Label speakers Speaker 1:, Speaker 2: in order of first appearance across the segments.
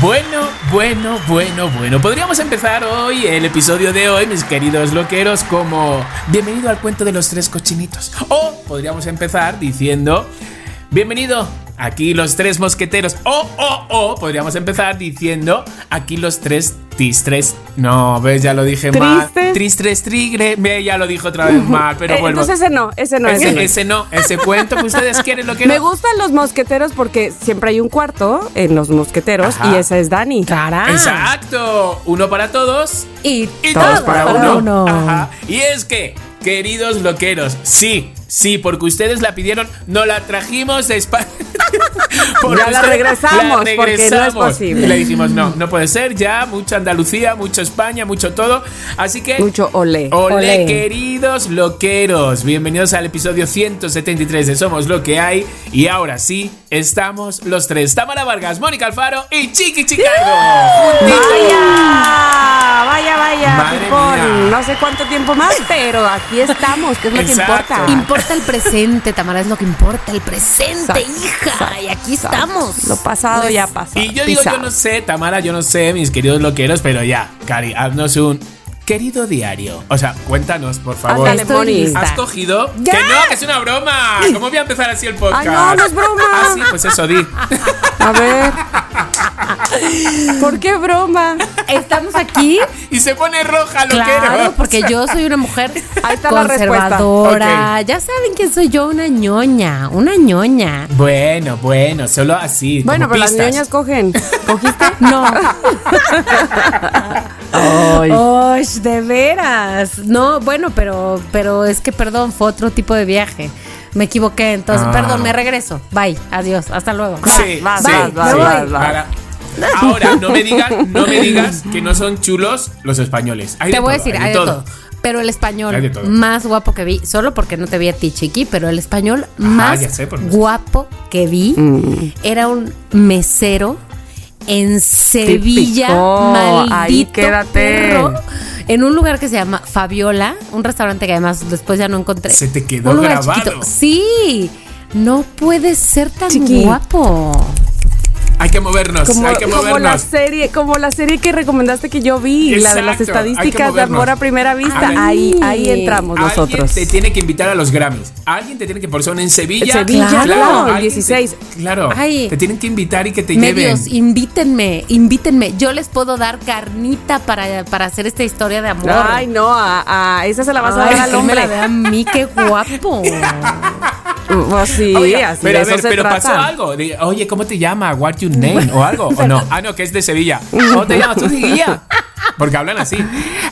Speaker 1: Bueno, bueno, bueno, bueno. Podríamos empezar hoy, el episodio de hoy, mis queridos loqueros, como Bienvenido al cuento de los tres cochinitos. O podríamos empezar diciendo Bienvenido aquí los tres mosqueteros. O, o, o, podríamos empezar diciendo aquí los tres tistres. No, ves, ya lo dije mal. Tristres, trigre. Ve, ya lo dije otra vez mal, pero
Speaker 2: Eh,
Speaker 1: vuelvo.
Speaker 2: Entonces ese no, ese no,
Speaker 1: ese,
Speaker 2: ese no.
Speaker 1: ese no, ese cuento que ustedes quieren, lo que
Speaker 2: Me gustan los mosqueteros porque siempre hay un cuarto en los mosqueteros
Speaker 1: Ajá.
Speaker 2: y esa es Dani.
Speaker 1: Exacto, uno para todos
Speaker 3: Y,
Speaker 1: y
Speaker 2: Todos
Speaker 1: todos
Speaker 2: para
Speaker 1: para uno.
Speaker 3: uno.
Speaker 1: Ajá. Y es que, queridos loqueros, sí, sí, porque ustedes la pidieron, no la trajimos de España.
Speaker 2: Ya la
Speaker 1: ustedes-
Speaker 2: regresamos, porque no es posible.
Speaker 1: Y le dijimos, no, no puede ser, ya, mucha Andalucía, mucho España, mucho todo. Así que.
Speaker 2: Mucho olé.
Speaker 1: Ole,
Speaker 3: Olé.
Speaker 1: queridos loqueros, bienvenidos al episodio 173 de Somos lo que hay. Y ahora sí, estamos los tres: Tamara Vargas, Mónica Alfaro y Chiqui juntitos.
Speaker 2: Vaya, vaya, vaya.
Speaker 1: Madre mía.
Speaker 2: no sé cuánto tiempo más, pero aquí estamos, que es lo que importa.
Speaker 3: Importa el presente, Tamara, es lo que importa, el presente,
Speaker 2: Exacto,
Speaker 3: hija.
Speaker 2: exacto,
Speaker 3: y aquí
Speaker 2: exacto.
Speaker 3: estamos.
Speaker 2: Lo pasado
Speaker 3: Pues,
Speaker 2: ya pasó.
Speaker 1: Y yo digo, yo no sé, Tamara, yo no sé, mis queridos loqueros, pero ya, Cari, haznos un querido diario. O sea, cuéntanos, por favor. ¿Has cogido?
Speaker 3: ¡Ya!
Speaker 1: Que no, que es una broma. ¿Cómo voy a empezar así el podcast?
Speaker 2: Ay, no, no es broma.
Speaker 1: Ah, sí, pues eso, di.
Speaker 2: A ver. ¿Por qué broma?
Speaker 3: Estamos aquí.
Speaker 1: Y se pone roja, loquero.
Speaker 3: Claro, porque yo soy una mujer
Speaker 2: Ahí está la respuesta.
Speaker 3: conservadora. Ya saben quién soy yo, una ñoña, una ñoña.
Speaker 1: Bueno, bueno, solo así.
Speaker 2: Bueno, pero las niñas cogen. ¿Cogiste?
Speaker 3: No.
Speaker 2: Ay.
Speaker 3: Osh, de veras. No, bueno, pero, pero es que perdón, fue otro tipo de viaje. Me equivoqué, entonces,
Speaker 1: Ah.
Speaker 3: perdón, me regreso. Bye, adiós, hasta luego.
Speaker 1: Sí,
Speaker 2: Vas, vas, vas.
Speaker 1: Ahora, no me digas, no me digas que no son chulos los españoles. Hay
Speaker 3: Te
Speaker 1: de
Speaker 3: voy a decir, hay de todo. Pero el español más guapo que vi, solo porque no te vi a ti, chiqui, pero el español más
Speaker 1: sé, por eso.
Speaker 3: guapo que vi
Speaker 2: Mm.
Speaker 3: era un mesero en Sevilla,
Speaker 2: Típico,
Speaker 3: maldito
Speaker 2: ahí quédate.
Speaker 3: perro, en un lugar que se llama Fabiola, un restaurante que además después ya no encontré.
Speaker 1: Se te quedó
Speaker 3: Un lugar
Speaker 1: grabado.
Speaker 3: chiquito. Sí, no puede ser tan
Speaker 2: Chiqui.
Speaker 3: guapo.
Speaker 1: Hay que movernos,
Speaker 2: Como,
Speaker 1: hay que
Speaker 2: como la
Speaker 1: movernos.
Speaker 2: serie, como la serie que recomendaste que yo vi, la de las estadísticas de
Speaker 1: movernos.
Speaker 2: amor a primera vista.
Speaker 1: A.
Speaker 2: Ahí, ahí entramos
Speaker 1: Alguien
Speaker 2: nosotros.
Speaker 1: te tiene que invitar a los Grammys. Alguien te tiene que, por son en Sevilla.
Speaker 2: Sevilla,
Speaker 3: claro,
Speaker 2: el
Speaker 1: alguien
Speaker 2: 16.
Speaker 1: te- claro.
Speaker 3: Ay.
Speaker 1: te tienen que invitar y que te
Speaker 3: Medios,
Speaker 1: lleven.
Speaker 3: invítenme, invítenme. Yo les puedo dar carnita para, para hacer esta historia de amor.
Speaker 2: Ay, no, a, a esa se la vas a dar al
Speaker 3: me la
Speaker 2: hombre.
Speaker 3: dé a mí, qué guapo.
Speaker 2: Pues sí,
Speaker 1: Oye,
Speaker 2: así
Speaker 1: pero
Speaker 2: de
Speaker 1: a
Speaker 2: eso
Speaker 1: ver,
Speaker 2: se
Speaker 1: pero
Speaker 2: trata.
Speaker 1: pasó algo. De, Oye, ¿cómo te llama? What your name? O algo. ¿O no? Ah, no, que es de Sevilla. ¿Cómo te llamas tú, Seguilla? Porque hablan así.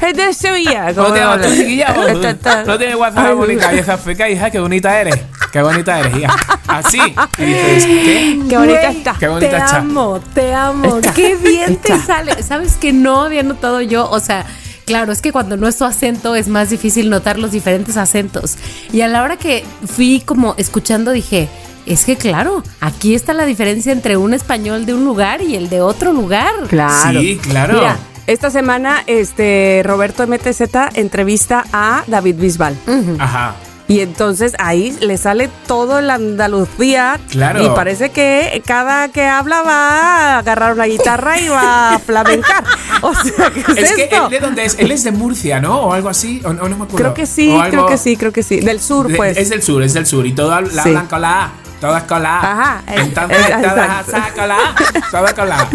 Speaker 2: Es de Sevilla.
Speaker 1: ¿Cómo te llamas tú,
Speaker 2: ta.
Speaker 1: No tienes WhatsApp bonita. Vieja feca, hija, qué bonita eres. Qué bonita eres, hija. Así. Y dices, ¿qué?
Speaker 2: Qué bonita está.
Speaker 1: Qué bonita
Speaker 3: te
Speaker 1: está.
Speaker 3: amo, te amo. Qué bien te sale. ¿Sabes que no había notado yo? O sea, claro, es que cuando no es tu acento es más difícil notar los diferentes acentos. Y a la hora que fui como escuchando dije, es que claro, aquí está la diferencia entre un español de un lugar y el de otro lugar.
Speaker 2: Claro.
Speaker 1: Sí, claro.
Speaker 2: Mira, esta semana este Roberto MTZ entrevista a David Bisbal.
Speaker 1: Ajá.
Speaker 2: Y entonces ahí le sale todo el Andalucía.
Speaker 1: Claro.
Speaker 2: Y parece que cada que habla va a agarrar una guitarra y va a flamencar. O sea, ¿qué es,
Speaker 1: Es que
Speaker 2: esto?
Speaker 1: él de dónde es? Él es de Murcia, ¿no? O algo así. O, o no me acuerdo.
Speaker 2: Creo que sí,
Speaker 1: algo
Speaker 2: creo que sí, creo que sí. Del sur,
Speaker 1: de-
Speaker 2: pues.
Speaker 1: Es del sur, es del sur. Y todo la
Speaker 2: Sí.
Speaker 1: hablan con la A. Todas con la A.
Speaker 2: Ajá, es-
Speaker 1: Entonces,
Speaker 2: es-
Speaker 1: todas
Speaker 2: exacto.
Speaker 1: con la A. Todas con la A.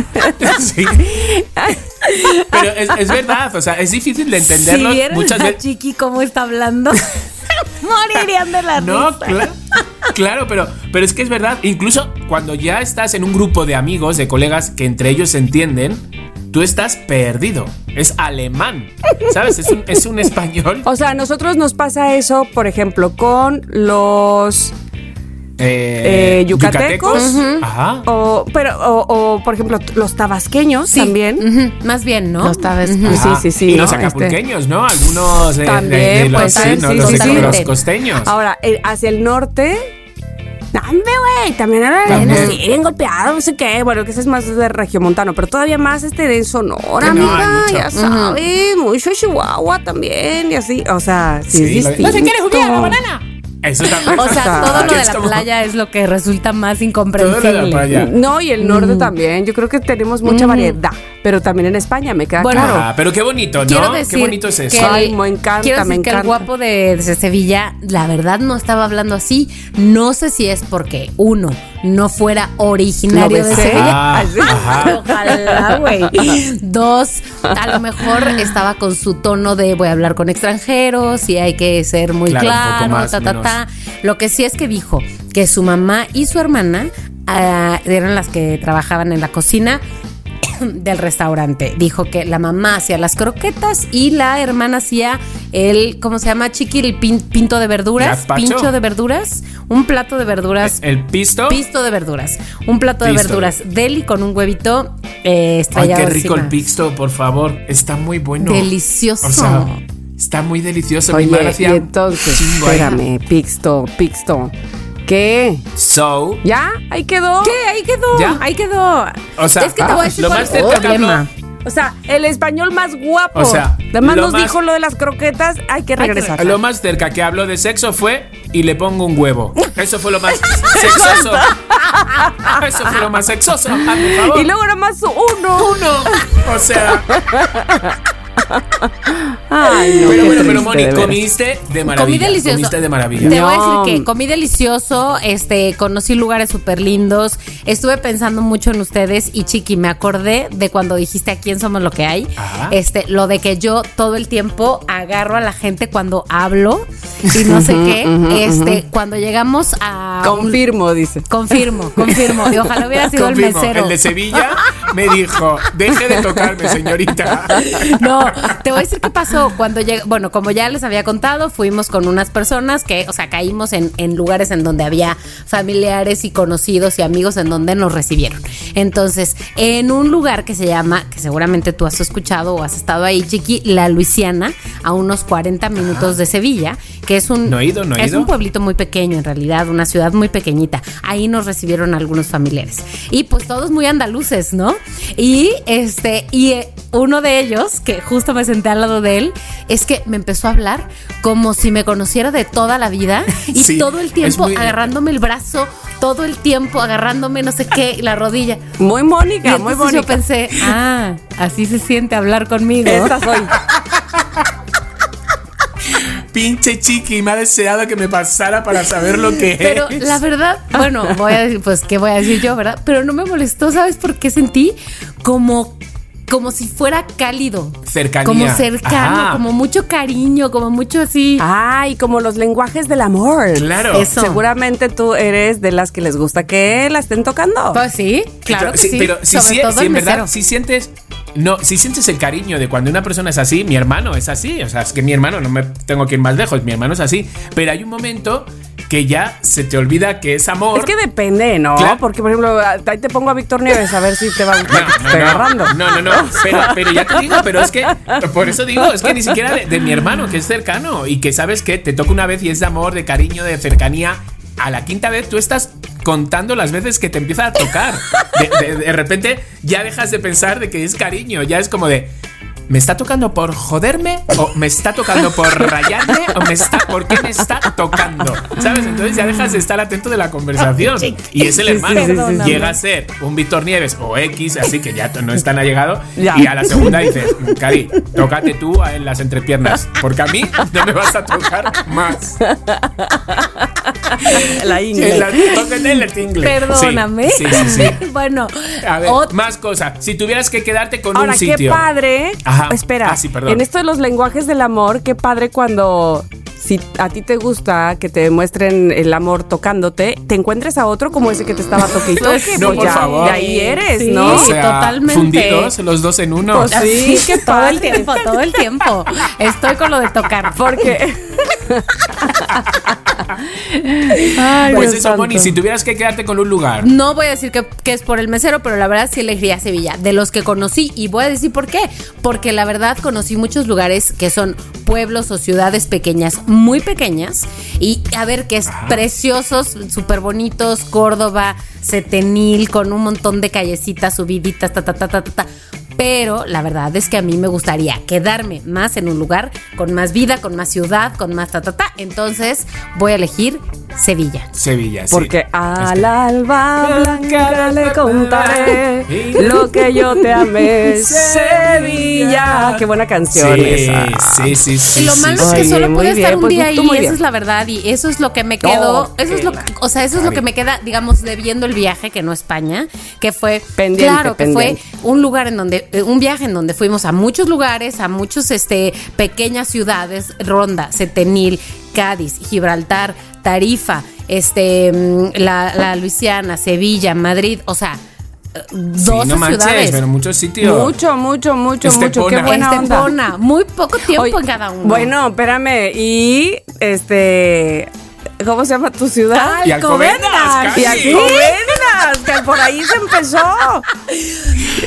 Speaker 1: Sí. Pero es, es verdad, o sea, es difícil de entenderlo
Speaker 3: si
Speaker 1: muchas veces.
Speaker 3: Chiqui cómo está hablando, morirían de la
Speaker 1: No,
Speaker 3: risa.
Speaker 1: cla- claro, pero, pero es que es verdad. Incluso cuando ya estás en un grupo de amigos, de colegas que entre ellos se entienden, tú estás perdido. Es alemán, ¿sabes? Es un, es un español.
Speaker 2: O sea, a nosotros nos pasa eso, por ejemplo, con los Eh, yucatecos.
Speaker 1: Ajá.
Speaker 2: O, pero, o, o, por ejemplo, los tabasqueños
Speaker 3: Sí,
Speaker 2: también.
Speaker 3: más bien, ¿no?
Speaker 2: Los tabas-
Speaker 3: Ujú.
Speaker 2: Sí, sí, sí,
Speaker 1: Y los
Speaker 2: ¿no?
Speaker 1: acapulqueños, ¿no? Algunos de, de-
Speaker 2: También,
Speaker 1: de los,
Speaker 2: pues,
Speaker 1: sí,
Speaker 2: sí,
Speaker 1: ¿no?
Speaker 2: sí,
Speaker 1: los, de- costeños.
Speaker 2: Ahora, eh, hacia el norte. No, hombre, güey, también era
Speaker 1: También.
Speaker 2: así, bien golpeado, no sé qué. Bueno, que ese es más de regiomontano, pero todavía más este de Sonora,
Speaker 1: No,
Speaker 2: amiga, ya sabes, mucho Chihuahua también, y así, o sea, sí,
Speaker 1: Sí,
Speaker 2: es distinto.
Speaker 1: ¿No se quiere jugar la banana? Eso también.
Speaker 3: O sea, todo lo de
Speaker 1: es
Speaker 3: la playa es lo que resulta más
Speaker 1: Todo
Speaker 3: incomprensible.
Speaker 1: lo de la playa.
Speaker 2: No, y el norte también, yo creo que tenemos mucha variedad, pero también en España, me queda
Speaker 3: Bueno,
Speaker 2: claro.
Speaker 1: Ah, pero qué bonito, ¿no?
Speaker 3: Quiero decir
Speaker 1: qué bonito es eso.
Speaker 3: que
Speaker 2: Ay, me encanta,
Speaker 3: quiero decir
Speaker 2: me
Speaker 3: que el
Speaker 2: encanta.
Speaker 3: guapo de, de Sevilla, la verdad no estaba hablando así. No sé si es porque uno no fuera originario
Speaker 2: ¿Lo
Speaker 3: de? Sevilla.
Speaker 1: Ah.
Speaker 3: Ojalá, güey. Dos, a lo mejor estaba con su tono de voy a hablar con extranjeros y hay que ser muy
Speaker 1: Claro, un
Speaker 3: claro,
Speaker 1: poco más,
Speaker 3: ta, ta, ta. Lo que sí es que dijo que su mamá y su hermana ah, eran las que trabajaban en la cocina del restaurante. Dijo que la mamá hacía las croquetas y la hermana hacía el, ¿cómo se llama? Chiqui, el pin- pinto de verduras. Pincho de verduras. Un plato de verduras.
Speaker 1: El pisto.
Speaker 3: Pisto de verduras. Un plato de
Speaker 1: Pisto.
Speaker 3: verduras. Deli con un huevito eh,
Speaker 1: Ay,
Speaker 3: estrellado
Speaker 1: qué rico
Speaker 3: encima.
Speaker 1: el pisto, por favor. Está muy bueno.
Speaker 3: Delicioso.
Speaker 1: O sea, está muy delicioso. Mi
Speaker 2: Oye,
Speaker 1: madre
Speaker 2: y
Speaker 1: hacía
Speaker 2: entonces, espérame, Pixto, Pixto, ¿qué?
Speaker 1: So,
Speaker 2: ¿Ya? ¿Ahí quedó?
Speaker 3: ¿Qué? Ahí quedó.
Speaker 1: ¿Ya?
Speaker 3: Ahí quedó.
Speaker 1: O sea,
Speaker 3: es que te voy a decir
Speaker 1: lo más
Speaker 3: problema.
Speaker 1: habló-
Speaker 2: O sea, el español más guapo.
Speaker 1: O sea,
Speaker 2: Además nos
Speaker 1: más-
Speaker 2: dijo lo de las croquetas, hay que regresar.
Speaker 1: lo más cerca que habló de sexo fue y le pongo un huevo. Eso fue lo más sexoso. Eso fue lo más sexoso. Favor.
Speaker 2: Y luego nada más uno.
Speaker 1: uno. O sea,
Speaker 2: Ay, no,
Speaker 1: pero bueno, pero Moni, comiste de maravilla.
Speaker 3: Comí delicioso.
Speaker 1: Comiste de maravilla.
Speaker 3: Te voy a decir que comí delicioso, este, conocí lugares súper lindos, estuve pensando mucho en ustedes y Chiqui, me acordé de cuando dijiste a quién somos lo que hay,
Speaker 1: Ajá.
Speaker 3: este, lo de que yo todo el tiempo agarro a la gente cuando hablo y no sé qué, este, cuando llegamos a... un-
Speaker 2: Confirmo, dice.
Speaker 3: Confirmo, confirmo. Y ojalá hubiera sido
Speaker 1: Confirmo,
Speaker 3: el mesero.
Speaker 1: el de Sevilla me dijo, deje de tocarme, señorita.
Speaker 3: No, te voy a decir qué pasó cuando lleg- bueno, como ya les había contado, fuimos con unas personas que, o sea, caímos en, en lugares en donde había familiares y conocidos y amigos en donde nos recibieron. Entonces, en un lugar que se llama, que seguramente tú has escuchado o has estado ahí, Chiqui, La Luisiana, a unos 40 minutos de Sevilla, que es un,
Speaker 1: No he ido, no he
Speaker 3: es
Speaker 1: ido.
Speaker 3: un pueblito muy pequeño en realidad, una ciudad muy pequeñita. Ahí nos recibieron algunos familiares. Y pues todos muy andaluces, ¿no? Y este, y eh, uno de ellos, que justo me senté al lado de él, es que me empezó a hablar como si me conociera de toda la vida y
Speaker 1: Sí,
Speaker 3: todo el tiempo
Speaker 1: muy-
Speaker 3: agarrándome el brazo, todo el tiempo agarrándome no sé qué, la rodilla.
Speaker 2: Muy
Speaker 3: Y
Speaker 2: Mónica, muy
Speaker 3: entonces yo
Speaker 2: Mónica.
Speaker 3: pensé, ah, así se siente hablar conmigo.
Speaker 2: Esta soy.
Speaker 1: Pinche chiqui, me ha deseado que me pasara para saber lo que
Speaker 3: Pero
Speaker 1: es.
Speaker 3: la verdad, bueno, voy a decir, pues, ¿qué voy a decir yo, verdad? Pero no me molestó, ¿sabes por qué sentí? Como, como si fuera cálido.
Speaker 1: Cercanía.
Speaker 3: Como cercano,
Speaker 1: Ajá.
Speaker 3: como mucho cariño, como mucho así.
Speaker 2: Ay, como los lenguajes del amor.
Speaker 1: Claro.
Speaker 3: Eso.
Speaker 2: Seguramente tú eres de las que les gusta que la estén tocando.
Speaker 3: Pues sí, claro que sí.
Speaker 1: Pero si,
Speaker 3: sobre
Speaker 1: si-
Speaker 3: todo
Speaker 1: si en verdad, si sientes. No, si sientes el cariño de cuando una persona es así, mi hermano es así. O sea, es que mi hermano, no me tengo que ir más lejos, mi hermano es así. Pero hay un momento que ya se te olvida que es amor.
Speaker 2: Es que depende, ¿no?
Speaker 1: Claro.
Speaker 2: Porque, por ejemplo, ahí te pongo a Víctor Nieves a ver si te va a gustar
Speaker 1: No, no,
Speaker 2: agarrando.
Speaker 1: no, no, no, pero, pero ya te digo, pero es que, por eso digo, es que ni siquiera de, de mi hermano, que es cercano y que sabes que te toca una vez y es de amor, de cariño, de cercanía. A la quinta vez tú estás contando las veces que te empieza a tocar. De, de- repente ya dejas de pensar de que es cariño, ya es como de. ¿Me está tocando por joderme? ¿O me está tocando por rayarme? ¿O me está, por qué me está tocando? ¿Sabes? Entonces ya dejas de estar atento de la conversación. Y es el hermano.
Speaker 2: sí, sí, sí.
Speaker 1: Llega a ser un Víctor Nieves o X, así que ya no están allegado.
Speaker 2: Ya.
Speaker 1: Y a la segunda dices, Cari, tócate tú en las entrepiernas, porque a mí no me vas a tocar más.
Speaker 2: La ingle.
Speaker 1: la- tingle.
Speaker 3: Perdóname.
Speaker 1: Sí, sí, sí.
Speaker 3: bueno,
Speaker 1: A ver, más cosas. Si tuvieras que quedarte con
Speaker 2: Ahora,
Speaker 1: un
Speaker 2: qué
Speaker 1: sitio.
Speaker 2: padre.
Speaker 1: Ajá.
Speaker 2: Espera,
Speaker 1: Ah, sí, perdón.
Speaker 2: en esto de los lenguajes del amor, qué padre cuando si a ti te gusta que te demuestren el amor tocándote, te encuentres a otro como ese que te estaba toque y
Speaker 3: Pues
Speaker 2: toque,
Speaker 1: No,
Speaker 2: pues
Speaker 1: por
Speaker 2: ya,
Speaker 1: favor.
Speaker 2: de ahí eres,
Speaker 3: Sí.
Speaker 2: ¿no?
Speaker 1: O sea,
Speaker 3: totalmente.
Speaker 1: fundidos los dos en uno.
Speaker 2: Pues sí, qué
Speaker 3: todo el tiempo, todo el tiempo. Estoy con lo de tocar.
Speaker 2: Porque Ay,
Speaker 1: Pues
Speaker 2: Dios
Speaker 1: eso, Moni, si tuvieras que quedarte con un lugar.
Speaker 3: No voy a decir que, que es por el mesero, pero la verdad sí elegiría Sevilla. De los que conocí, y voy a decir por qué. Porque la verdad conocí muchos lugares que son pueblos o ciudades pequeñas, muy pequeñas. Y a ver, que es preciosos, súper bonitos. Córdoba, Setenil, con un montón de callecitas, subiditas, ta, ta, ta, ta, ta, ta. Pero la verdad es que a mí me gustaría quedarme más en un lugar con más vida, con más ciudad, con más ta, ta, ta. Entonces voy a elegir Sevilla.
Speaker 1: Sevilla, sí.
Speaker 2: Porque
Speaker 1: Es
Speaker 2: al
Speaker 1: que-
Speaker 2: alba blanca le contaré lo que yo te amé, Sevilla. Qué buena canción
Speaker 1: Sí,
Speaker 2: esa.
Speaker 1: sí, sí, sí.
Speaker 3: Y lo
Speaker 1: sí,
Speaker 3: malo
Speaker 1: sí.
Speaker 3: es que solo
Speaker 2: muy
Speaker 3: puede estar
Speaker 2: bien,
Speaker 3: un
Speaker 2: pues,
Speaker 3: día ahí, esa
Speaker 2: bien.
Speaker 3: es la verdad, y eso es lo que me quedó,
Speaker 2: Oh,
Speaker 3: eso es lo
Speaker 1: que
Speaker 3: que, o sea, eso es lo que me queda, digamos, debiendo el viaje, que no España, que fue,
Speaker 2: Pendiente,
Speaker 3: claro, que
Speaker 2: pendiente.
Speaker 3: fue un lugar en donde, eh, un viaje en donde fuimos a muchos lugares, a muchos, este, pequeñas ciudades, Ronda, Setenil, Cádiz, Gibraltar, Tarifa, este, mm, la, la Luisiana, Sevilla, Madrid, o sea, eh,
Speaker 1: Sí,
Speaker 3: 12
Speaker 1: no manches,
Speaker 3: ciudades.
Speaker 1: pero muchos sitios.
Speaker 2: Mucho, mucho, mucho,
Speaker 1: Estepona.
Speaker 2: mucho. Qué buena onda.
Speaker 3: Estepona, muy poco tiempo en cada uno.
Speaker 2: Bueno, espérame. Y este. ¿Cómo se llama tu ciudad?
Speaker 1: Y Alcobendas,
Speaker 2: Y. Alcobendas, que por ahí se empezó.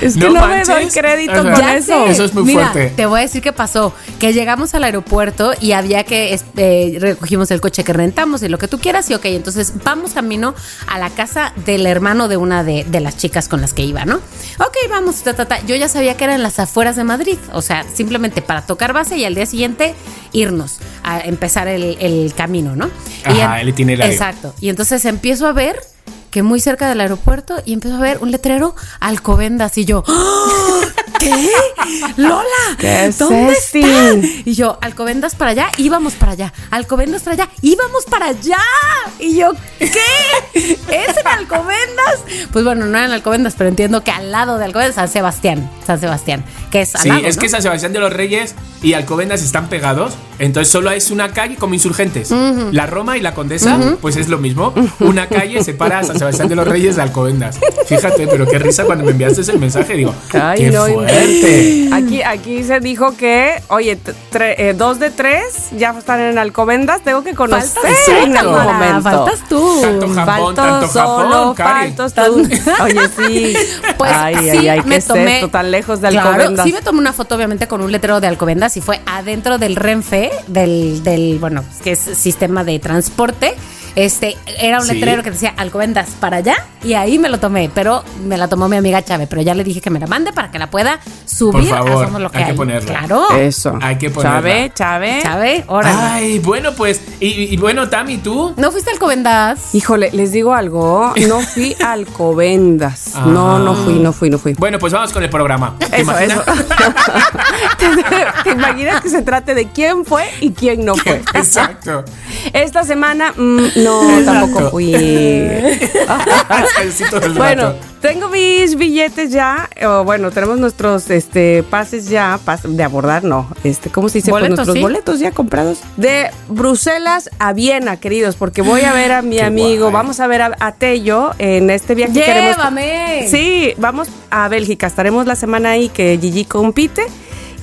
Speaker 2: Es que
Speaker 1: No
Speaker 2: no, me doy crédito
Speaker 1: Ajá.
Speaker 2: con
Speaker 1: Ya
Speaker 2: eso.
Speaker 1: sé. Eso es muy
Speaker 3: Mira,
Speaker 1: fuerte.
Speaker 3: Te voy a decir qué pasó. Que llegamos al aeropuerto y había que este, recogimos el coche que rentamos y lo que tú quieras. Y ok, entonces vamos camino a la casa del hermano de una de, de las chicas con las que iba, ¿no? Ok, vamos, ta, ta, ta. Yo ya sabía que era en las afueras de Madrid. O sea, simplemente para tocar base y al día siguiente irnos a empezar el, el camino, ¿no? Y
Speaker 1: Ajá, el itinerario.
Speaker 3: Exacto. Y entonces empiezo a ver que muy cerca del aeropuerto y empiezo a ver un letrero Alcobendas y yo, ¡Ah! ¿qué? Lola,
Speaker 2: ¿Qué es
Speaker 3: ¿dónde
Speaker 2: este?
Speaker 3: están? Y yo, Alcobendas para allá, íbamos para allá, Alcobendas para allá, íbamos para allá. Y yo, ¿qué? ¿Es en Alcobendas? Pues bueno, no eran Alcobendas, pero entiendo que al lado de Alcobendas, San Sebastián, San Sebastián, que es al
Speaker 1: Sí,
Speaker 3: lado,
Speaker 1: es
Speaker 3: ¿no?
Speaker 1: que San Sebastián de los Reyes y Alcobendas están pegados, entonces solo es una calle como insurgentes. La Roma y la Condesa, pues es lo mismo. Una calle separa a San Sebastián de los Reyes de Alcobendas. Fíjate, pero qué risa cuando me enviaste ese mensaje, digo,
Speaker 2: Ay,
Speaker 1: qué
Speaker 2: no
Speaker 1: fuerte.
Speaker 2: Aquí, aquí se dijo que, oye, tre- eh, dos de tres ya están en Alcobendas. Tengo que conocer
Speaker 3: Faltas
Speaker 2: en algún momento.
Speaker 3: faltas tú.
Speaker 1: Tanto Japón,
Speaker 2: Falto
Speaker 1: tanto
Speaker 2: solo,
Speaker 1: Japón,
Speaker 2: faltos tú. Oye, sí.
Speaker 3: Pues
Speaker 2: ay,
Speaker 3: sí,
Speaker 2: ay, ay, ¿qué
Speaker 3: me
Speaker 2: es
Speaker 3: tomé.
Speaker 2: esto tan lejos de
Speaker 3: Claro,
Speaker 2: Alcobendas?
Speaker 3: sí me tomé una foto, obviamente, con un letrero de Alcobendas y fue adentro del Renfe, del, del bueno, que es sistema de transporte. Este, era un
Speaker 1: Sí.
Speaker 3: letrero que decía Alcobendas para allá y ahí me lo tomé, pero me la tomó mi amiga Chávez, pero ya le dije que me la mande para que la pueda subir
Speaker 1: Por favor,
Speaker 3: a Somos lo que
Speaker 1: hay que ponerla.
Speaker 3: Claro.
Speaker 2: Eso.
Speaker 1: Hay que ponerla.
Speaker 2: Chave, Chave.
Speaker 3: Chávez, órale.
Speaker 1: Ay, bueno, pues, y, y bueno, Tami, ¿tú?
Speaker 3: ¿No fuiste a Alcobendas?
Speaker 2: Híjole, les digo algo. No fui a Alcobendas.
Speaker 1: Ah.
Speaker 2: No, no fui, no fui, no fui.
Speaker 1: Bueno, pues vamos con el programa. ¿Te
Speaker 2: Eso,
Speaker 1: imaginas?
Speaker 2: eso. ¿Te imaginas que se trate de quién fue y quién no fue?
Speaker 1: Exacto.
Speaker 2: Esta semana, mm, no,
Speaker 1: Exacto.
Speaker 2: tampoco fui.
Speaker 1: Sí, todo el
Speaker 2: Bueno, tengo mis billetes ya, o bueno, tenemos nuestros este pases ya, pas- de abordar, no, este, ¿cómo se dice? Pues
Speaker 3: Boletos,
Speaker 2: nuestros
Speaker 3: ¿sí?
Speaker 2: boletos ya comprados. De Bruselas a Viena, queridos, porque voy a ver a mi
Speaker 1: Qué
Speaker 2: amigo,
Speaker 1: guay.
Speaker 2: vamos a ver a, a Tello en este viaje que queremos.
Speaker 3: Llévame.
Speaker 2: Sí, vamos a Bélgica, estaremos la semana ahí que Gigi compite.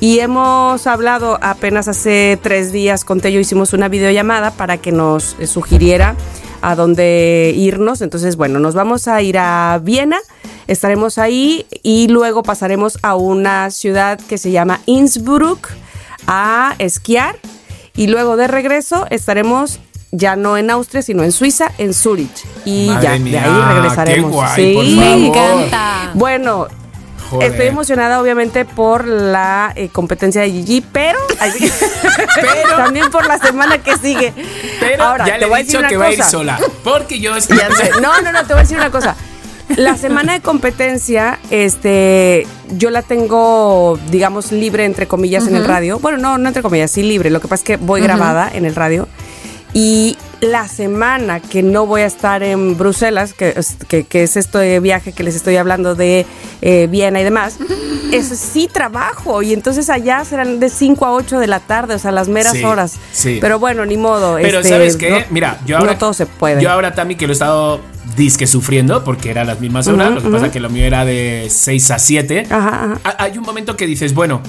Speaker 2: Y hemos hablado apenas hace tres días con Tello, hicimos una videollamada para que nos eh, sugiriera a dónde irnos. Entonces, bueno, nos vamos a ir a Viena, estaremos ahí y luego pasaremos a una ciudad que se llama Innsbruck a esquiar. Y luego de regreso estaremos ya no en Austria, sino en Suiza, en Zurich. Y
Speaker 1: Madre
Speaker 2: ya,
Speaker 1: mía,
Speaker 2: de ahí regresaremos.
Speaker 1: qué guay,
Speaker 2: Sí.
Speaker 1: por
Speaker 3: Me encanta.
Speaker 2: Bueno,
Speaker 1: Joder.
Speaker 2: estoy emocionada obviamente por la eh, competencia de Gigi, pero,
Speaker 1: Pero-
Speaker 2: también por la semana que sigue.
Speaker 1: Pero
Speaker 2: Ahora,
Speaker 1: ya
Speaker 2: te
Speaker 1: le
Speaker 2: voy a
Speaker 1: he
Speaker 2: decir
Speaker 1: dicho
Speaker 2: una
Speaker 1: que va a ir
Speaker 2: cosa.
Speaker 1: sola. Porque yo es que.
Speaker 2: Ya sé. No, no, no, te voy a decir una cosa. La semana de competencia, este, yo la tengo, digamos, libre, entre comillas, en el radio. Bueno, no, no entre comillas, sí libre. Lo que pasa es que voy grabada en el radio. Y la semana que no voy a estar en Bruselas, que, es- que, que es este viaje que les estoy hablando de eh, Viena y demás, eso sí trabajo. Y entonces allá serán de 5 a 8 de la tarde, o sea, las meras
Speaker 1: Sí,
Speaker 2: horas.
Speaker 1: sí.
Speaker 2: Pero bueno, ni modo.
Speaker 1: Pero
Speaker 2: este,
Speaker 1: ¿sabes qué?
Speaker 2: no-
Speaker 1: Mira, yo ahora.
Speaker 2: No todo se puede.
Speaker 1: Yo ahora, Tami, que lo he estado disque sufriendo, porque eran las mismas horas. Lo que
Speaker 2: ujú.
Speaker 1: pasa es que lo mío era de 6 a 7.
Speaker 2: Ajá, ajá.
Speaker 1: Ha- Hay un momento que dices, bueno,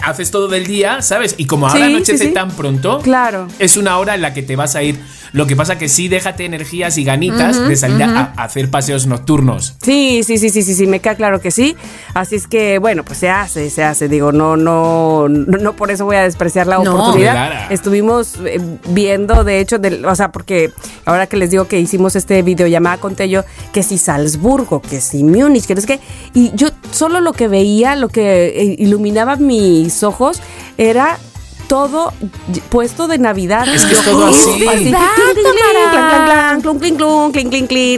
Speaker 1: haces todo del día, ¿sabes? Y como ahora
Speaker 2: Sí,
Speaker 1: anochece
Speaker 2: sí, sí.
Speaker 1: tan pronto,
Speaker 2: Claro.
Speaker 1: es una hora en la que te vas a ir. Lo que pasa que sí déjate energías y ganitas de salir a, a hacer paseos nocturnos.
Speaker 2: Sí, sí, sí, sí, sí, sí, me queda claro que sí. Así es que, bueno, pues se hace, se hace. Digo, no, no, no, no por eso voy a despreciar la
Speaker 3: No.
Speaker 2: oportunidad.
Speaker 1: Clara.
Speaker 2: Estuvimos eh, viendo, de hecho, del, o sea, porque ahora que les digo que hicimos este videollamada con Tello, que si Salzburgo, que si Múnich, que no sé qué. Y yo solo lo que veía, lo que eh, iluminaba mis ojos, era todo puesto de Navidad.
Speaker 1: Es que
Speaker 2: Yo,
Speaker 1: es todo así.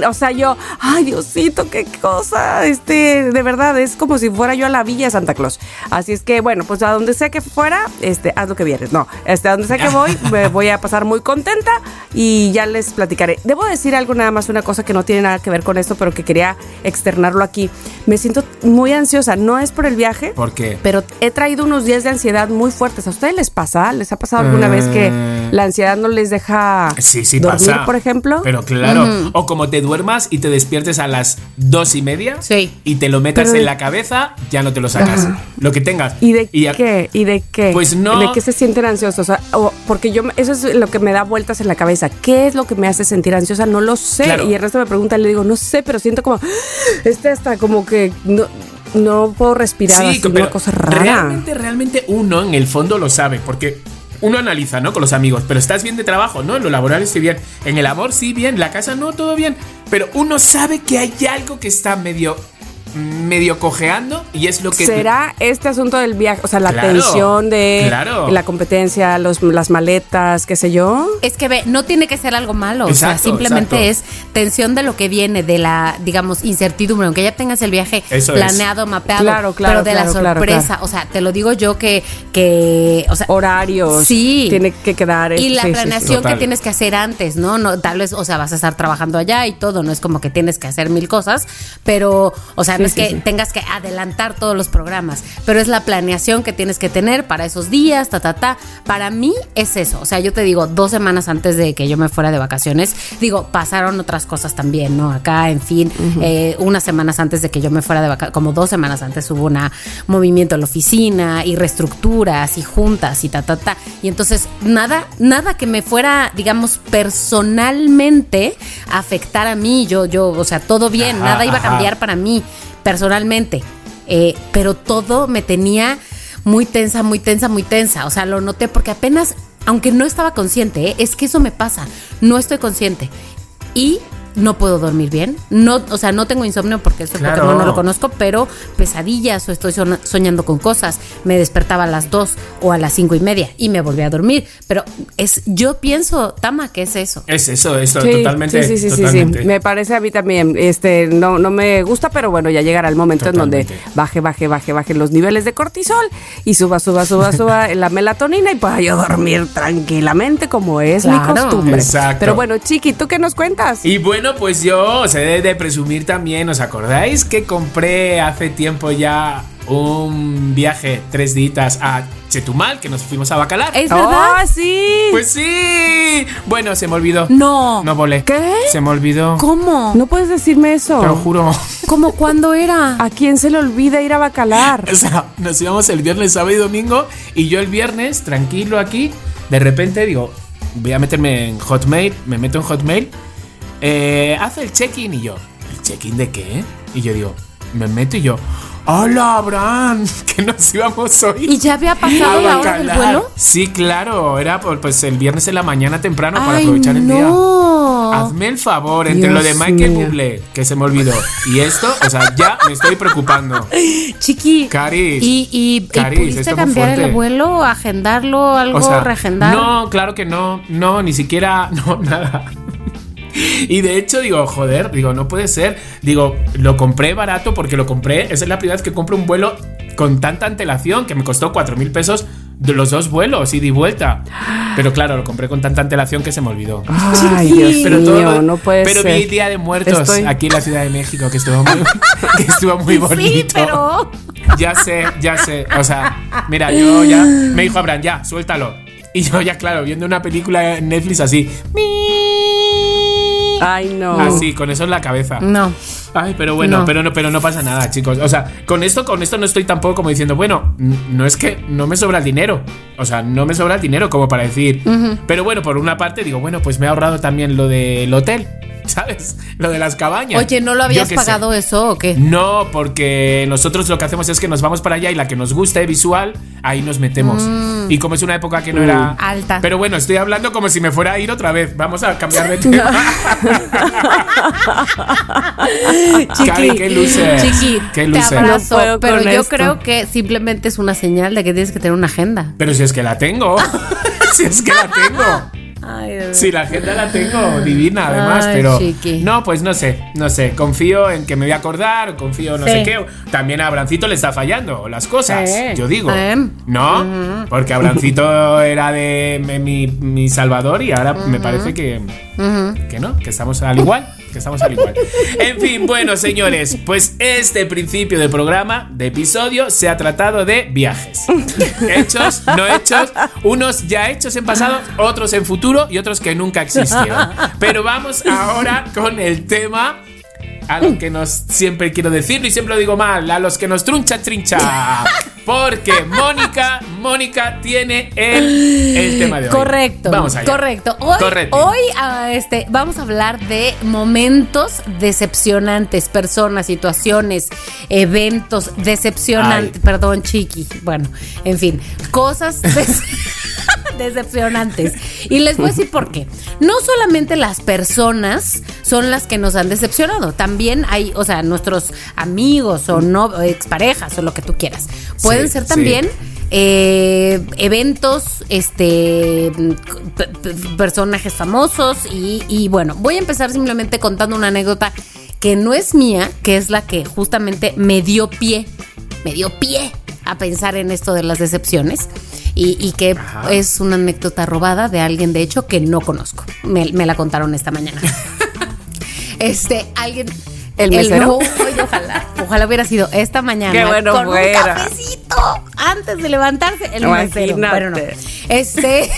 Speaker 2: O sea, yo, ay, Diosito, qué cosa. Este, de verdad, es como si fuera yo a la villa de Santa Claus. Así es que, bueno, pues a donde sea que fuera, este, haz lo que vienes. No, este, a donde sea que voy, me voy a pasar muy contenta y ya les platicaré. Debo decir algo, nada más, una cosa que no tiene nada que ver con esto, pero que quería externarlo aquí. Me siento muy ansiosa. No es por el viaje.
Speaker 1: ¿Por qué?
Speaker 2: Pero he traído unos días de ansiedad muy fuertes. ¿A ustedes les pasa? ¿Les ha pasado alguna vez que
Speaker 1: Eh.
Speaker 2: la ansiedad no les deja
Speaker 1: Sí, sí
Speaker 2: dormir,
Speaker 1: pasa.
Speaker 2: por ejemplo?
Speaker 1: Pero claro. O como te duermas y te despiertes a las dos y media.
Speaker 3: Sí.
Speaker 1: Y te lo metas
Speaker 2: Pero de-
Speaker 1: en la cabeza, ya no te lo sacas.
Speaker 2: Ajá.
Speaker 1: Lo que tengas.
Speaker 2: ¿Y de
Speaker 1: a-
Speaker 2: qué? ¿Y de qué?
Speaker 1: Pues no.
Speaker 2: ¿De qué se sienten ansiosos? O sea, o- porque yo, eso es lo que me da vueltas en la cabeza. ¿Qué es lo que me hace sentir ansiosa? No lo sé.
Speaker 1: Claro.
Speaker 2: Y el resto me pregunta y le digo, no sé, pero siento como, este hasta como que no, no puedo respirar. así,
Speaker 1: pero
Speaker 2: una cosa rara.
Speaker 1: Realmente, realmente uno en el fondo lo sabe, porque uno analiza, ¿no? Con los amigos, pero estás bien de trabajo, ¿no? En lo laboral estoy bien, en el amor sí bien, la casa no, todo bien, pero uno sabe que hay algo que está medio, medio cojeando y es lo que...
Speaker 2: ¿Será este asunto del viaje? O sea, la
Speaker 1: Claro,
Speaker 2: tensión de
Speaker 1: claro.
Speaker 2: la competencia, los, las maletas, qué sé yo.
Speaker 3: Es que ve, no tiene que ser algo malo, o sea, simplemente
Speaker 1: exacto.
Speaker 3: es tensión de lo que viene, de la, digamos, incertidumbre, aunque ya tengas el viaje
Speaker 1: Eso es.
Speaker 3: planeado, mapeado,
Speaker 2: Claro, claro,
Speaker 3: pero de
Speaker 2: claro,
Speaker 3: la
Speaker 2: claro,
Speaker 3: sorpresa,
Speaker 2: claro.
Speaker 3: o sea, te lo digo yo que, que o sea,
Speaker 2: Horarios.
Speaker 3: Sí.
Speaker 2: Tiene que quedar.
Speaker 3: y
Speaker 2: esto,
Speaker 3: la
Speaker 2: sí, sí, sí.
Speaker 3: planeación que tienes que hacer antes, ¿no? No, tal vez, o sea, vas a estar trabajando allá y todo, no es como que tienes que hacer mil cosas, pero, o sea, es
Speaker 2: sí,
Speaker 3: que
Speaker 2: sí.
Speaker 3: tengas que adelantar todos los programas, pero es la planeación que tienes que tener para esos días, ta, ta, ta. Para mí es eso, o sea, yo te digo, dos semanas antes de que yo me fuera de vacaciones, digo, pasaron otras cosas también, ¿no? Acá, en fin, eh, unas semanas antes de que yo me fuera de vacaciones, como dos semanas antes hubo un movimiento en la oficina y reestructuras y juntas y ta, ta, ta. Y entonces, nada, nada que me fuera, digamos, personalmente afectar a mí, yo, yo, o sea, todo bien,
Speaker 1: Ajá,
Speaker 3: nada iba a cambiar para mí personalmente. Eh, pero todo me tenía muy tensa, muy tensa, muy tensa. O sea, lo noté porque apenas, aunque no estaba consciente, ¿eh? es que eso me pasa. No estoy consciente. Y no puedo dormir bien. No, o sea, no tengo insomnio porque este
Speaker 1: Claro.
Speaker 3: Pokémon no lo conozco, pero pesadillas o estoy soñando con cosas. Me despertaba a las 2 o a las cinco y media y me volví a dormir. Pero es, yo pienso, Tama, que es eso.
Speaker 1: Es eso, eso,
Speaker 2: Sí,
Speaker 1: totalmente.
Speaker 2: Sí, sí, sí, sí,
Speaker 1: totalmente.
Speaker 2: sí. Me parece a mí también. Este, no, no me gusta, pero bueno, ya llegará el momento en donde baje, baje, baje, baje los niveles de cortisol y suba, suba, suba, suba la melatonina y pueda yo dormir tranquilamente como es mi costumbre.
Speaker 1: Exacto.
Speaker 2: Pero bueno, Chiqui, ¿tú qué nos cuentas?
Speaker 1: Y bueno, pues yo os he de, presumir también, ¿os acordáis que compré hace tiempo ya un viaje tres días a Chetumal, que nos fuimos a Bacalar?
Speaker 3: ¿Es verdad?
Speaker 2: ¡Oh, sí!
Speaker 1: Pues sí. Bueno, se me olvidó.
Speaker 3: no.
Speaker 1: No volé.
Speaker 2: ¿Qué?
Speaker 1: Se me olvidó.
Speaker 3: ¿Cómo?
Speaker 2: no puedes decirme eso.
Speaker 1: Te lo juro.
Speaker 3: ¿Cómo cuándo era?
Speaker 2: ¿A quién se le olvida ir a Bacalar?
Speaker 1: O sea, nos íbamos el viernes, sábado y domingo. Y yo el viernes, tranquilo aquí, de repente digo, voy a meterme en Hotmail. Me meto en Hotmail. Eh, hace el check-in y yo, ¿el check-in de qué? Y yo digo, me meto y yo, ¡Hola, Abraham! Que nos íbamos hoy.
Speaker 3: ¿Y ya había pasado la hora del vuelo?
Speaker 1: Sí, claro. Era por- pues el viernes en la mañana temprano para
Speaker 3: Ay,
Speaker 1: aprovechar el día.
Speaker 3: no.
Speaker 1: Hazme el favor, entre
Speaker 2: Dios
Speaker 1: lo de Michael. Bublé, que se me olvidó, y esto, o sea, ya me estoy preocupando.
Speaker 3: Chiqui.
Speaker 1: Caris.
Speaker 3: ¿Y, y, y
Speaker 1: Caris,
Speaker 3: pudiste
Speaker 1: esto fue
Speaker 3: cambiar el vuelo, agendarlo, algo,
Speaker 1: O sea, no, claro que no, no, ni siquiera, no, nada. Y de hecho digo, joder, digo, no puede ser. Digo, lo compré barato porque lo compré, esa es la primera vez que compro un vuelo con tanta antelación que me costó 4 mil pesos de los dos vuelos, ida y vuelta. Pero claro, lo compré con tanta antelación que se me olvidó.
Speaker 2: Ay, Dios
Speaker 1: Pero,
Speaker 2: mío,
Speaker 1: todo-
Speaker 2: no puede
Speaker 1: pero
Speaker 2: ser.
Speaker 1: Día de Muertos
Speaker 2: Estoy-
Speaker 1: aquí en la Ciudad de México, que estuvo muy, que estuvo muy bonito.
Speaker 3: Sí, pero.
Speaker 1: Ya sé, ya sé. O sea, mira, yo ya. Me dijo Abraham, ya, suéltalo. Y yo ya, claro, viendo una película en Netflix así.
Speaker 2: Ay, no.
Speaker 1: Así, con eso en la cabeza.
Speaker 3: No.
Speaker 1: Ay, pero bueno,
Speaker 3: No.
Speaker 1: pero no, pero no pasa nada, chicos. O sea, con esto, con esto no estoy tampoco como diciendo, bueno, no es que no me sobra el dinero. O sea, no me sobra el dinero como para decir. Pero bueno, por una parte digo, bueno, pues me he ahorrado también lo del hotel, ¿sabes? Lo de las cabañas.
Speaker 3: Oye, ¿no lo habías
Speaker 1: sé.
Speaker 3: pagado eso o qué?
Speaker 1: No, porque nosotros lo que hacemos es que nos vamos para allá y la que nos guste visual, ahí nos metemos. Y como es una época que no era
Speaker 3: Mm. Alta.
Speaker 1: Pero bueno, estoy hablando como si me fuera a ir otra vez. Vamos a cambiar de tema. Cari, qué loser.
Speaker 3: Chiqui,
Speaker 1: Qué
Speaker 3: te abrazo,
Speaker 2: No
Speaker 3: pero yo
Speaker 2: esto.
Speaker 3: creo que simplemente es una señal de que tienes que tener una agenda.
Speaker 1: Pero si es que la tengo. si es que la tengo.
Speaker 3: Ay.
Speaker 1: Si la agenda la tengo divina, además,
Speaker 3: Ay,
Speaker 1: pero.
Speaker 3: chiqui.
Speaker 1: No, pues no sé, no sé. Confío en que me voy a acordar, confío no
Speaker 3: Sí.
Speaker 1: sé qué. También a Abrancito le está fallando las cosas,
Speaker 3: Sí.
Speaker 1: yo digo.
Speaker 3: Eh.
Speaker 1: ¿No? Porque Abrancito era de mi, mi salvador y ahora me parece que. Que no, que estamos al igual. Que estamos al igual. En fin, bueno, señores, pues este principio de programa, de episodio, se ha tratado de viajes. Hechos, no hechos, unos ya hechos en pasado, otros en futuro y otros que nunca existieron. Pero vamos ahora con el tema a lo que nos siempre quiero decirlo y siempre lo digo mal, a los que nos truncha trincha. Porque Mónica, Mónica tiene el, el tema de hoy.
Speaker 3: Correcto.
Speaker 1: Vamos allá.
Speaker 3: Correcto. Hoy,
Speaker 1: Correcto.
Speaker 3: hoy ah, este, vamos a hablar de momentos decepcionantes, personas, situaciones, eventos decepcionantes.
Speaker 1: Ay.
Speaker 3: Perdón, chiqui. Bueno, en fin, cosas decepcionantes. Y les voy a decir por qué. No solamente las personas son las que nos han decepcionado, también hay, o sea, nuestros amigos o no o exparejas o lo que tú quieras. Pueden
Speaker 1: Sí,
Speaker 3: ser
Speaker 1: sí.
Speaker 3: también eh, eventos, este, personajes famosos y, y bueno, voy a empezar simplemente contando una anécdota que no es mía, que es la que justamente me dio pie, me dio pie a pensar en esto de las decepciones y, y que
Speaker 1: Ajá.
Speaker 3: es una anécdota robada de alguien, de hecho, que no conozco. Me, me la contaron esta mañana. este, alguien...
Speaker 2: ¿El mesero?
Speaker 3: no, oye, ojalá, ojalá hubiera sido esta mañana.
Speaker 2: Qué bueno
Speaker 3: con
Speaker 2: fuera.
Speaker 3: un cafecito antes de levantarse. El mesero.
Speaker 2: Imagínate.
Speaker 3: Bueno, no. Este.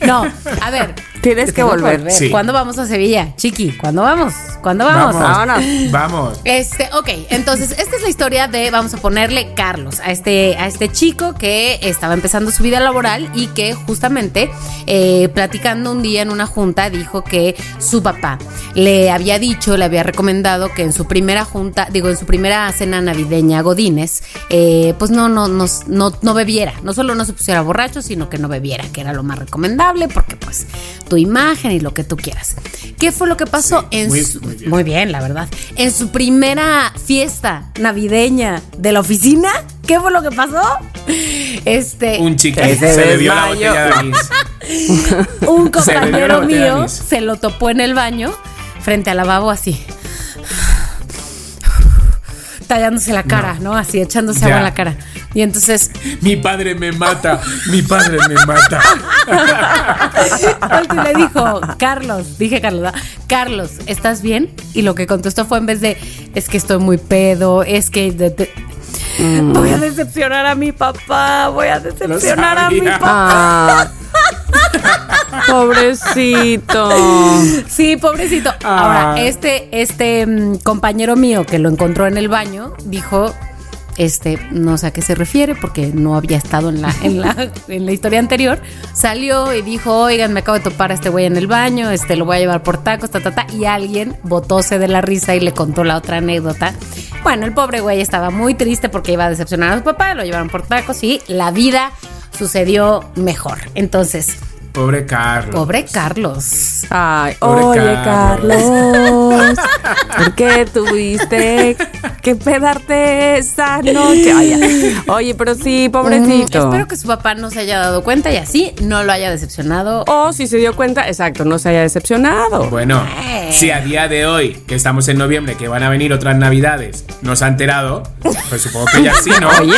Speaker 3: no, a ver.
Speaker 2: Tienes que volver.
Speaker 1: Sí.
Speaker 3: ¿Cuándo vamos a Sevilla? Chiqui, ¿cuándo vamos? ¿Cuándo vamos?
Speaker 2: Vámonos.
Speaker 1: Vamos.
Speaker 3: Este, ok, entonces esta es la historia de, vamos a ponerle Carlos, a este, a este chico que estaba empezando su vida laboral y que justamente eh, platicando un día en una junta dijo que su papá le había dicho, le había recomendado que en su primera junta, digo, en su primera cena navideña Godines, eh, pues no, no, no, no, no bebiera, no solo no se pusiera borracho, sino que no bebiera, que era lo más recomendable porque pues tu imagen y lo que tú quieras. ¿Qué fue lo que pasó
Speaker 1: Sí,
Speaker 3: en
Speaker 1: muy-
Speaker 3: su,
Speaker 1: muy bien.
Speaker 3: muy bien, la verdad. En su primera fiesta navideña de la oficina, ¿qué fue lo que pasó? Este,
Speaker 1: Un chico se,
Speaker 2: se
Speaker 1: le dio la botella de anís.
Speaker 3: un compañero mío se lo topó en el baño frente al lavabo así. Tallándose la cara, ¿no? Así, echándose
Speaker 1: Ya.
Speaker 3: agua en la cara. Y entonces,
Speaker 1: Mi padre me mata, mi padre me mata.
Speaker 3: Y le dijo, Carlos, dije Carlos. Carlos, ¿estás bien? Y lo que contestó fue en vez de, es que estoy muy pedo, es que... de- de- Voy a decepcionar a mi papá, voy a decepcionar a mi papá.
Speaker 2: Ah. Pobrecito.
Speaker 3: Sí, pobrecito.
Speaker 1: Ah.
Speaker 3: Ahora, este, este mm, compañero mío que lo encontró en el baño dijo, este, no sé a qué se refiere porque no había estado en la, en la, en la historia anterior. Salió y dijo, oigan, me acabo de topar a este güey en el baño, este, lo voy a llevar por tacos, ta, ta, ta. Y alguien botóse de la risa y le contó la otra anécdota. Bueno, el pobre güey estaba muy triste porque iba a decepcionar a su papá, lo llevaron por tacos y la vida sucedió mejor. Entonces,
Speaker 1: Pobre Carlos.
Speaker 3: pobre Carlos.
Speaker 2: Ay,
Speaker 1: Pobre
Speaker 2: oye,
Speaker 1: Carlos.
Speaker 2: Carlos. ¿Por qué tuviste que pedarte esa noche? Ay. Oye, pero sí, pobrecito.
Speaker 3: Mm, espero que su papá no se haya dado cuenta y así no lo haya decepcionado.
Speaker 2: O si se dio cuenta, exacto, no se haya decepcionado.
Speaker 1: Bueno,
Speaker 3: Eh.
Speaker 1: si a día de hoy, que estamos en noviembre, que van a venir otras navidades, no se ha enterado, pues supongo que ya sí, ¿no?
Speaker 2: Oye,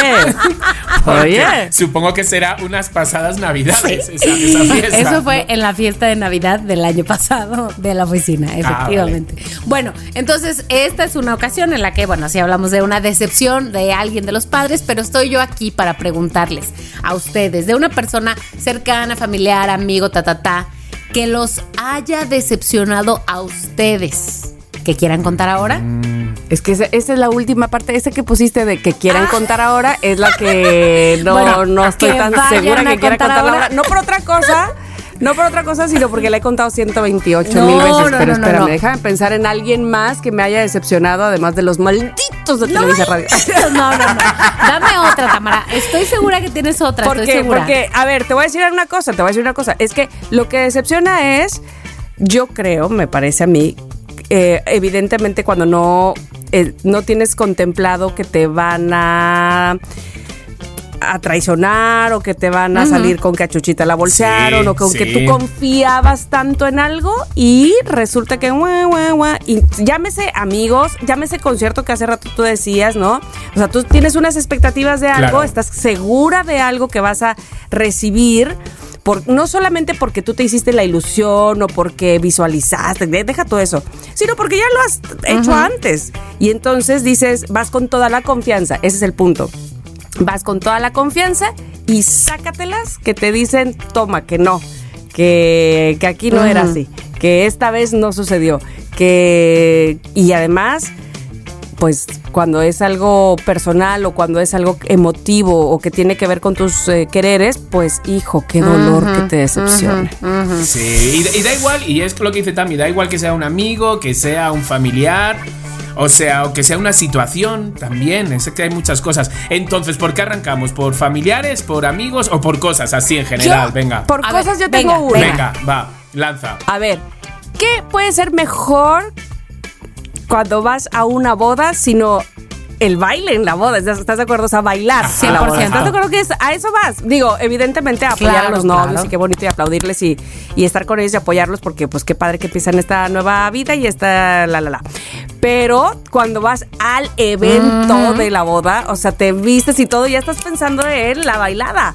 Speaker 1: Porque
Speaker 2: oye.
Speaker 1: Supongo que será unas pasadas navidades esa, esa fiesta.
Speaker 3: Eso fue en la fiesta de Navidad del año pasado de la oficina, efectivamente. Bueno, entonces esta es una ocasión en la que, bueno, sí hablamos de una decepción de alguien de los padres, pero estoy yo aquí para preguntarles a ustedes, de una persona cercana, familiar, amigo, ta, ta, ta, que los haya decepcionado a ustedes. Que quieran contar ahora.
Speaker 2: Es que esa, esa es la última parte, esa que pusiste de que quieran contar ahora es la que no,
Speaker 3: Bueno,
Speaker 2: no estoy
Speaker 3: que
Speaker 2: tan segura que quiera
Speaker 3: contar
Speaker 2: contarla
Speaker 3: ahora.
Speaker 2: ahora. No por otra cosa, no por otra cosa, sino porque la he contado 128
Speaker 3: No,
Speaker 2: mil veces.
Speaker 3: no,
Speaker 2: pero
Speaker 3: no, no,
Speaker 2: espérame,
Speaker 3: no.
Speaker 2: déjame pensar en alguien más que me haya decepcionado, además de los malditos de Televisa Radio.
Speaker 3: No, no, no. Dame otra, Tamara. Estoy segura que tienes otra.
Speaker 2: ¿Por
Speaker 3: estoy
Speaker 2: qué?
Speaker 3: segura.
Speaker 2: Porque, a ver, te voy a decir una cosa, te voy a decir una cosa. Es que lo que decepciona es, yo creo, me parece a mí, eh, evidentemente cuando no, eh, no tienes contemplado que te van a a traicionar o que te van a salir con que a Chuchita la bolsearon
Speaker 1: Sí,
Speaker 2: o con que tú confiabas tanto en algo y resulta que guau, guau, guau, y llámese amigos, llámese concierto que hace rato tú decías, ¿no? O sea, tú tienes unas expectativas de algo,
Speaker 1: Claro.
Speaker 2: estás segura de algo que vas a recibir. Por, no solamente porque tú te hiciste la ilusión o porque visualizaste, de- deja todo eso, sino porque ya lo has hecho antes. Y entonces dices, vas con toda la confianza, ese es el punto. Vas con toda la confianza y sácatelas que te dicen, toma, que no, que, que aquí no era así, que esta vez no sucedió, que... Y además, pues cuando es algo personal o cuando es algo emotivo o que tiene que ver con tus eh, quereres, pues hijo, qué dolor que te decepcione.
Speaker 1: Sí, y, da- y da igual, y es lo que dice Tami, da igual que sea un amigo, que sea un familiar, o sea, o que sea una situación también, es que hay muchas cosas. Entonces, ¿por qué arrancamos? ¿Por familiares, por amigos o por cosas así en general?
Speaker 2: Yo,
Speaker 1: venga.
Speaker 2: Por
Speaker 3: A ver,
Speaker 2: cosas yo
Speaker 3: venga,
Speaker 2: tengo una.
Speaker 1: Venga, va, lanza.
Speaker 2: A ver, ¿qué puede ser mejor cuando vas a una boda sino el baile en la boda? ¿Estás de acuerdo? O sea, bailar en la boda.
Speaker 3: 100%.
Speaker 2: ¿Estás de acuerdo que es- a eso vas? Digo, evidentemente apoyar
Speaker 3: Claro,
Speaker 2: a los novios
Speaker 3: claro.
Speaker 2: y qué bonito y aplaudirles y, y estar con ellos y apoyarlos porque pues qué padre que empiezan esta nueva vida y esta la la la. Pero cuando vas al evento de la boda, o sea, te vistes y todo, ya estás pensando en la bailada.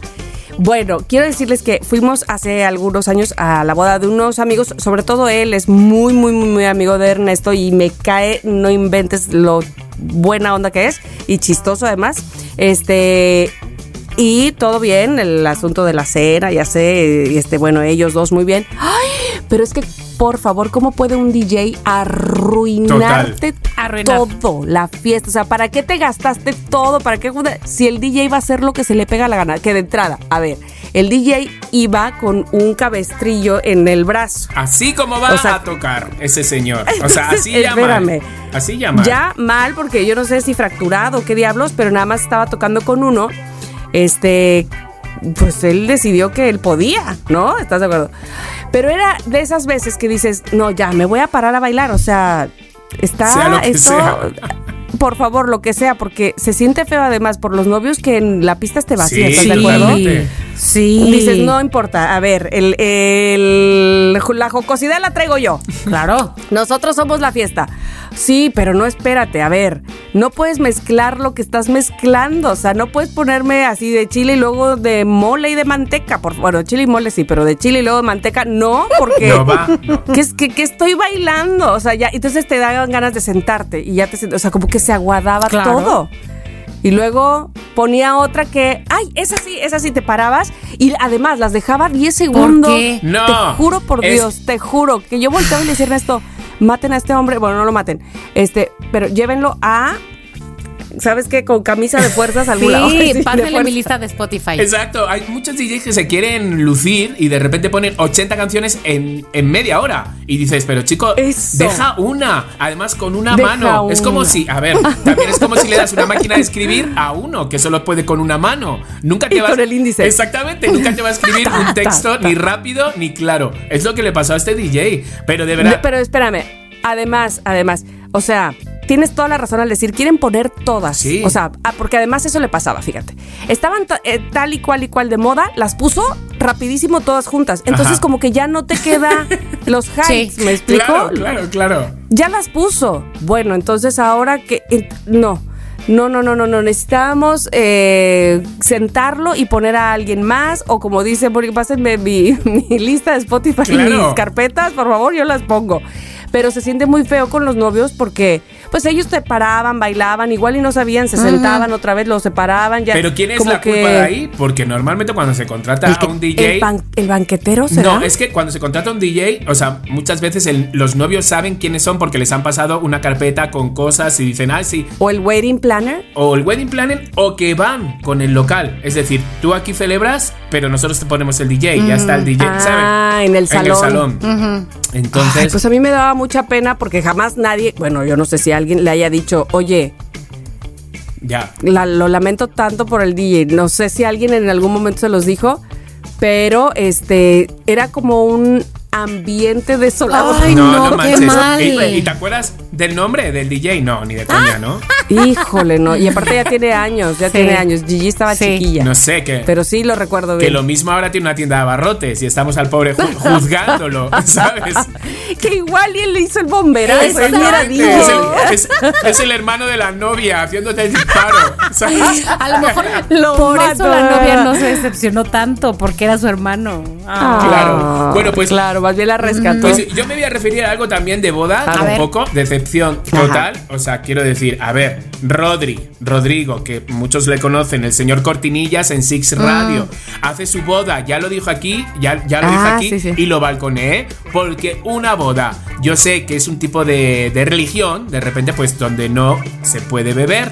Speaker 2: Bueno, quiero decirles que fuimos hace algunos años a la boda de unos amigos, sobre todo él es muy, muy, muy, muy amigo de Ernesto y me cae, no inventes lo buena onda que es y chistoso además. Este, y todo bien, el asunto de la cena, ya sé, este, bueno, ellos dos muy bien. Ay, pero es que, por favor, ¿cómo puede un DJ arruinarte
Speaker 3: Arruinar.
Speaker 2: todo, la fiesta? O sea, ¿para qué te gastaste todo? ¿Para qué? Si el DJ va a hacer lo que se le pega la gana, que de entrada, a ver, el DJ iba con un cabestrillo en el brazo.
Speaker 1: Así como va
Speaker 2: O sea-
Speaker 1: a tocar ese señor. O sea, así
Speaker 2: Espérame.
Speaker 1: Así ya mal.
Speaker 2: Ya mal, porque yo no sé si fracturado qué diablos, pero nada más estaba tocando con uno. Este, pues él decidió que él podía, ¿no? ¿Estás de acuerdo? Pero era de esas veces que dices, no, ya, me voy a parar a bailar. O sea, está
Speaker 1: Sea lo que
Speaker 2: esto.
Speaker 1: sea.
Speaker 2: Por favor, lo que sea, porque se siente feo además por los novios que en la pista esté vacía,
Speaker 1: Sí,
Speaker 2: ¿estás de acuerdo?
Speaker 1: totalmente.
Speaker 3: Sí.
Speaker 2: Dices, no importa, a ver, el, el- la jocosidad la traigo yo.
Speaker 3: Claro.
Speaker 2: Nosotros somos la fiesta. Sí, pero no espérate, a ver, no puedes mezclar lo que estás mezclando, o sea, no puedes ponerme así de chile y luego de mole y de manteca, por bueno, chile y mole sí, pero de chile y luego de manteca no, porque
Speaker 1: No va, no.
Speaker 2: que es que, que estoy bailando, o sea, ya entonces te daban ganas de sentarte y ya te sent- o sea, como que se aguadaba
Speaker 3: Claro.
Speaker 2: todo. Y luego ponía otra que, ay, esa sí, esa sí, te parabas y además las dejaba 10 segundos.
Speaker 3: qué?
Speaker 1: No,
Speaker 2: Te juro por
Speaker 1: es-
Speaker 2: Dios, te juro que yo volteaba y le decía a Ernesto, maten a este hombre, bueno, no lo maten, este, pero llévenlo a, ¿sabes qué? Con camisa de fuerzas al lado.
Speaker 3: Sí, pásenle mi lista de Spotify.
Speaker 1: Exacto, hay muchos DJs que se quieren lucir y de repente ponen 80 canciones en, en media hora. Y dices, pero chico,
Speaker 2: Eso.
Speaker 1: deja una. Además, con una
Speaker 2: Deja
Speaker 1: mano. Es como si, a ver, también es como si le das una máquina de escribir a uno que solo puede con una mano. Nunca te
Speaker 2: Y
Speaker 1: vas
Speaker 2: con el índice.
Speaker 1: Exactamente, nunca te va a escribir un texto ni rápido ni claro. Es lo que le pasó a este DJ. Pero de verdad.
Speaker 2: Pero espérame, además, además, o sea, tienes toda la razón al decir, quieren poner todas.
Speaker 1: Sí.
Speaker 2: O sea, ah, porque además eso le pasaba, fíjate. Estaban ta- eh, tal y cual y cual de moda, las puso rapidísimo todas juntas. Entonces
Speaker 1: Ajá.
Speaker 2: como que ya no te queda los highs,
Speaker 3: Sí.
Speaker 2: ¿me explico?
Speaker 1: Claro, claro, claro.
Speaker 2: Ya las puso. Bueno, entonces ahora que... eh, no. No, no, no, no, no. Necesitábamos eh, sentarlo y poner a alguien más. O como dice, porque pásenme mi, mi lista de Spotify y mis carpetas, por favor, yo las pongo. Pero se siente muy feo con los novios porque, pues ellos te paraban, bailaban, igual y no sabían, se sentaban otra vez, los separaban, ya.
Speaker 1: Pero ¿quién es la
Speaker 2: que
Speaker 1: culpa de ahí? Porque normalmente cuando se contrata
Speaker 2: el, que-
Speaker 1: a un DJ...
Speaker 2: el, ban- el banquetero será.
Speaker 1: No, es que cuando se contrata a un DJ, o sea, muchas veces el- los novios saben quiénes son porque les han pasado una carpeta con cosas y dicen, ah, sí,
Speaker 2: O el wedding planner.
Speaker 1: o el wedding planner o que van con el local. Es decir, tú aquí celebras, pero nosotros te ponemos el DJ, ya está el DJ,
Speaker 2: Ah,
Speaker 1: ¿sabes?
Speaker 2: en el salón.
Speaker 1: Entonces,
Speaker 2: Ay, pues a mí me daba mucha pena porque jamás nadie, bueno, yo no sé si alguien le haya dicho, oye,
Speaker 1: ya.
Speaker 2: la- lo lamento tanto por el DJ. No sé si alguien en algún momento se los dijo, pero este era como un ambiente desolado.
Speaker 3: Ay, no, qué
Speaker 1: manches.
Speaker 3: mal.
Speaker 1: ¿Y, y te acuerdas del nombre del DJ? No, ni de coña, ¿no?
Speaker 2: Híjole, no. Y aparte ya tiene años, ya
Speaker 3: Sí.
Speaker 2: tiene años. Gigi estaba
Speaker 3: Sí.
Speaker 2: chiquilla.
Speaker 1: No sé qué.
Speaker 2: Pero sí lo recuerdo
Speaker 1: que
Speaker 2: bien.
Speaker 1: lo mismo ahora tiene una tienda de abarrotes y estamos al pobre ju- juzgándolo, ¿sabes?
Speaker 2: Que igual y él le hizo el bomberazo.
Speaker 1: Exactamente. Es es- es el hermano de la novia haciéndote el disparo, ¿sabes?
Speaker 3: A lo mejor
Speaker 2: Lo
Speaker 3: por
Speaker 2: mato.
Speaker 3: eso la novia no se decepcionó tanto, porque era su hermano. Ah.
Speaker 1: Claro. Bueno, pues-
Speaker 2: Claro, más bien la rescató.
Speaker 1: Pues yo me voy a referir a algo también de boda,
Speaker 2: A
Speaker 1: un
Speaker 3: ver.
Speaker 1: poco, decepción total. O sea, quiero decir, a ver, Rodri, Rodrigo, que muchos le conocen, el señor Cortinillas en Six Radio, hace su boda, ya lo dijo aquí, ya, ya lo dijo
Speaker 2: Ah,
Speaker 1: aquí,
Speaker 2: sí, sí.
Speaker 1: y lo balconeé, porque una boda, yo sé que es un tipo de, de religión, de repente, pues donde no se puede beber,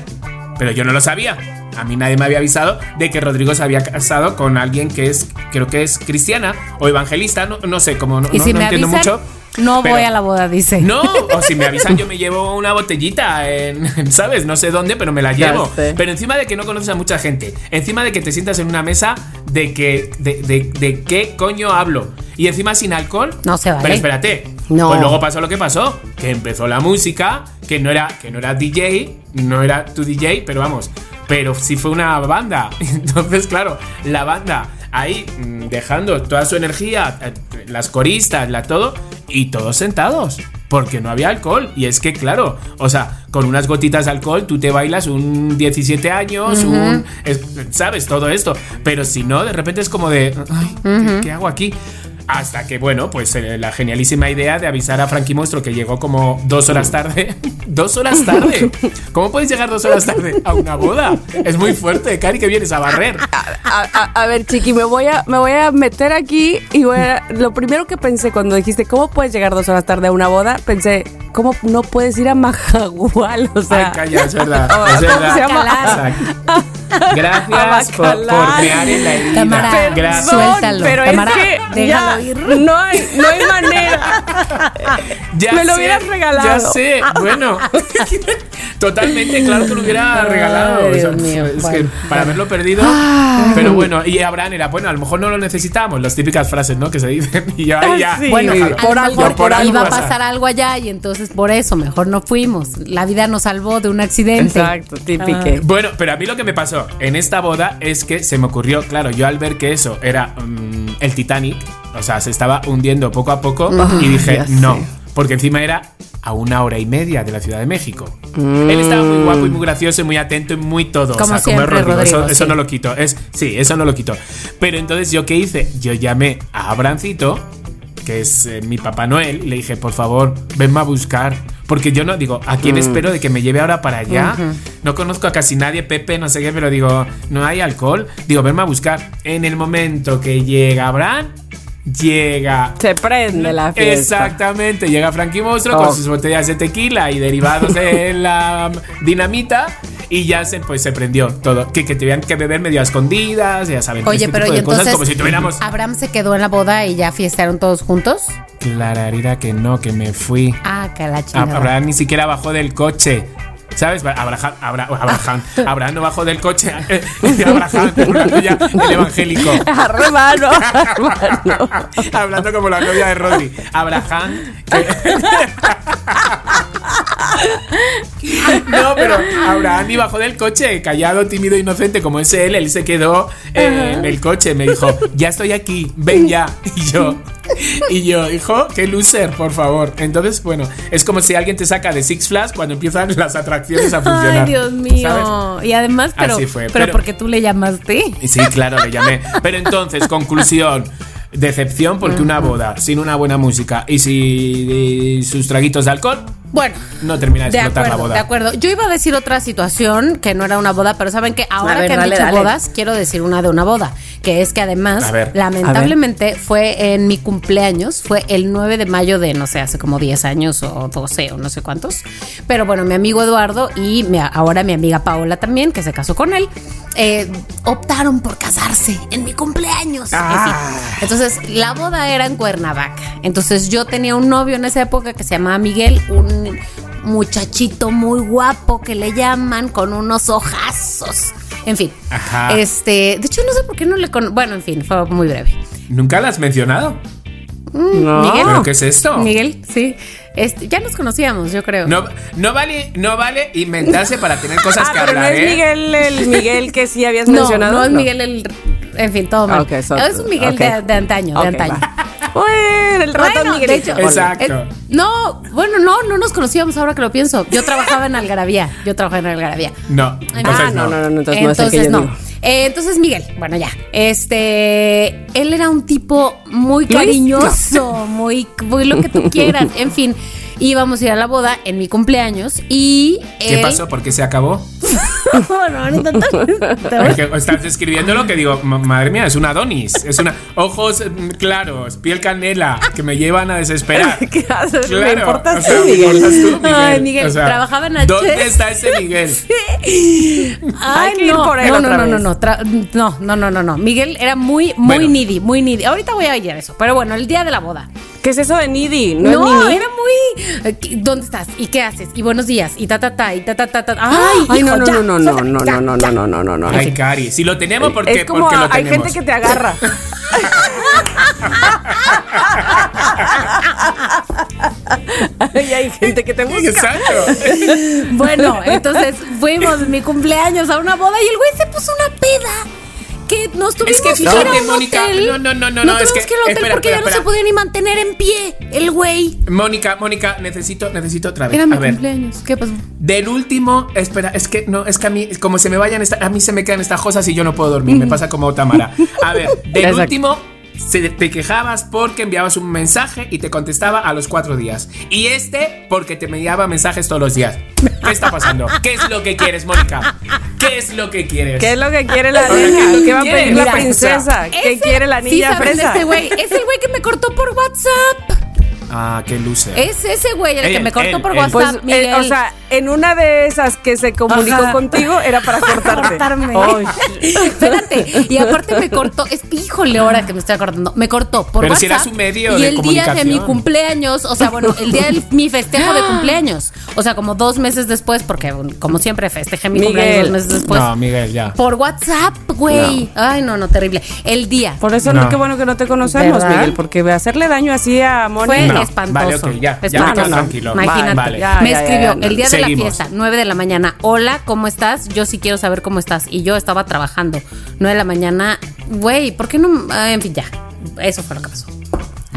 Speaker 1: pero yo no lo sabía. A mí nadie me había avisado de que Rodrigo se había casado con alguien que es, creo que es cristiana o evangelista, no, no sé, como no,
Speaker 3: Y
Speaker 1: no-
Speaker 3: si
Speaker 1: no
Speaker 3: me
Speaker 1: entiendo
Speaker 3: avisan,
Speaker 1: mucho.
Speaker 3: no
Speaker 1: pero-
Speaker 3: voy a la boda, dice.
Speaker 1: No, o si me avisan yo me llevo una botellita en, ¿sabes? No sé dónde, pero me la llevo. Pero encima de que no conoces a mucha gente, encima de que te sientas en una mesa de que de, de- de qué coño hablo y encima sin alcohol.
Speaker 3: No se vale.
Speaker 1: Pero espérate.
Speaker 2: No.
Speaker 1: Pues luego pasó lo que pasó, que empezó la música, que no era que no era DJ, no era tu DJ, pero vamos, pero sí fue una banda. Entonces, claro, la banda ahí mm, dejando toda su energía, eh, las coristas, la todo, y todos sentados. Porque no había alcohol. Y es que, claro, o sea, con unas gotitas de alcohol tú te bailas un 17 años, un. es- ¿Sabes? Todo esto. Pero si no, de repente es como de. Ay, ¿qué, qué hago aquí? Hasta que, bueno, pues eh, la genialísima idea de avisar a Frankie Monstruo que llegó como dos horas tarde. ¡Dos horas tarde! ¿Cómo puedes llegar dos horas tarde a una boda? Es muy fuerte, Cari, que vienes a barrer.
Speaker 2: A, a- a ver, Chiqui, me voy a, me voy a meter aquí y voy a- lo primero que pensé cuando dijiste, ¿cómo puedes llegar dos horas tarde a una boda? Pensé, ¿cómo no puedes ir a Majagual? O sea,
Speaker 1: Ay, calla, es verdad.
Speaker 2: ¿cómo
Speaker 1: Es verdad.
Speaker 2: se llama?
Speaker 1: Gracias por, por crear en la herida.
Speaker 3: Tamara,
Speaker 1: Gracias.
Speaker 3: suéltalo.
Speaker 2: pero
Speaker 3: Tamara,
Speaker 2: es que
Speaker 3: déjalo
Speaker 2: ya,
Speaker 3: ir.
Speaker 2: no hay, no hay manera.
Speaker 1: Ya
Speaker 2: Me lo
Speaker 1: sé,
Speaker 2: hubieras regalado.
Speaker 1: Ya sé, bueno. Totalmente, claro que lo hubiera
Speaker 2: Ay,
Speaker 1: regalado. O sea,
Speaker 2: Dios mío,
Speaker 1: es
Speaker 2: bueno,
Speaker 1: que para haberlo perdido. Pero bueno, y Abraham era, bueno, a lo mejor no lo necesitamos, las típicas frases, ¿no? Que se dicen. Y yo ahí ya.
Speaker 2: Sí.
Speaker 3: Bueno,
Speaker 2: Sí.
Speaker 3: a
Speaker 2: Por
Speaker 3: lo
Speaker 2: algo,
Speaker 1: por algo
Speaker 3: iba a
Speaker 1: pasa.
Speaker 3: pasar algo allá y entonces por eso mejor no fuimos. La vida nos salvó de un accidente.
Speaker 2: Exacto, típico.
Speaker 1: Bueno, pero a mí lo que me pasó en esta boda es que se me ocurrió, claro, yo al ver que eso era mm, el Titanic, o sea, se estaba hundiendo poco a poco, y dije, no,
Speaker 2: sé.
Speaker 1: porque encima era a una hora y media de la Ciudad de México. Él estaba muy guapo y muy gracioso y muy atento y muy todo.
Speaker 3: Como
Speaker 1: o sea,
Speaker 3: siempre,
Speaker 1: como es Rodrigo,
Speaker 3: Rodrigo,
Speaker 1: eso, eso
Speaker 3: sí.
Speaker 1: no lo quito. Es, sí, eso no lo quito. Pero entonces, ¿yo qué hice? Yo llamé a Abrancito, que es eh, mi Papá Noel, y le dije, por favor, venme a buscar. Porque yo no digo, ¿a quién espero de que me lleve ahora para allá? No conozco a casi nadie, Pepe, no sé qué, pero digo, no hay alcohol. Digo, venme a buscar. En el momento que llega Abraham, llega
Speaker 2: Se prende la fiesta.
Speaker 1: Exactamente, llega Frankie Monstruo con
Speaker 2: Oh.
Speaker 1: sus botellas de tequila y derivados de la dinamita y ya se pues se prendió todo. Que, que tuvieran que beber medio a escondidas, ya saben.
Speaker 3: Oye,
Speaker 1: este
Speaker 3: pero
Speaker 1: tipo de cosas
Speaker 3: entonces
Speaker 1: como si tuviéramos.
Speaker 3: Abraham se quedó en la boda y ya fiestaron todos juntos.
Speaker 1: Clararira que no, que me fui.
Speaker 3: Ah, que la
Speaker 1: A-
Speaker 3: chingada.
Speaker 1: Abraham ni siquiera bajó del coche. ¿Sabes? Abraham, Abra- Abraham, Abraham no bajó del coche. Abraham, hablando ya el evangélico.
Speaker 2: Hermano, hermano.
Speaker 1: Hablando como la novia de Rodri. Abraham. que- No, pero Abraham ni bajó del coche, callado, tímido, inocente, como es él. Él se quedó eh, en el coche. Me dijo, ya estoy aquí, ven ya. Y yo, y yo, hijo, qué loser, por favor. Entonces, bueno, es como si alguien te saca de Six Flags cuando empiezan las atracciones a funcionar.
Speaker 3: Ay, Dios mío.
Speaker 1: ¿sabes?
Speaker 3: Y además, pero,
Speaker 1: Así fue,
Speaker 3: pero,
Speaker 1: pero-
Speaker 3: porque tú le llamaste.
Speaker 1: Sí, claro, le llamé. Pero entonces, conclusión. Decepción porque una boda sin una buena música y sin sus traguitos de alcohol bueno, no termina de, explotar
Speaker 3: acuerdo,
Speaker 1: la boda.
Speaker 3: De acuerdo. Yo iba a decir otra situación que no era una boda, pero saben que ahora ver, que han dale, dicho dale. bodas, quiero decir una de una boda, que es que además, ver, lamentablemente, fue en mi cumpleaños, fue el 9 de mayo de, no sé, hace como 10 años o 12 o no sé cuántos. Pero bueno, mi amigo Eduardo y mi, ahora mi amiga Paola también, que se casó con él, eh, optaron por casarse en mi cumpleaños. Ah. Entonces, la boda era en Cuernavaca. Entonces, yo tenía un novio en esa época que se llamaba Miguel, un muchachito muy guapo que le llaman con unos ojazos. En fin.
Speaker 1: Ajá.
Speaker 3: Este, de hecho no sé por qué no le con bueno, en fin, fue muy breve.
Speaker 1: ¿Nunca la has mencionado?
Speaker 3: Mm,
Speaker 1: no.
Speaker 3: Miguel.
Speaker 1: ¿Pero qué es esto?
Speaker 3: Miguel, sí. Este, ya nos conocíamos, yo creo.
Speaker 1: No, no vale, no vale inventarse para tener cosas
Speaker 2: ah,
Speaker 1: que
Speaker 2: pero
Speaker 1: hablar.
Speaker 2: no es
Speaker 1: ¿eh?
Speaker 2: Miguel el Miguel que sí habías
Speaker 3: no,
Speaker 2: mencionado.
Speaker 3: No, es Miguel el. En fin, todo mal.
Speaker 2: Okay, so,
Speaker 3: es un Miguel
Speaker 2: okay.
Speaker 3: de, de, antaño, de
Speaker 2: Okay,
Speaker 3: antaño.
Speaker 2: Uy, el ratón
Speaker 3: Bueno,
Speaker 2: Miguel.
Speaker 3: de hecho,
Speaker 1: Exacto.
Speaker 3: Eh, no, bueno, no, no nos conocíamos ahora que lo pienso. Yo trabajaba en Algarabía. Yo trabajaba en Algarabía.
Speaker 1: No, entonces
Speaker 2: Ah, no, no, no, no, entonces,
Speaker 3: Entonces
Speaker 2: no es el que yo
Speaker 3: no.
Speaker 2: digo.
Speaker 3: Eh, entonces Miguel, bueno ya, este, él era un tipo muy cariñoso, muy, muy lo que tú quieras, en fin. Íbamos a ir a la boda en mi cumpleaños y
Speaker 1: ¿Qué
Speaker 3: él-
Speaker 1: pasó? ¿Por qué se acabó?
Speaker 3: no, no, no, no, no.
Speaker 1: Porque estás describiendo lo que digo, ma- madre mía, es una Adonis, es una ojos mm, claros, piel canela, que me llevan a desesperar.
Speaker 2: ¿Qué haces? Me
Speaker 1: Claro,
Speaker 2: importas
Speaker 1: o sea,
Speaker 2: tú,
Speaker 1: me
Speaker 2: Miguel.
Speaker 1: importas tú, Miguel.
Speaker 3: Ay, Miguel, trabajaba en
Speaker 1: ¿Dónde
Speaker 3: H.
Speaker 1: está ese Miguel?
Speaker 3: Ay,
Speaker 2: Hay
Speaker 3: no,
Speaker 2: por él
Speaker 3: no,
Speaker 2: otra
Speaker 3: no, no, no, no, no, no, no, no. Miguel era muy, muy
Speaker 1: Bueno.
Speaker 3: needy, muy needy. Ahorita voy a ir a eso, pero bueno, el día de la boda.
Speaker 2: ¿Qué es eso de Needy? ¿No,
Speaker 3: No,
Speaker 2: es
Speaker 3: era muy. eh, ¿qué- ¿Dónde estás? ¿Y qué haces? Y buenos días. Y ta, ta, ta, y ta, ta, ta, ta. Ay,
Speaker 2: Ay, no,
Speaker 3: hijo,
Speaker 2: no,
Speaker 3: ya,
Speaker 2: no, no, no, no,
Speaker 3: ya,
Speaker 2: no, no, no, no, no, no, no.
Speaker 1: Ay, Cari, si lo tenemos, ¿por qué?
Speaker 2: Es como
Speaker 1: Porque lo
Speaker 2: hay
Speaker 1: tenemos.
Speaker 2: gente que te agarra. y hay gente que te busca.
Speaker 1: Exacto.
Speaker 3: Bueno, entonces fuimos mi cumpleaños a una boda y el güey se puso una peda. Que nos tuvimos
Speaker 1: Es que
Speaker 3: que
Speaker 1: fíjate,
Speaker 3: un
Speaker 1: Mónica,
Speaker 3: hotel.
Speaker 1: no, no, no, no, no, es que-
Speaker 3: que al hotel
Speaker 1: espera,
Speaker 3: porque
Speaker 1: espera,
Speaker 3: ya no se
Speaker 1: espera.
Speaker 3: podía ni mantener en pie el güey.
Speaker 1: Mónica, Mónica, necesito, necesito otra vez.
Speaker 3: Era mi
Speaker 1: a ver,
Speaker 3: cumpleaños. ¿Qué pasó?
Speaker 1: del último, espera, es que no, es que a mí, como se me vayan, esta- a mí se me quedan estas cosas y yo no puedo dormir, me pasa como Tamara. A ver, del
Speaker 2: Exacto.
Speaker 1: último, se- te quejabas porque enviabas un mensaje y te contestaba a los cuatro días. Y este, porque te enviaba mensajes todos los días. ¿Qué está pasando? ¿Qué es lo que quieres, Mónica? ¿Qué es lo que quieres?
Speaker 2: ¿Qué es lo que quiere la
Speaker 1: Ahora, ¿qué es
Speaker 2: niña?
Speaker 1: lo que
Speaker 2: ¿Qué va a
Speaker 1: quiere?
Speaker 2: pedir la princesa? ¿Qué quiere la
Speaker 3: sí
Speaker 2: niña
Speaker 3: de
Speaker 2: fresa?
Speaker 3: este güey. Es el güey que me cortó por WhatsApp.
Speaker 1: Ah, qué loser.
Speaker 3: Es ese güey el que me cortó
Speaker 1: él,
Speaker 3: por
Speaker 1: él.
Speaker 3: WhatsApp,
Speaker 2: Pues, eh,
Speaker 3: Miguel.
Speaker 2: o sea, en una de esas que se comunicó
Speaker 3: Ajá.
Speaker 2: contigo era para cortarte.
Speaker 3: cortarme. Espérate. Y aparte me cortó, es híjole ahora que me estoy acordando, me cortó por
Speaker 1: Pero si
Speaker 3: WhatsApp.
Speaker 1: era su medio
Speaker 3: y
Speaker 1: de
Speaker 3: el día de mi cumpleaños, o sea, bueno, el día de mi festejo de cumpleaños, o sea, como dos meses después, porque como siempre festejé mi
Speaker 2: Miguel.
Speaker 3: cumpleaños dos meses después.
Speaker 1: no, Miguel, ya.
Speaker 3: Por WhatsApp, güey. Ay, no, no, terrible. El día
Speaker 2: Por eso
Speaker 1: No.
Speaker 2: qué bueno que no te conocemos,
Speaker 3: ¿Verdad?
Speaker 2: Miguel, porque hacerle daño así a Moni.
Speaker 3: fue
Speaker 1: No,
Speaker 3: espantoso.
Speaker 1: vale, ok, ya, ya me
Speaker 3: Espantoso.
Speaker 1: quedo tranquilo.
Speaker 3: Imagínate.
Speaker 1: Vale,
Speaker 2: ya,
Speaker 3: me
Speaker 2: ya, ya,
Speaker 3: escribió el día de. La fiesta, 9 de la mañana. Hola, ¿cómo estás? Yo sí quiero saber cómo estás. Y yo estaba trabajando. 9 de la mañana. Güey, ¿por qué no? Ah, en fin, ya. Eso fue lo que pasó.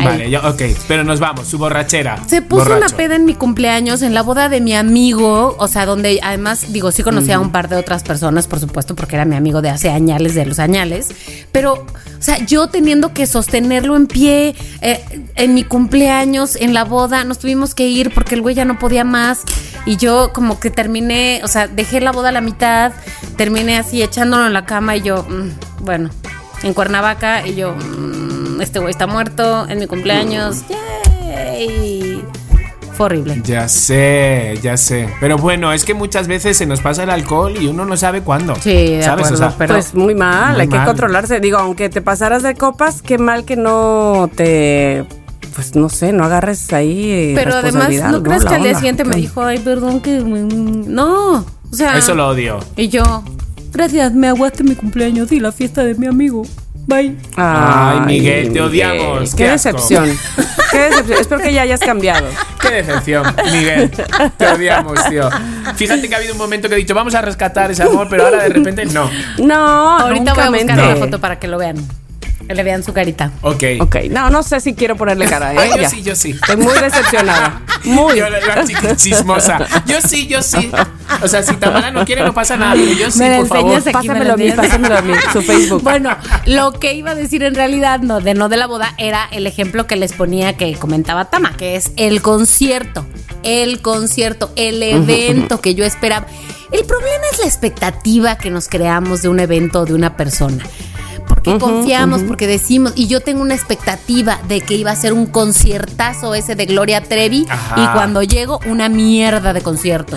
Speaker 3: Ahí.
Speaker 1: Vale, ya, ok, pero nos vamos, su borrachera.
Speaker 3: Se puso
Speaker 1: Borracho.
Speaker 3: una peda en mi cumpleaños, en la boda de mi amigo, o sea, donde además, digo, sí conocía a un par de otras personas, por supuesto, porque era mi amigo de hace añales, de los añales, pero, o sea, yo teniendo que sostenerlo en pie, eh, en mi cumpleaños, en la boda, nos tuvimos que ir porque el güey ya no podía más, y yo como que terminé, o sea, dejé la boda a la mitad, terminé así echándolo en la cama y yo, mm, bueno, en Cuernavaca, y yo, mm, este güey está muerto en mi cumpleaños, ¡yay! Fue horrible.
Speaker 1: Ya sé, ya sé. Pero bueno, es que muchas veces se nos pasa el alcohol y uno no sabe cuándo.
Speaker 3: Sí, de
Speaker 1: ¿Sabes?
Speaker 3: acuerdo,
Speaker 1: o sea,
Speaker 3: pero-
Speaker 2: Pues muy mal,
Speaker 1: Muy
Speaker 2: hay que controlarse. Digo, aunque te pasaras de copas, qué mal que no te. Pues no sé, no agarres ahí.
Speaker 3: Pero además,
Speaker 2: responsabilidad,
Speaker 3: ¿no crees que al día siguiente me dijo, ay, perdón que... No, o sea...
Speaker 1: eso lo odio.
Speaker 3: Y yo, gracias, me aguaste mi cumpleaños y la fiesta de mi amigo. Bye.
Speaker 1: Ay, Miguel, te odiamos,
Speaker 2: Qué, decepción. qué decepción. Espero que ya hayas cambiado.
Speaker 1: Qué decepción, Miguel. Te odiamos, tío. Fíjate que ha habido un momento que he dicho, vamos a rescatar ese amor, pero ahora de repente no.
Speaker 2: No,
Speaker 3: Ahorita voy a buscar
Speaker 2: mente.
Speaker 3: la foto para que lo vean. Que le vean su carita.
Speaker 1: Ok.
Speaker 2: Ok, no, no sé si quiero ponerle cara. ¿eh?
Speaker 1: Ay, yo
Speaker 2: Ya.
Speaker 1: sí, yo sí.
Speaker 2: Estoy muy decepcionada. Muy.
Speaker 1: Yo, la, chismosa. Yo sí, yo sí. O sea, si Tamara no quiere, no pasa nada. Pero yo sí,
Speaker 3: Me
Speaker 1: por favor.
Speaker 3: aquí, me
Speaker 2: Pásamelo a mí, pásamelo a mí, su Facebook.
Speaker 3: Bueno, lo que iba a decir en realidad, no, de no de la boda, era el ejemplo que les ponía que comentaba Tama, que es el concierto. el concierto, el evento que yo esperaba. El problema es la expectativa que nos creamos de un evento o de una persona porque confiamos, porque decimos, y yo tengo una expectativa de que iba a ser un conciertazo ese de Gloria Trevi,
Speaker 1: Ajá.
Speaker 3: y cuando llego, una mierda de concierto.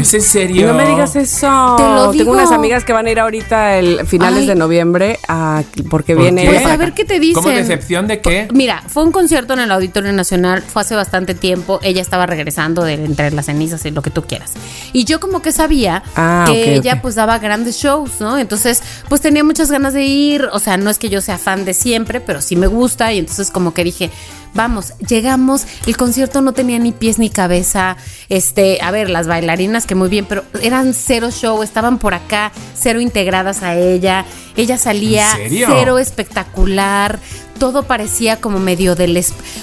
Speaker 1: ¿Es en serio?
Speaker 2: No me digas eso.
Speaker 3: Te lo
Speaker 2: Tengo
Speaker 3: digo.
Speaker 2: unas amigas que van a ir ahorita el finales
Speaker 3: Ay.
Speaker 2: de noviembre a, porque
Speaker 1: ¿Por
Speaker 2: viene.
Speaker 3: Pues a ver qué te dicen.
Speaker 1: ¿Cómo decepción de qué?
Speaker 3: Mira, fue un concierto en el Auditorio Nacional, fue hace bastante tiempo, ella estaba regresando de entre las cenizas y lo que tú quieras. Y yo como que sabía
Speaker 2: Ah,
Speaker 3: que ella pues daba grandes shows, ¿no? Entonces, pues tenía muchas ganas de ir, o sea, no es que yo sea fan de siempre, pero sí me gusta y entonces como que dije, vamos, llegamos, el concierto no tenía ni pies ni cabeza, este, a ver, las bailarinas que muy bien, pero eran cero show, estaban por acá, cero integradas a ella, ella salía cero espectacular, todo parecía como medio del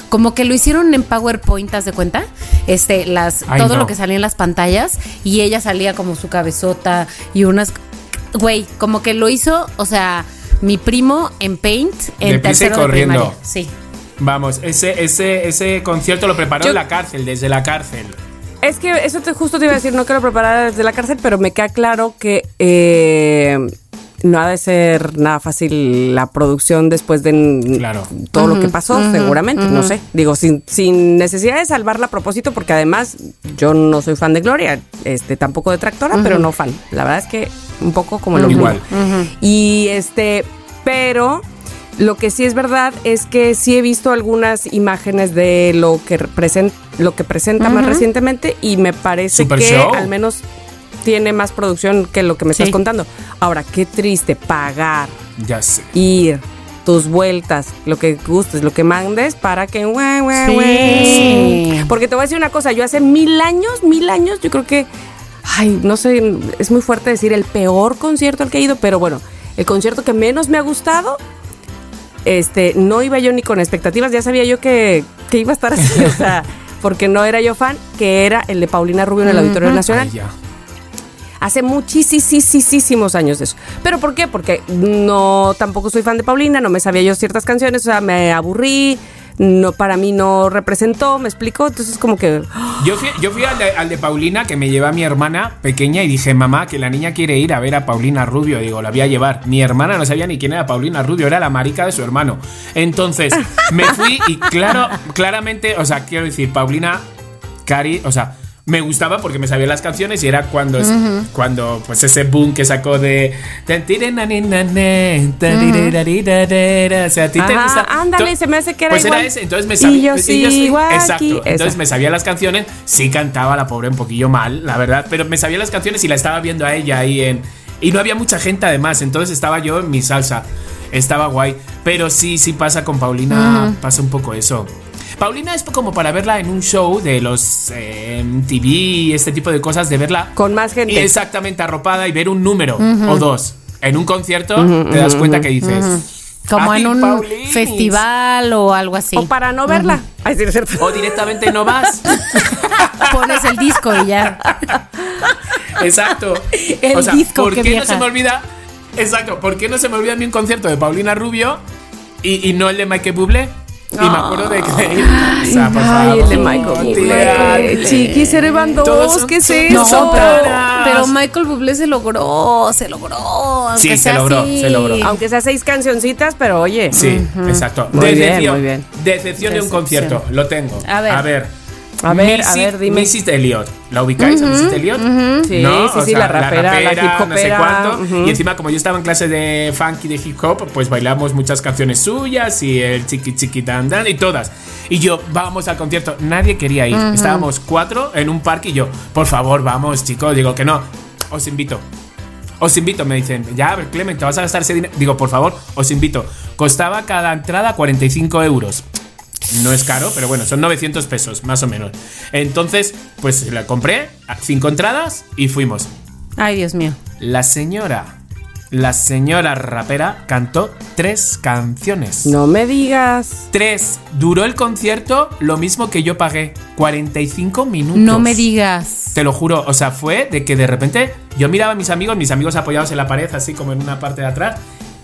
Speaker 3: como que lo hicieron en PowerPoint, ¿te de cuenta? Este, las
Speaker 1: Ay,
Speaker 3: todo
Speaker 1: no.
Speaker 3: lo que salía en las pantallas y ella salía como su cabezota y unas güey, como que lo hizo, o sea, mi primo en Paint en
Speaker 1: Deprisa y
Speaker 3: tercero de
Speaker 1: corriendo.
Speaker 3: primaria. Sí.
Speaker 1: Vamos, ese, ese, ese concierto lo preparó
Speaker 2: Yo-
Speaker 1: en la cárcel, desde la cárcel.
Speaker 2: Es que eso te, justo te iba a decir, no quiero preparar desde la cárcel, pero me queda claro que eh, no ha de ser nada fácil la producción después de
Speaker 1: Claro.
Speaker 2: todo lo que pasó, seguramente, no sé. Digo, sin, sin necesidad de salvarla a propósito, porque además yo no soy fan de Gloria, este tampoco detractora, pero no fan. La verdad es que un poco como lo
Speaker 1: Igual.
Speaker 2: mismo. Y este, pero lo que sí es verdad es que sí he visto algunas imágenes de lo que presenta, lo que presenta más recientemente y me parece
Speaker 1: Super
Speaker 2: que
Speaker 1: show.
Speaker 2: al menos tiene más producción que lo que me estás contando. Ahora, qué triste pagar,
Speaker 1: Ya sé.
Speaker 2: ir, tus vueltas, lo que gustes, lo que mandes para que...
Speaker 3: Sí.
Speaker 2: Porque te voy a decir una cosa, yo hace mil años, mil años, yo creo que, ay, no sé, es muy fuerte decir el peor concierto al que he ido, pero bueno, el concierto que menos me ha gustado, este, no iba yo ni con expectativas, ya sabía yo que, que iba a estar así, o sea, porque no era yo fan, que era el de Paulina Rubio en el Auditorio Nacional.
Speaker 1: Ay.
Speaker 2: Hace muchísimos años de eso. ¿Pero por qué? Porque no, tampoco soy fan de Paulina, no me sabía yo ciertas canciones, o sea, me aburrí, no, para mí no representó, me explico, entonces como que...
Speaker 1: Yo fui, yo fui al, de, al de Paulina que me lleva mi hermana pequeña y dije, mamá, que la niña quiere ir a ver a Paulina Rubio. Digo, la voy a llevar. Mi hermana no sabía ni quién era Paulina Rubio, era la marica de su hermano. Entonces, me fui y claro, claramente, o sea, quiero decir, Paulina, Cari, o sea, me gustaba porque me sabía las canciones y era cuando, es- cuando pues ese boom que sacó de... O sea, a ti te
Speaker 2: Ajá,
Speaker 1: gusta...
Speaker 2: ándale, se me hace que era
Speaker 1: Pues era
Speaker 2: igual.
Speaker 1: ese, entonces me
Speaker 2: Y
Speaker 1: sabía...
Speaker 2: yo sigo
Speaker 1: Exacto, entonces me sabía las canciones, sí cantaba la pobre un poquillo mal, la verdad, pero me sabía las canciones y la estaba viendo a ella ahí en... Y no había mucha gente además, entonces estaba yo en mi salsa, estaba guay, pero sí, sí pasa con Paulina, pasa un poco eso. Paulina es como para verla en un show de los eh, TV, este tipo de cosas, de verla
Speaker 2: Con más gente.
Speaker 1: y exactamente arropada y ver un número o dos. En un concierto te das cuenta que dices...
Speaker 3: Como
Speaker 1: "Ay,
Speaker 3: en un
Speaker 1: Paulinis".
Speaker 3: festival o algo así.
Speaker 2: O para no verla.
Speaker 1: O directamente no vas.
Speaker 3: Pones el disco y ya.
Speaker 1: Exacto.
Speaker 3: El
Speaker 1: o sea,
Speaker 3: disco,
Speaker 1: ¿por
Speaker 3: qué
Speaker 1: qué no se me olvida? Exacto, ¿por qué no se me olvida a mí un concierto de Paulina Rubio y, y no el de Michael Bublé? Y me acuerdo de que. O sea, por
Speaker 2: Ay, el de Michael Bublé. Chiqui, cero van
Speaker 1: Todos
Speaker 2: dos, ¿qué es eso?
Speaker 3: Pero, Michael Bublé se logró, se logró. aunque
Speaker 1: Sí, se
Speaker 3: sea
Speaker 1: logró,
Speaker 3: así.
Speaker 1: se logró.
Speaker 2: Aunque sea seis cancioncitas, pero oye.
Speaker 1: Sí, exacto.
Speaker 2: Muy bien,
Speaker 1: Decepción.
Speaker 2: muy bien.
Speaker 1: Decepción de un
Speaker 3: Decepción.
Speaker 1: concierto. Lo tengo.
Speaker 3: A ver.
Speaker 1: A ver.
Speaker 2: A ver, a
Speaker 1: Missy-
Speaker 2: ver, dime.
Speaker 1: Missy Elliott. ¿La ubicáis a Missy Elliott?
Speaker 2: Sí,
Speaker 1: ¿No?
Speaker 2: sí,
Speaker 1: O
Speaker 2: sí,
Speaker 1: sea,
Speaker 2: la rapera, la hip
Speaker 1: no sé
Speaker 2: hopera,
Speaker 1: cuánto. Y encima, como yo estaba en clase de funk y de hip hop, pues bailamos muchas canciones suyas y el chiqui chiqui dan dan y todas. Y yo, vamos al concierto. Nadie quería ir. Estábamos cuatro en un parque y yo, por favor, vamos, chicos. Digo que no. Os invito. Os invito, me dicen, ya, a ver, Clement, te vas a gastar ese dinero. Digo, por favor, os invito. Costaba cada entrada 45 euros. No es caro, pero bueno, son 900 pesos, más o menos. Entonces, pues la compré, cinco entradas y fuimos.
Speaker 3: Ay, Dios mío.
Speaker 1: La señora, la señora rapera cantó tres canciones.
Speaker 2: No me digas.
Speaker 1: Tres. Duró el concierto lo mismo que yo pagué. 45 minutos.
Speaker 3: No me digas.
Speaker 1: Te lo juro, o sea, fue de que de repente yo miraba a mis amigos, mis amigos apoyados en la pared, así como en una parte de atrás,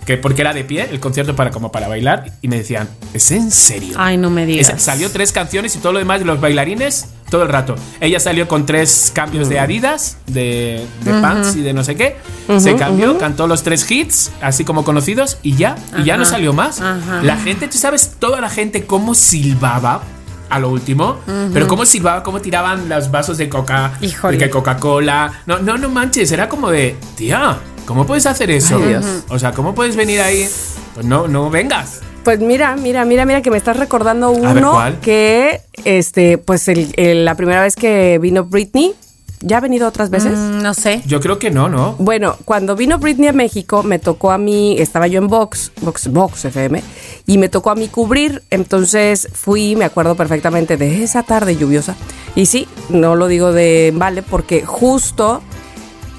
Speaker 1: que porque era de pie el concierto para como para bailar, y me decían, ¿es en serio?
Speaker 3: Ay, no me digas.
Speaker 1: Esa- salió tres canciones y todo lo demás de los bailarines todo el rato. Ella salió con tres cambios de Adidas, de, de pants y de no sé qué. Se cambió, cantó los tres hits, así como conocidos, y ya, y ya no salió más.
Speaker 3: Ajá.
Speaker 1: La gente, tú sabes, toda la gente cómo silbaba a lo último, pero cómo silbaba, cómo tiraban los vasos de coca,
Speaker 3: Híjole.
Speaker 1: de Coca-Cola. No, no, no manches, era como de, tía, ¿cómo puedes hacer eso?
Speaker 2: Ay, Dios.
Speaker 1: O sea, ¿cómo puedes venir ahí? Pues no, no vengas.
Speaker 2: Pues mira, mira, mira, mira que me estás recordando
Speaker 1: ver,
Speaker 2: uno que, este, pues el- el- la primera vez que vino Britney, ¿ya ha venido otras veces?
Speaker 3: Mm, no sé.
Speaker 1: Yo creo que no, ¿no?
Speaker 2: Bueno, cuando vino Britney a México, me tocó a mí, estaba yo en Vox, Vox, Vox FM, y me tocó a mí cubrir. Entonces fui, me acuerdo perfectamente de esa tarde lluviosa. Y sí, no lo digo de vale, porque justo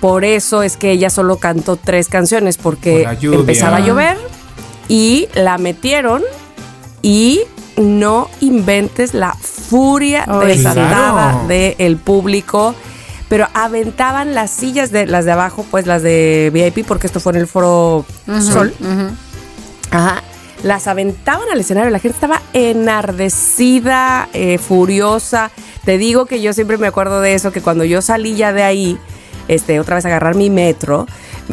Speaker 2: por eso es que ella solo cantó tres canciones, porque
Speaker 1: Por
Speaker 2: empezaba a llover y la metieron y no inventes la furia
Speaker 3: Ay,
Speaker 2: desatada
Speaker 1: claro.
Speaker 2: del público. Pero aventaban las sillas de las de abajo, pues las de VIP, porque esto fue en el foro Sol. Ajá. Las aventaban al escenario. La gente estaba enardecida, eh, furiosa. Te digo que yo siempre me acuerdo de eso, que cuando yo salí ya de ahí, este, otra vez agarrar mi metro,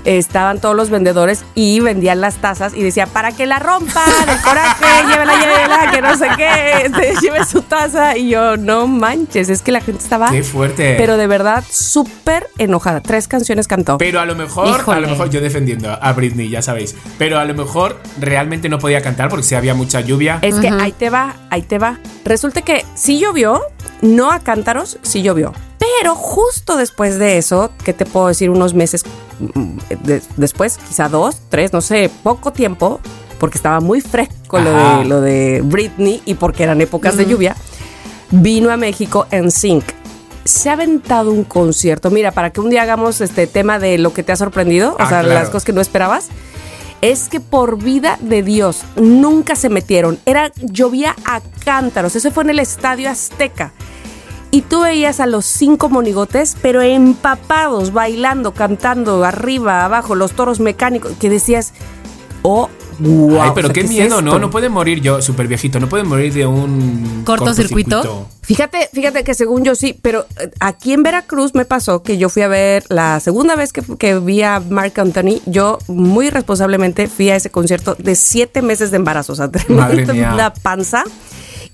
Speaker 2: estaban todos los vendedores y vendían las tazas y decía, para que la rompa, de coraje, llévela, llévela, que no sé qué, este, lleve su taza. Y yo, no manches, es que la gente estaba,
Speaker 1: Qué fuerte.
Speaker 2: pero de verdad, súper enojada. Tres canciones cantó.
Speaker 1: Pero a lo mejor, a lo mejor yo defendiendo a Britney, ya sabéis. Pero a lo mejor realmente no podía cantar porque si había mucha lluvia.
Speaker 2: Es que ahí te va, ahí te va. Resulta que sí llovió, no a cántaros, sí llovió. Pero justo después de eso, ¿qué te puedo decir? Unos meses mm, de- después, quizá dos, tres, no sé, poco tiempo, porque estaba muy fresco lo de, lo de Britney y porque eran épocas de lluvia, vino a México en Sync. Se ha aventado un concierto. Mira, para que un día hagamos este tema de lo que te ha sorprendido, o
Speaker 1: Ah,
Speaker 2: sea,
Speaker 1: claro.
Speaker 2: las cosas que no esperabas es que por vida de Dios nunca se metieron. Era llovía a cántaros. Eso fue en el Estadio Azteca. Y tú veías a los cinco monigotes, pero empapados, bailando, cantando, arriba, abajo, los toros mecánicos, que decías, oh, wow.
Speaker 1: Ay, pero
Speaker 2: o sea,
Speaker 1: qué, miedo, ¿no? No puede morir yo, súper viejito, no puede morir de un
Speaker 3: ¿Cortocircuito?
Speaker 2: Fíjate, fíjate que según yo sí, pero eh, aquí en Veracruz me pasó que yo fui a ver la segunda vez que, que vi a Mark Anthony, yo muy responsablemente fui a ese concierto de siete meses de embarazo, o sea,
Speaker 1: Madre mía.
Speaker 2: la panza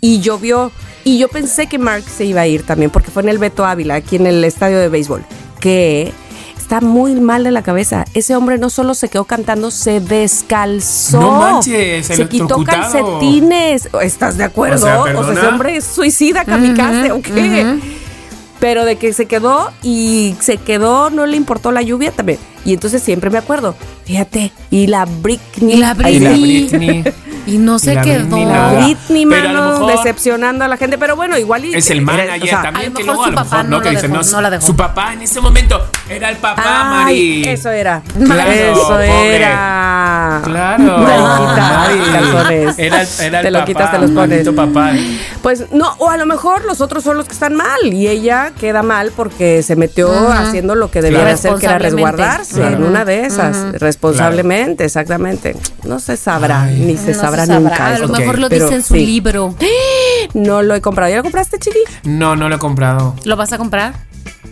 Speaker 2: y llovió y yo pensé que Mark se iba a ir también porque fue en el Beto Ávila, aquí en el estadio de béisbol, que está muy mal de la cabeza. Ese hombre no solo se quedó cantando, se descalzó.
Speaker 1: No manches,
Speaker 2: se quitó calcetines. ¿Estás de acuerdo?
Speaker 1: O sea,
Speaker 2: O sea, ese hombre es suicida, kamikaze, ¿o qué? Pero de que se quedó y se quedó, no le importó la lluvia también. Y entonces siempre me acuerdo, fíjate, y la Britney.
Speaker 3: Y la
Speaker 1: Y la
Speaker 3: Britney. Y no se quedó.
Speaker 1: Britney Pero a lo
Speaker 2: mano,
Speaker 1: mejor-
Speaker 2: decepcionando a la gente. Pero bueno, igual y.
Speaker 1: Es el
Speaker 2: era-
Speaker 1: manager
Speaker 2: o sea,
Speaker 1: también,
Speaker 3: a lo
Speaker 1: que a
Speaker 3: su
Speaker 1: lo
Speaker 3: papá
Speaker 1: mejor no, que dicen,
Speaker 3: dejó,
Speaker 1: no,
Speaker 3: no la dejó.
Speaker 1: Su papá en ese momento era el papá,
Speaker 2: Ay,
Speaker 1: Mari.
Speaker 2: Eso era.
Speaker 1: Claro,
Speaker 2: eso
Speaker 1: pobre.
Speaker 2: era.
Speaker 1: Claro.
Speaker 2: Te lo quitas,
Speaker 1: Mari.
Speaker 2: calzones.
Speaker 1: Era, el- era el
Speaker 2: Te lo
Speaker 1: papá,
Speaker 2: quitas, te los pones.
Speaker 1: papá.
Speaker 2: Pues no, o a lo mejor los otros son los que están mal y ella queda mal porque se metió haciendo lo que debía
Speaker 1: Claro.
Speaker 2: hacer, que era resguardarse
Speaker 1: Claro.
Speaker 2: en una de esas, responsablemente, exactamente. No se sabrá,
Speaker 1: Ay.
Speaker 2: ni se
Speaker 3: No
Speaker 2: sabrá
Speaker 3: se sabrá.
Speaker 2: nunca.
Speaker 3: A lo mejor lo
Speaker 2: pero
Speaker 3: dice en su
Speaker 2: sí.
Speaker 3: libro.
Speaker 2: No lo he comprado. ¿Ya lo compraste, Chili?
Speaker 1: No, no lo he comprado.
Speaker 3: ¿Lo vas a comprar?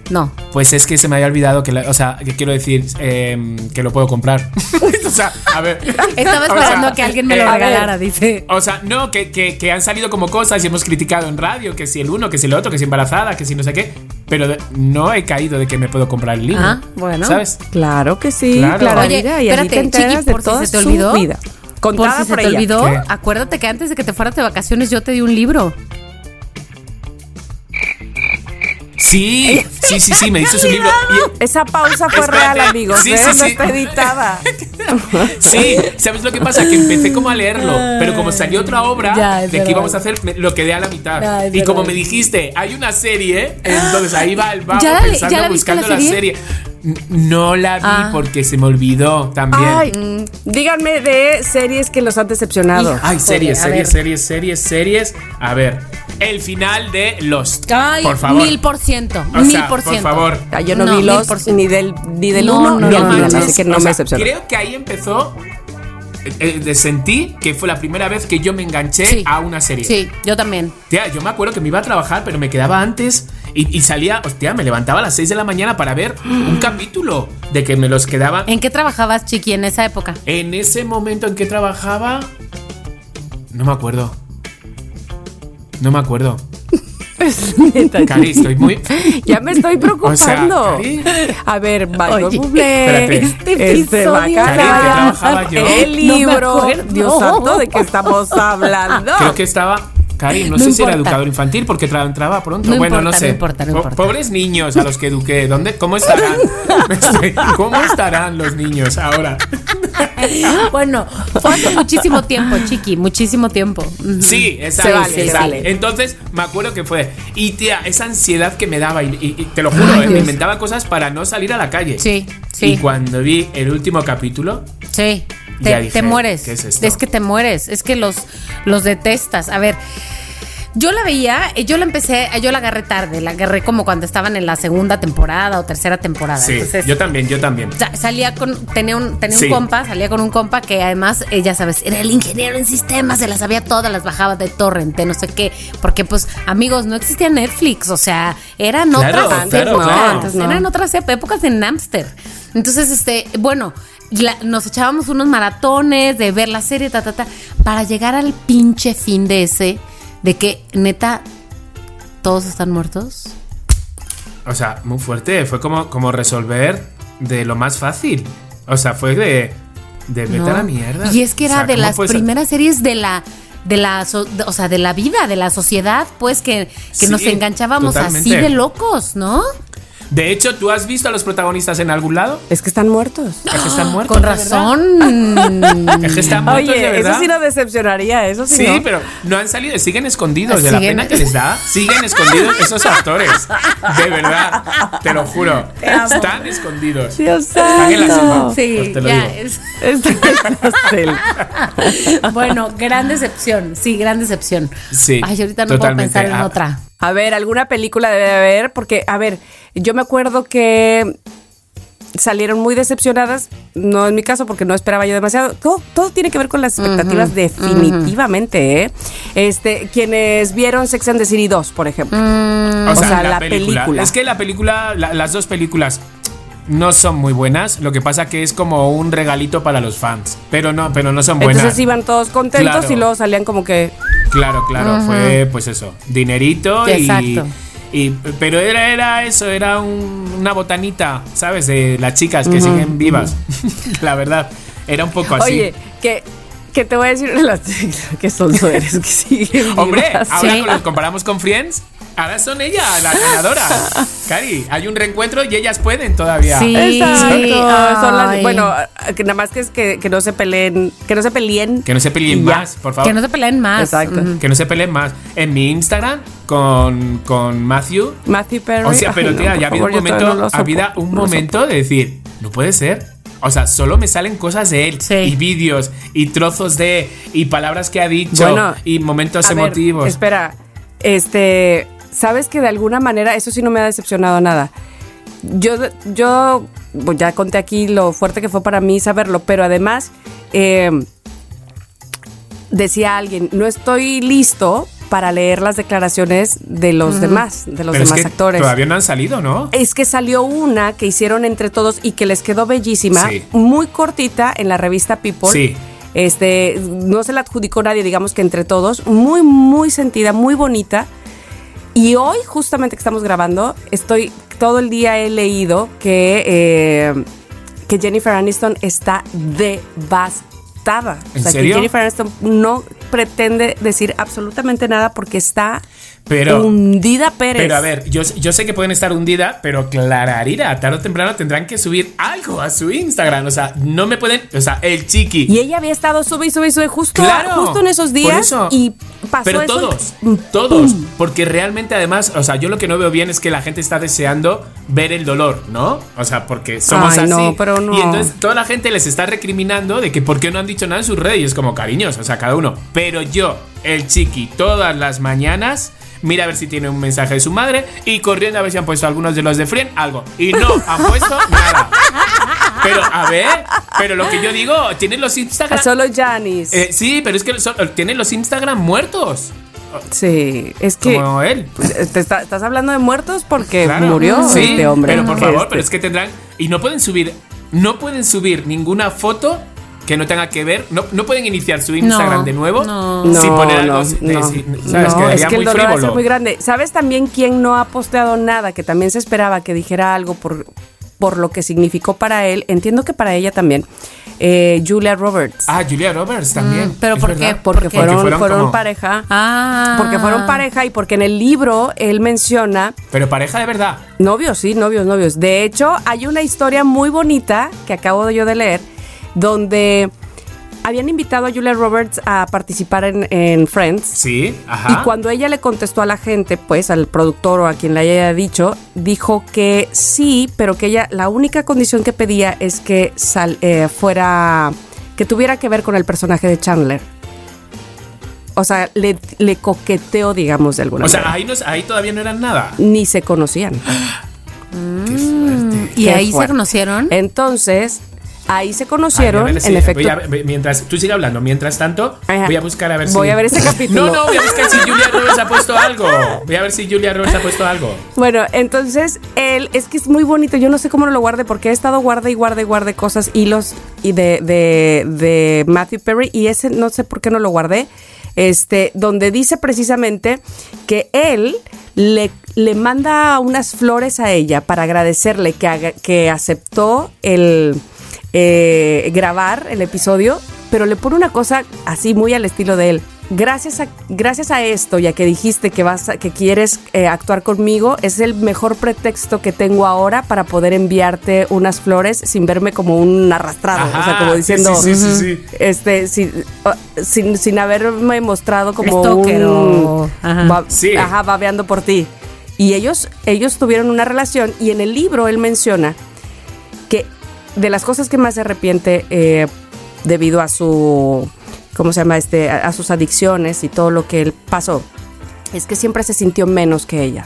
Speaker 3: No.
Speaker 1: Pues es que se me había olvidado que, la- o sea, que quiero decir eh, que lo puedo comprar. o sea, a ver.
Speaker 3: Estaba
Speaker 1: O sea,
Speaker 3: esperando a que alguien me
Speaker 1: eh,
Speaker 3: lo
Speaker 1: a ver,
Speaker 3: regalara, dice.
Speaker 1: O sea, no, que, que, que han salido como cosas y hemos criticado en radio, que si el uno, que si el otro, que si embarazada, que si no sé qué. Pero de- no he caído de que me puedo comprar el libro.
Speaker 3: Ah, bueno.
Speaker 1: ¿Sabes?
Speaker 2: Claro que sí,
Speaker 1: Claro.
Speaker 2: claro.
Speaker 3: Oye,
Speaker 2: mira, y
Speaker 3: espérate,
Speaker 2: te de
Speaker 3: por si
Speaker 2: toda
Speaker 3: se te olvidó.
Speaker 2: vida.
Speaker 3: Por si se
Speaker 2: por
Speaker 3: te
Speaker 2: ella.
Speaker 3: olvidó,
Speaker 1: ¿Qué?
Speaker 3: acuérdate que antes de que te fueras de vacaciones yo te di un libro.
Speaker 1: Sí, sí, sí, sí, me dices un libro. Y-
Speaker 2: Esa pausa fue
Speaker 1: Espérate.
Speaker 2: real, amigos.
Speaker 1: Sí, sí,
Speaker 2: No
Speaker 1: sí.
Speaker 2: está editada.
Speaker 1: Sí, ¿sabes lo que pasa? Que empecé como a leerlo, pero como salió otra obra
Speaker 3: Ya,
Speaker 1: de
Speaker 3: verdad.
Speaker 1: que íbamos a hacer, me- lo quedé a la mitad.
Speaker 3: Ya,
Speaker 1: y como
Speaker 3: verdad.
Speaker 1: me dijiste, hay una serie, entonces ahí va el babo
Speaker 3: ¿Ya
Speaker 1: pensando,
Speaker 3: ya la
Speaker 1: buscando
Speaker 3: la
Speaker 1: la serie. No la vi
Speaker 3: Ah.
Speaker 1: porque se me olvidó también.
Speaker 2: Ay, díganme de series que los han decepcionado.
Speaker 1: Ay, series, series, series, series, series. A ver, el final de Lost.
Speaker 3: Ay,
Speaker 1: por favor.
Speaker 3: mil por ciento.
Speaker 1: O
Speaker 3: mil
Speaker 1: sea,
Speaker 3: por
Speaker 1: favor.
Speaker 2: Ah, yo no,
Speaker 3: No,
Speaker 2: vi los ni del ni del
Speaker 3: No,
Speaker 2: uno
Speaker 3: no,
Speaker 2: ni
Speaker 3: no
Speaker 2: del final, así que no
Speaker 1: O
Speaker 2: me
Speaker 1: sea,
Speaker 2: decepcionó.
Speaker 1: Creo que ahí empezó eh, eh, sentí que fue la primera vez que yo me enganché
Speaker 3: Sí.
Speaker 1: a una serie.
Speaker 3: Sí, yo también.
Speaker 1: Tía, yo me acuerdo que me iba a trabajar, pero me quedaba antes y, y salía, hostia, me levantaba a las 6 de la mañana para ver un capítulo de que me los quedaba.
Speaker 3: ¿En qué trabajabas, Chiqui, en esa época?
Speaker 1: En ese momento en que trabajaba, no me acuerdo. No me acuerdo. Cari, estoy muy.
Speaker 2: Ya me estoy preocupando.
Speaker 1: O sea, Cari.
Speaker 2: a ver, Michael
Speaker 3: Oye,
Speaker 2: Bublé.
Speaker 3: Este episodio,
Speaker 2: Bacala, el
Speaker 3: No
Speaker 2: libro,
Speaker 3: acuerdo.
Speaker 2: Dios santo, ¿de qué estamos hablando?
Speaker 1: Creo que estaba. No,
Speaker 3: No
Speaker 1: sé si era educador infantil porque tra- entraba pronto.
Speaker 3: No
Speaker 1: bueno, no sé.
Speaker 3: importa,
Speaker 1: Po-. Pobres niños a los que eduqué. ¿Dónde? ¿Cómo estarán? Estoy- ¿Cómo estarán los niños ahora?
Speaker 3: Bueno, fue hace muchísimo tiempo, Chiqui, muchísimo tiempo.
Speaker 1: Sí, esa
Speaker 2: Se vale,
Speaker 1: se
Speaker 2: se
Speaker 1: vale. Entonces, me acuerdo que fue. Y tía, esa ansiedad que me daba, y, y- y te lo juro,
Speaker 3: Ay,
Speaker 1: eh, me inventaba cosas para no salir a la calle.
Speaker 3: Sí, sí.
Speaker 1: Y cuando vi el último capítulo,
Speaker 3: Sí, te,
Speaker 1: dije,
Speaker 3: te mueres.
Speaker 1: ¿qué es esto?
Speaker 3: que te mueres, es que los, los detestas. A ver, yo la veía, eh, yo la empecé, yo la agarré tarde, la agarré como cuando estaban en la segunda temporada o tercera temporada.
Speaker 1: sí,
Speaker 3: Entonces,
Speaker 1: yo también, yo también.
Speaker 3: sa- salía con, tenía un, tenía
Speaker 1: Sí.
Speaker 3: un compa, salía con un compa que además, eh, ya sabes, era el ingeniero en sistemas, se las sabía todas, las bajaba de torrent, de no sé qué, porque pues, amigos, no existía Netflix, o sea, eran
Speaker 1: Claro,
Speaker 3: otras
Speaker 1: claro,
Speaker 3: épocas,
Speaker 1: claro.
Speaker 2: Antes no.
Speaker 3: eran otras ép- épocas de Napster. Entonces, este, bueno, la- nos echábamos unos maratones de ver la serie, ta, ta, ta, para llegar al pinche fin de ese, de que neta, todos están muertos.
Speaker 1: O sea, muy fuerte. Fue como, como resolver de lo más fácil. O sea, fue de. De
Speaker 3: ¿no?
Speaker 1: a la mierda.
Speaker 3: Y es que
Speaker 1: O
Speaker 3: era
Speaker 1: sea,
Speaker 3: de
Speaker 1: ¿cómo
Speaker 3: las
Speaker 1: ser?
Speaker 3: primeras series de la de la so- de- o sea, de la vida, de la sociedad, pues que, que
Speaker 1: Sí,
Speaker 3: nos enganchábamos así de locos, ¿no?
Speaker 1: De hecho, ¿tú has visto a los protagonistas en algún lado?
Speaker 2: Es que están muertos.
Speaker 1: Es que están muertos.
Speaker 3: Con
Speaker 1: de verdad.
Speaker 3: razón.
Speaker 1: Es que están muertos de
Speaker 2: Oye,
Speaker 1: verdad.
Speaker 2: eso sí nos decepcionaría, eso sí.
Speaker 1: Sí,
Speaker 2: ¿no?
Speaker 1: pero no han salido, siguen escondidos de la
Speaker 3: Siguen.
Speaker 1: pena que les da. Siguen escondidos esos actores. De verdad, te lo juro. Están escondidos.
Speaker 2: Dios
Speaker 1: Están en la
Speaker 2: santo.
Speaker 1: selva.
Speaker 3: Sí,
Speaker 1: Pues te lo
Speaker 3: ya
Speaker 1: digo.
Speaker 3: es.
Speaker 2: Selva.
Speaker 3: Bueno, gran decepción, sí, gran decepción.
Speaker 1: Sí,
Speaker 3: Ay, ahorita no
Speaker 1: totalmente.
Speaker 3: puedo pensar en
Speaker 1: Ah.
Speaker 3: otra.
Speaker 2: A ver, alguna película debe de haber, porque, a ver, yo me acuerdo que salieron muy decepcionadas, no en mi caso porque no esperaba yo demasiado, todo, todo tiene que ver con las expectativas definitivamente, ¿eh? Este, quienes vieron Sex and the City 2, por ejemplo.
Speaker 3: Mm,
Speaker 1: O sea,
Speaker 2: O sea,
Speaker 1: la,
Speaker 2: la
Speaker 1: película.
Speaker 2: película.
Speaker 1: Es que la película, la- las dos películas no son muy buenas. Lo que pasa que es como un regalito para los fans. Pero no, pero no son buenas.
Speaker 2: Entonces iban todos contentos
Speaker 1: Claro.
Speaker 2: y luego salían como que...
Speaker 1: Claro, claro, fue pues eso, dinerito y,
Speaker 3: Exacto.
Speaker 1: y- pero era era eso, era un- una botanita, ¿sabes? De las chicas que siguen vivas. La verdad, era un poco así.
Speaker 2: Oye, que, que te voy a decir las que son eres que siguen
Speaker 1: Hombre, ahora
Speaker 3: Sí.
Speaker 1: los comparamos con Friends, ahora son ellas las ganadoras. Cari, hay un reencuentro y ellas pueden todavía.
Speaker 3: Sí.
Speaker 2: Exacto.
Speaker 3: Sí,
Speaker 2: son las- bueno, que nada más que es que, que no se peleen, que no se peleen.
Speaker 1: Que no se peleen más, por favor.
Speaker 3: que no se peleen más.
Speaker 2: Exacto.
Speaker 1: Que no se peleen más. En mi Instagram con, con Matthew.
Speaker 2: Matthew Perry.
Speaker 1: O sea, pero
Speaker 2: Ay,
Speaker 1: tía,
Speaker 2: no,
Speaker 1: ya ha
Speaker 2: por
Speaker 1: habido un momento,
Speaker 2: no
Speaker 1: había un
Speaker 2: no
Speaker 1: momento de decir, no puede ser. O sea, solo me salen cosas de él
Speaker 3: Sí.
Speaker 1: y vídeos y trozos de y palabras que ha dicho
Speaker 2: Bueno,
Speaker 1: y momentos
Speaker 2: A ver,
Speaker 1: emotivos.
Speaker 2: espera, este, sabes que de alguna manera eso sí no me ha decepcionado nada. Yo, yo pues ya conté aquí lo fuerte que fue para mí saberlo, pero además eh, decía alguien, no estoy listo para leer las declaraciones de los demás, de los
Speaker 1: Pero es
Speaker 2: demás
Speaker 1: que
Speaker 2: actores.
Speaker 1: todavía no han salido, ¿no?
Speaker 2: Es que salió una que hicieron entre todos y que les quedó bellísima,
Speaker 1: Sí.
Speaker 2: muy cortita en la revista People.
Speaker 1: Sí.
Speaker 2: Este, no se la adjudicó nadie, digamos que entre todos, muy, muy sentida, muy bonita. Y hoy, justamente que estamos grabando, estoy, todo el día he leído que, eh, que Jennifer Aniston está devastada.
Speaker 1: ¿En
Speaker 2: o sea,
Speaker 1: serio?
Speaker 2: que Jennifer Aniston no pretende decir absolutamente nada porque está
Speaker 1: Pero-
Speaker 2: hundida Pérez.
Speaker 1: Pero a ver, yo, yo sé que pueden estar hundida, pero clararira, tarde o temprano tendrán que subir algo a su Instagram. O sea, no me pueden. O sea, el chiqui.
Speaker 2: Y ella había estado sube y sube y sube justo,
Speaker 1: Claro,
Speaker 2: justo en esos días
Speaker 1: eso.
Speaker 2: y pasó
Speaker 1: Pero
Speaker 2: eso.
Speaker 1: todos, todos, porque realmente además, o sea, yo lo que no veo bien es que la gente está deseando ver el dolor, ¿no? O sea, porque somos
Speaker 2: Ay,
Speaker 1: así.
Speaker 2: no, pero no.
Speaker 1: Y entonces toda la gente les está recriminando de que por qué no han dicho nada en sus redes y es como cariños, o sea, cada uno. Pero yo, el chiqui, todas las mañanas mira a ver si tiene un mensaje de su madre y corriendo a ver si han puesto algunos de los de Frien algo. Y no han puesto nada. Pero a ver, Pero lo que yo digo, tienen los Instagram.
Speaker 2: Solo Janis.
Speaker 1: Eh, sí, pero es que tienen los Instagram muertos.
Speaker 2: sí, es que
Speaker 1: Como él.
Speaker 2: te está- estás hablando de muertos porque
Speaker 1: Claro.
Speaker 2: murió
Speaker 1: Sí,
Speaker 2: este hombre.
Speaker 1: Pero por favor,
Speaker 2: Este.
Speaker 1: pero es que tendrán. Y no pueden subir. No pueden subir ninguna foto que no tenga que ver. No, no pueden iniciar su Instagram
Speaker 3: No,
Speaker 1: de nuevo
Speaker 3: no.
Speaker 1: sin poner algo.
Speaker 2: no,
Speaker 1: sí,
Speaker 2: no,
Speaker 1: ¿sabes? Quedaría
Speaker 2: es que
Speaker 1: muy
Speaker 2: el dolor va a ser
Speaker 1: frívolo.
Speaker 2: muy grande. ¿Sabes también quién no ha posteado nada? Que también se esperaba que dijera algo por, por lo que significó para él. Entiendo que para ella también. Eh, Julia Roberts.
Speaker 1: Ah, Julia Roberts también.
Speaker 3: Mm, ¿pero
Speaker 1: es
Speaker 3: por
Speaker 1: verdad.
Speaker 3: qué?
Speaker 2: porque
Speaker 3: ¿por qué?
Speaker 2: fueron,
Speaker 1: fueron
Speaker 2: pareja.
Speaker 3: Ah.
Speaker 2: Porque fueron pareja y porque en el libro él menciona
Speaker 1: Pero pareja de verdad.
Speaker 2: Novios, sí, novios, novios. De hecho, hay una historia muy bonita que acabo yo de leer, donde habían invitado a Julia Roberts a participar en, en Friends.
Speaker 1: Sí, ajá.
Speaker 2: Y cuando ella le contestó a la gente, pues al productor o a quien le haya dicho, dijo que sí, pero que ella, la única condición que pedía es que sal- eh, fuera, que tuviera que ver con el personaje de Chandler. O sea, le, le coqueteó, digamos, de alguna
Speaker 1: O sea,
Speaker 2: manera.
Speaker 1: ahí, no, ahí todavía no eran nada.
Speaker 2: Ni se conocían.
Speaker 1: Qué fuerte.
Speaker 3: ¿Y
Speaker 2: Qué
Speaker 3: ahí se conocieron?
Speaker 2: Entonces, ahí se conocieron,
Speaker 1: ver
Speaker 2: en efecto.
Speaker 1: a mientras tú sigue hablando, mientras tanto,
Speaker 2: Ajá.
Speaker 1: voy a buscar a ver si.
Speaker 2: Voy a ver ese capítulo.
Speaker 1: No, no, voy a buscar si Julia Roberts ha puesto algo. Voy a ver si Julia Roberts ha puesto algo.
Speaker 2: Bueno, entonces él es que es muy bonito. Yo no sé cómo no lo guarde porque he estado guarde y guarde y guarde cosas, hilos y de, de, de Matthew Perry y ese no sé por qué no lo guardé. Este, donde dice precisamente que él le, le manda unas flores a ella para agradecerle que, haga- que aceptó el eh, grabar el episodio, pero le pone una cosa así muy al estilo de él. Gracias a, gracias a esto, ya que dijiste que vas a- que quieres eh, actuar conmigo, es el mejor pretexto que tengo ahora para poder enviarte unas flores sin verme como un arrastrado. o sea, como diciendo,
Speaker 1: sí, sí, sí, sí.
Speaker 2: este, sin, sin, sin haberme mostrado como
Speaker 3: Stalker
Speaker 2: un
Speaker 3: ajá.
Speaker 2: ba-
Speaker 1: Sí.
Speaker 2: ajá, babeando por ti. Y ellos, ellos tuvieron una relación y en el libro él menciona de las cosas que más se arrepiente eh, debido a su, ¿cómo se llama? Este, a, a sus adicciones y todo lo que él pasó, es que siempre se sintió menos que ella.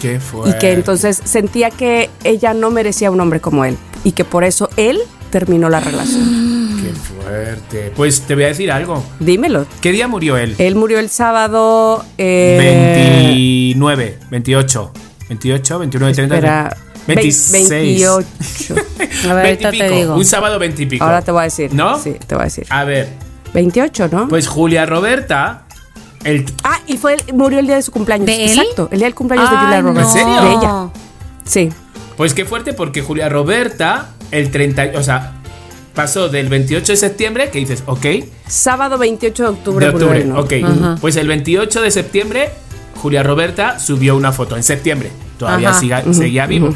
Speaker 1: Qué.
Speaker 2: Y que entonces sentía que ella no merecía un hombre como él. Y que por eso él terminó la relación.
Speaker 1: Qué fuerte. Pues te voy a decir algo.
Speaker 2: Dímelo.
Speaker 1: ¿Qué día murió él?
Speaker 2: Él murió el sábado. eh,
Speaker 1: 29, 28, 28, 29, 30.
Speaker 2: Espera.
Speaker 1: 26.
Speaker 2: 28.
Speaker 3: A ver,
Speaker 1: 20 y
Speaker 3: ahorita te
Speaker 1: pico,
Speaker 3: digo.
Speaker 1: Un sábado 20 y pico.
Speaker 2: Ahora te voy a decir.
Speaker 1: ¿No?
Speaker 2: Sí, te voy a decir.
Speaker 1: A ver,
Speaker 2: 28, ¿no?
Speaker 1: pues Julia Roberta, el
Speaker 2: ah, y fue el- murió el día de su cumpleaños.
Speaker 3: ¿De él?
Speaker 2: Exacto, el día del cumpleaños de
Speaker 3: Ay,
Speaker 2: Julia Roberts.
Speaker 1: ¿En serio?
Speaker 2: De ella. Sí.
Speaker 1: Pues qué fuerte porque Julia Roberta, el 30, o sea, pasó del 28 de septiembre, que dices, ok,
Speaker 2: Sábado 28 de octubre.
Speaker 1: de octubre,
Speaker 2: él, ¿no?
Speaker 1: ok. Pues el 28 de septiembre, Julia Roberta subió una foto, en septiembre, todavía
Speaker 3: Ajá.
Speaker 1: siga- seguía vivo.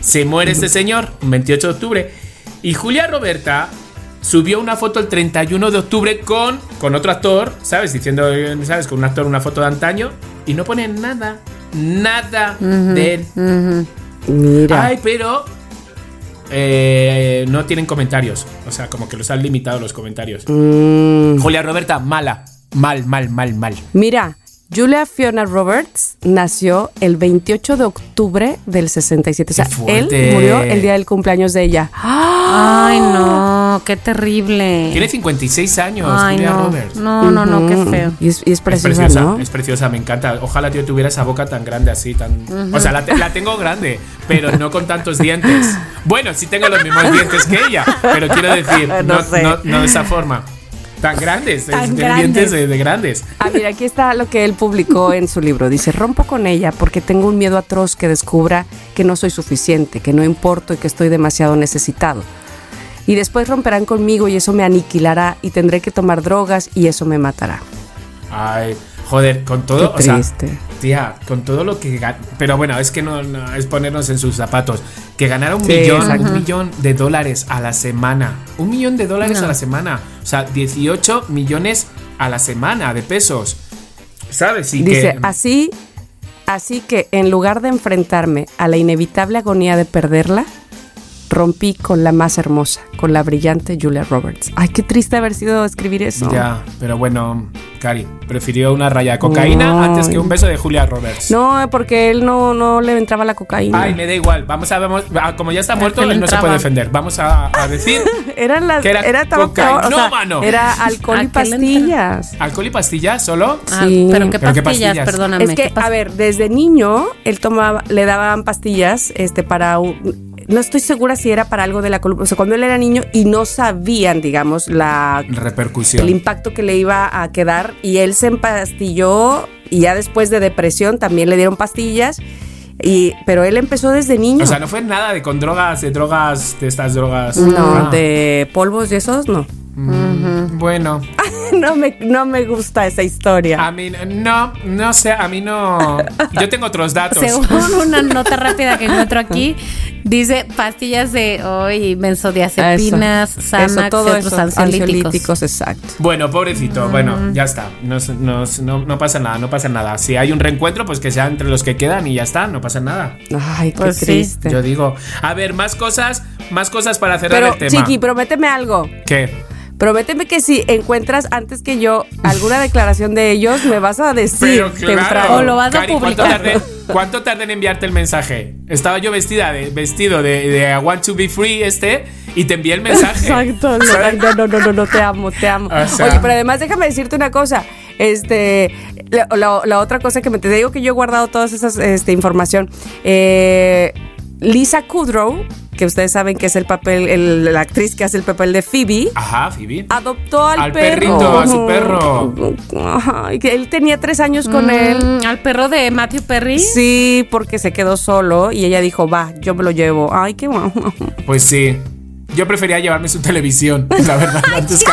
Speaker 1: Se muere este señor, un 28 de octubre, y Julia Roberta subió una foto el 31 de octubre con, con otro actor, ¿sabes? Diciendo, ¿sabes? Con un actor, una foto de antaño, y no pone nada, nada de él.
Speaker 2: Mira.
Speaker 1: Ay, pero eh, no tienen comentarios. O sea, como que los han limitado los comentarios.
Speaker 2: Mm,
Speaker 1: Julia Roberta, mala. Mal, mal, mal, mal.
Speaker 2: mira, Julia Fiona Roberts nació el 28 de octubre del 67. O sea, él murió el día del cumpleaños de ella.
Speaker 3: Ay, no, qué terrible.
Speaker 1: Tiene 56 años,
Speaker 3: Ay,
Speaker 1: Julia
Speaker 3: no.
Speaker 1: Roberts.
Speaker 3: No, no, no, qué feo.
Speaker 2: Y es, y es
Speaker 1: Es
Speaker 2: preciosa,
Speaker 1: preciosa,
Speaker 2: ¿no?
Speaker 1: es preciosa, me encanta. Ojalá yo tuviera esa boca tan grande así, tan. O sea, la, la tengo grande, pero no con tantos dientes. Bueno, sí tengo los mismos dientes que ella, pero quiero decir, no,
Speaker 2: No sé.
Speaker 1: no- no de esa forma. Tan grandes,
Speaker 3: Tan
Speaker 1: es- de
Speaker 3: grandes.
Speaker 1: de grandes.
Speaker 2: Ah, mira, aquí está lo que él publicó en su libro. Dice, rompo con ella porque tengo un miedo atroz que descubra que no soy suficiente, que no importo y que estoy demasiado necesitado. Y después romperán conmigo y eso me aniquilará y tendré que tomar drogas y eso me matará.
Speaker 1: Ay, joder, con todo.
Speaker 2: Qué
Speaker 1: o sea,
Speaker 2: triste.
Speaker 1: tía, con todo lo que. Pero bueno, es que no, no, es ponernos en sus zapatos. Que ganara un
Speaker 2: Sí,
Speaker 1: millón,
Speaker 2: exacto.
Speaker 1: un millón de dólares a la semana. Un millón de dólares
Speaker 3: No.
Speaker 1: a la semana. O sea, 18 millones a la semana de pesos. ¿Sabes? Y
Speaker 2: Dice,
Speaker 1: que,
Speaker 2: así, así que en lugar de enfrentarme a la inevitable agonía de perderla, rompí con la más hermosa, con la brillante Julia Roberts. Ay, qué triste haber sido escribir eso.
Speaker 1: Ya, pero bueno, Cari, prefirió una raya de cocaína
Speaker 2: No.
Speaker 1: antes que un beso de Julia Roberts.
Speaker 2: No, porque él no, no le entraba la cocaína.
Speaker 1: Ay, me da igual. Vamos a vamos, ah, como ya está muerto, él no se puede defender. Vamos a, a decir
Speaker 2: Eran las,
Speaker 1: que era
Speaker 2: era, estaba peor, o sea,
Speaker 1: cocainómano.
Speaker 2: era alcohol y
Speaker 3: ¿A qué le
Speaker 2: pastillas.
Speaker 1: alcohol y pastillas solo.
Speaker 3: Ah,
Speaker 2: Sí.
Speaker 3: pero qué
Speaker 1: Pero qué
Speaker 3: pastillas,
Speaker 1: pastillas.
Speaker 3: perdóname.
Speaker 2: Es que,
Speaker 3: ¿qué pas-
Speaker 2: a ver, desde niño él tomaba, le daban pastillas, este, para un- no estoy segura si era para algo de la columna, o sea, cuando él era niño y no sabían, digamos, la
Speaker 1: Repercusión.
Speaker 2: el impacto que le iba a quedar y él se empastilló y ya después de depresión también le dieron pastillas y pero él empezó desde niño.
Speaker 1: O sea, no fue nada de con drogas, de drogas, de estas drogas.
Speaker 2: no,
Speaker 1: Ah.
Speaker 2: de polvos y esos no.
Speaker 1: Mm, Bueno,
Speaker 2: no me no me gusta esa historia.
Speaker 1: a mí no, no sé, a mí no. Yo tengo otros datos.
Speaker 3: Según una nota rápida que encuentro aquí, dice pastillas de hoy, benzodiazepinas,
Speaker 2: Eso,
Speaker 3: Xanax otros ansiolíticos.
Speaker 2: exacto.
Speaker 1: Bueno, pobrecito,
Speaker 2: Mm.
Speaker 1: bueno, ya está. No, no, es- no- no pasa nada, no pasa nada. Si hay un reencuentro, pues que sea entre los que quedan y ya está, no pasa nada.
Speaker 2: Ay, qué
Speaker 3: Pues sí.
Speaker 2: triste.
Speaker 1: Yo digo, a ver, más cosas, más cosas para cerrar
Speaker 2: Pero
Speaker 1: el tema.
Speaker 2: Chiqui, prométeme algo.
Speaker 1: ¿Qué?
Speaker 2: Prométeme que si encuentras antes que yo alguna declaración de ellos, me vas a decir
Speaker 1: Pero claro.
Speaker 2: temprano.
Speaker 3: O lo vas a
Speaker 1: Cari, ¿cuánto
Speaker 3: publicar.
Speaker 1: tardé, cuánto tardé en enviarte el mensaje? Estaba yo vestida de vestido de, de I want to be free este y te envié el mensaje.
Speaker 2: Exacto, no, no, no, no, no, te amo, te amo.
Speaker 1: O sea-
Speaker 2: Oye, pero además déjame decirte una cosa. Este, la, la- la otra cosa que me te digo que yo he guardado toda esa este, información. Eh, Lisa Kudrow, que ustedes saben que es el papel, el- la actriz que hace el papel de Phoebe.
Speaker 1: Ajá, Phoebe.
Speaker 2: Adoptó al,
Speaker 1: Al
Speaker 2: perro.
Speaker 1: perrito, a su perro.
Speaker 2: Ay, que él tenía tres años con él.
Speaker 3: Mm, al perro de Matthew Perry.
Speaker 2: Sí, porque se quedó solo y ella dijo, va, yo me lo llevo. Ay, qué guau.
Speaker 1: Pues sí. Yo prefería llevarme su televisión, la verdad, antes que.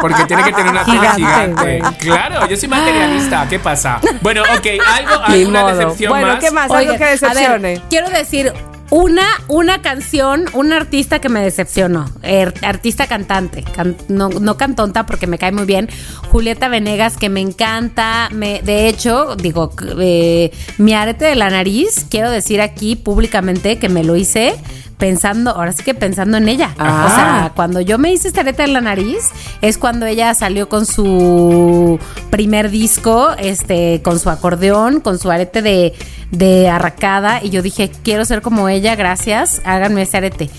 Speaker 1: Porque tiene que tener una tele
Speaker 2: Gigante.
Speaker 1: Claro, yo soy materialista. ¿Qué pasa? Bueno, ok, algo, alguna decepción
Speaker 2: Bueno,
Speaker 1: más.
Speaker 2: ¿qué más? Algo que
Speaker 3: a
Speaker 2: decepcione.
Speaker 3: ver, quiero decir una, una canción, un artista que me decepcionó. Er- artista cantante. can- no, no cantonta porque me cae muy bien. Julieta Venegas, que me encanta. De hecho, digo, eh, mi arete de la nariz, quiero decir aquí públicamente que me lo hice pensando, ahora sí que pensando en ella.
Speaker 2: Ah.
Speaker 3: O sea, cuando yo me hice esta arete de la nariz, es cuando ella salió con su primer disco, este, con su acordeón, con su arete de, de arracada, y yo dije, quiero ser como ella, gracias, háganme ese arete.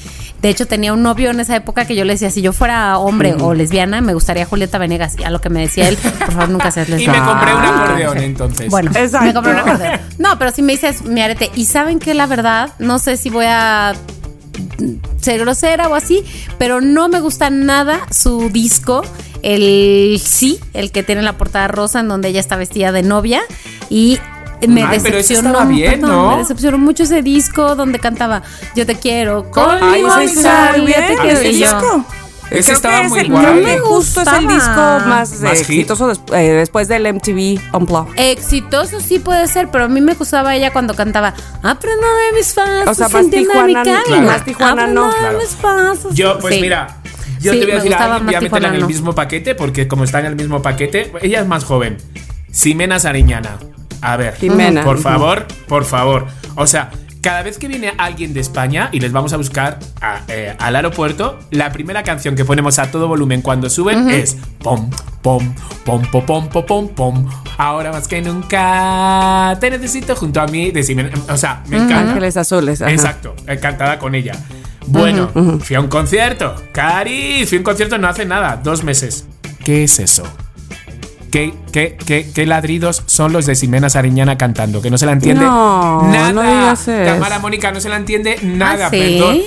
Speaker 3: De hecho, tenía un novio en esa época que yo le decía, si yo fuera hombre o lesbiana, me gustaría Julieta Venegas. Y a lo que me decía él, por favor, nunca seas
Speaker 1: Y
Speaker 3: lesbiana.
Speaker 1: me compré un
Speaker 2: Ah,
Speaker 1: acordeón entonces.
Speaker 3: Bueno,
Speaker 2: Exacto.
Speaker 3: me compré un acordeón. No, pero si me dices mi arete. Y saben que la verdad, no sé si voy a ser grosera o así, pero no me gusta nada su disco. El sí, el que tiene la portada rosa en donde ella está vestida de novia. Y me
Speaker 1: Ay,
Speaker 3: decepcionó.
Speaker 1: bien,
Speaker 3: perdón,
Speaker 1: ¿no?
Speaker 3: Me decepcionó mucho ese disco donde cantaba Yo te quiero con
Speaker 1: Ay, ese
Speaker 3: te
Speaker 2: ese
Speaker 3: yo.
Speaker 1: Ese
Speaker 2: Creo
Speaker 1: estaba
Speaker 2: que
Speaker 1: muy
Speaker 2: es el-
Speaker 1: guay.
Speaker 2: no me justo es el disco más,
Speaker 1: Más
Speaker 2: eh, exitoso des- eh, después del MTV Unplugged.
Speaker 3: Exitoso sí puede ser, pero a mí me gustaba ella cuando cantaba Aprendo de mis pasos,
Speaker 2: O sea, más Tijuana,
Speaker 3: mi
Speaker 2: claro. más Tijuana
Speaker 3: Aprendo
Speaker 2: no.
Speaker 3: de
Speaker 1: Claro.
Speaker 3: mis pasos.
Speaker 1: Yo, pues
Speaker 3: Sí.
Speaker 1: mira, yo
Speaker 3: Sí,
Speaker 1: te voy a decir voy a meterla en el mismo paquete, porque como está en el mismo paquete, ella es más joven. Ximena Sariñana. A ver,
Speaker 2: Jimena.
Speaker 1: por favor, por favor. O sea, cada vez que viene alguien de España y les vamos a buscar a, eh, al aeropuerto, la primera canción que ponemos a todo volumen cuando suben es pom, pom, pom, pom, pom, pom, pom, pom. Ahora más que nunca te necesito junto a mí. O sea, me encanta.
Speaker 2: Ángeles Azules. ajá.
Speaker 1: Exacto, encantada con ella. Bueno, fui a un concierto. Cari, fui a un concierto no hace nada, dos meses. ¿Qué es eso? ¿Qué, qué, qué, qué ladridos son los de Ximena Sariñana cantando? Que no se la entiende
Speaker 2: No,
Speaker 1: nada.
Speaker 2: no digas eso.
Speaker 1: Tamara Mónica no se la entiende nada,
Speaker 3: ¿Ah, sí?
Speaker 1: perdón.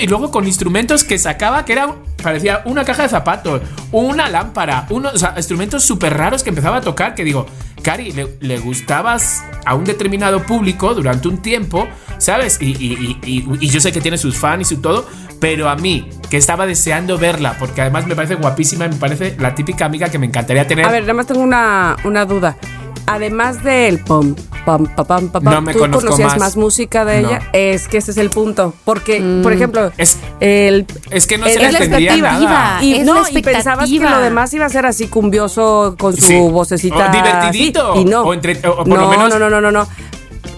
Speaker 1: Y luego con instrumentos que sacaba que era parecía una caja de zapatos, una lámpara, unos o sea, instrumentos súper raros que empezaba a tocar. Que digo, Cari, le, le gustabas a un determinado público durante un tiempo, ¿sabes? Y, y- y- y- yo sé que tiene sus fans y su todo, pero a mí, que estaba deseando verla, porque además me parece guapísima me parece la típica amiga que me encantaría tener.
Speaker 2: A ver, nada más tengo una, una duda. Además del pom, pam, pam, pam, pam,
Speaker 1: No me
Speaker 2: ¿tú conocías
Speaker 1: más.
Speaker 2: más. música de
Speaker 1: No.
Speaker 2: ella? Es que ese es el punto. Porque, por ejemplo,
Speaker 1: Es-
Speaker 2: el,
Speaker 1: es que no
Speaker 2: el-
Speaker 1: se le
Speaker 2: es la
Speaker 1: entendía
Speaker 2: expectativa.
Speaker 1: nada.
Speaker 2: Y,
Speaker 3: Es
Speaker 2: no,
Speaker 3: la
Speaker 2: y pensabas que lo demás iba a ser así cumbioso con su
Speaker 1: Sí.
Speaker 2: vocecita.
Speaker 1: O divertidito,
Speaker 2: así, y no.
Speaker 1: o entre- o por
Speaker 2: no,
Speaker 1: lo menos-
Speaker 2: no, no, no, no, no.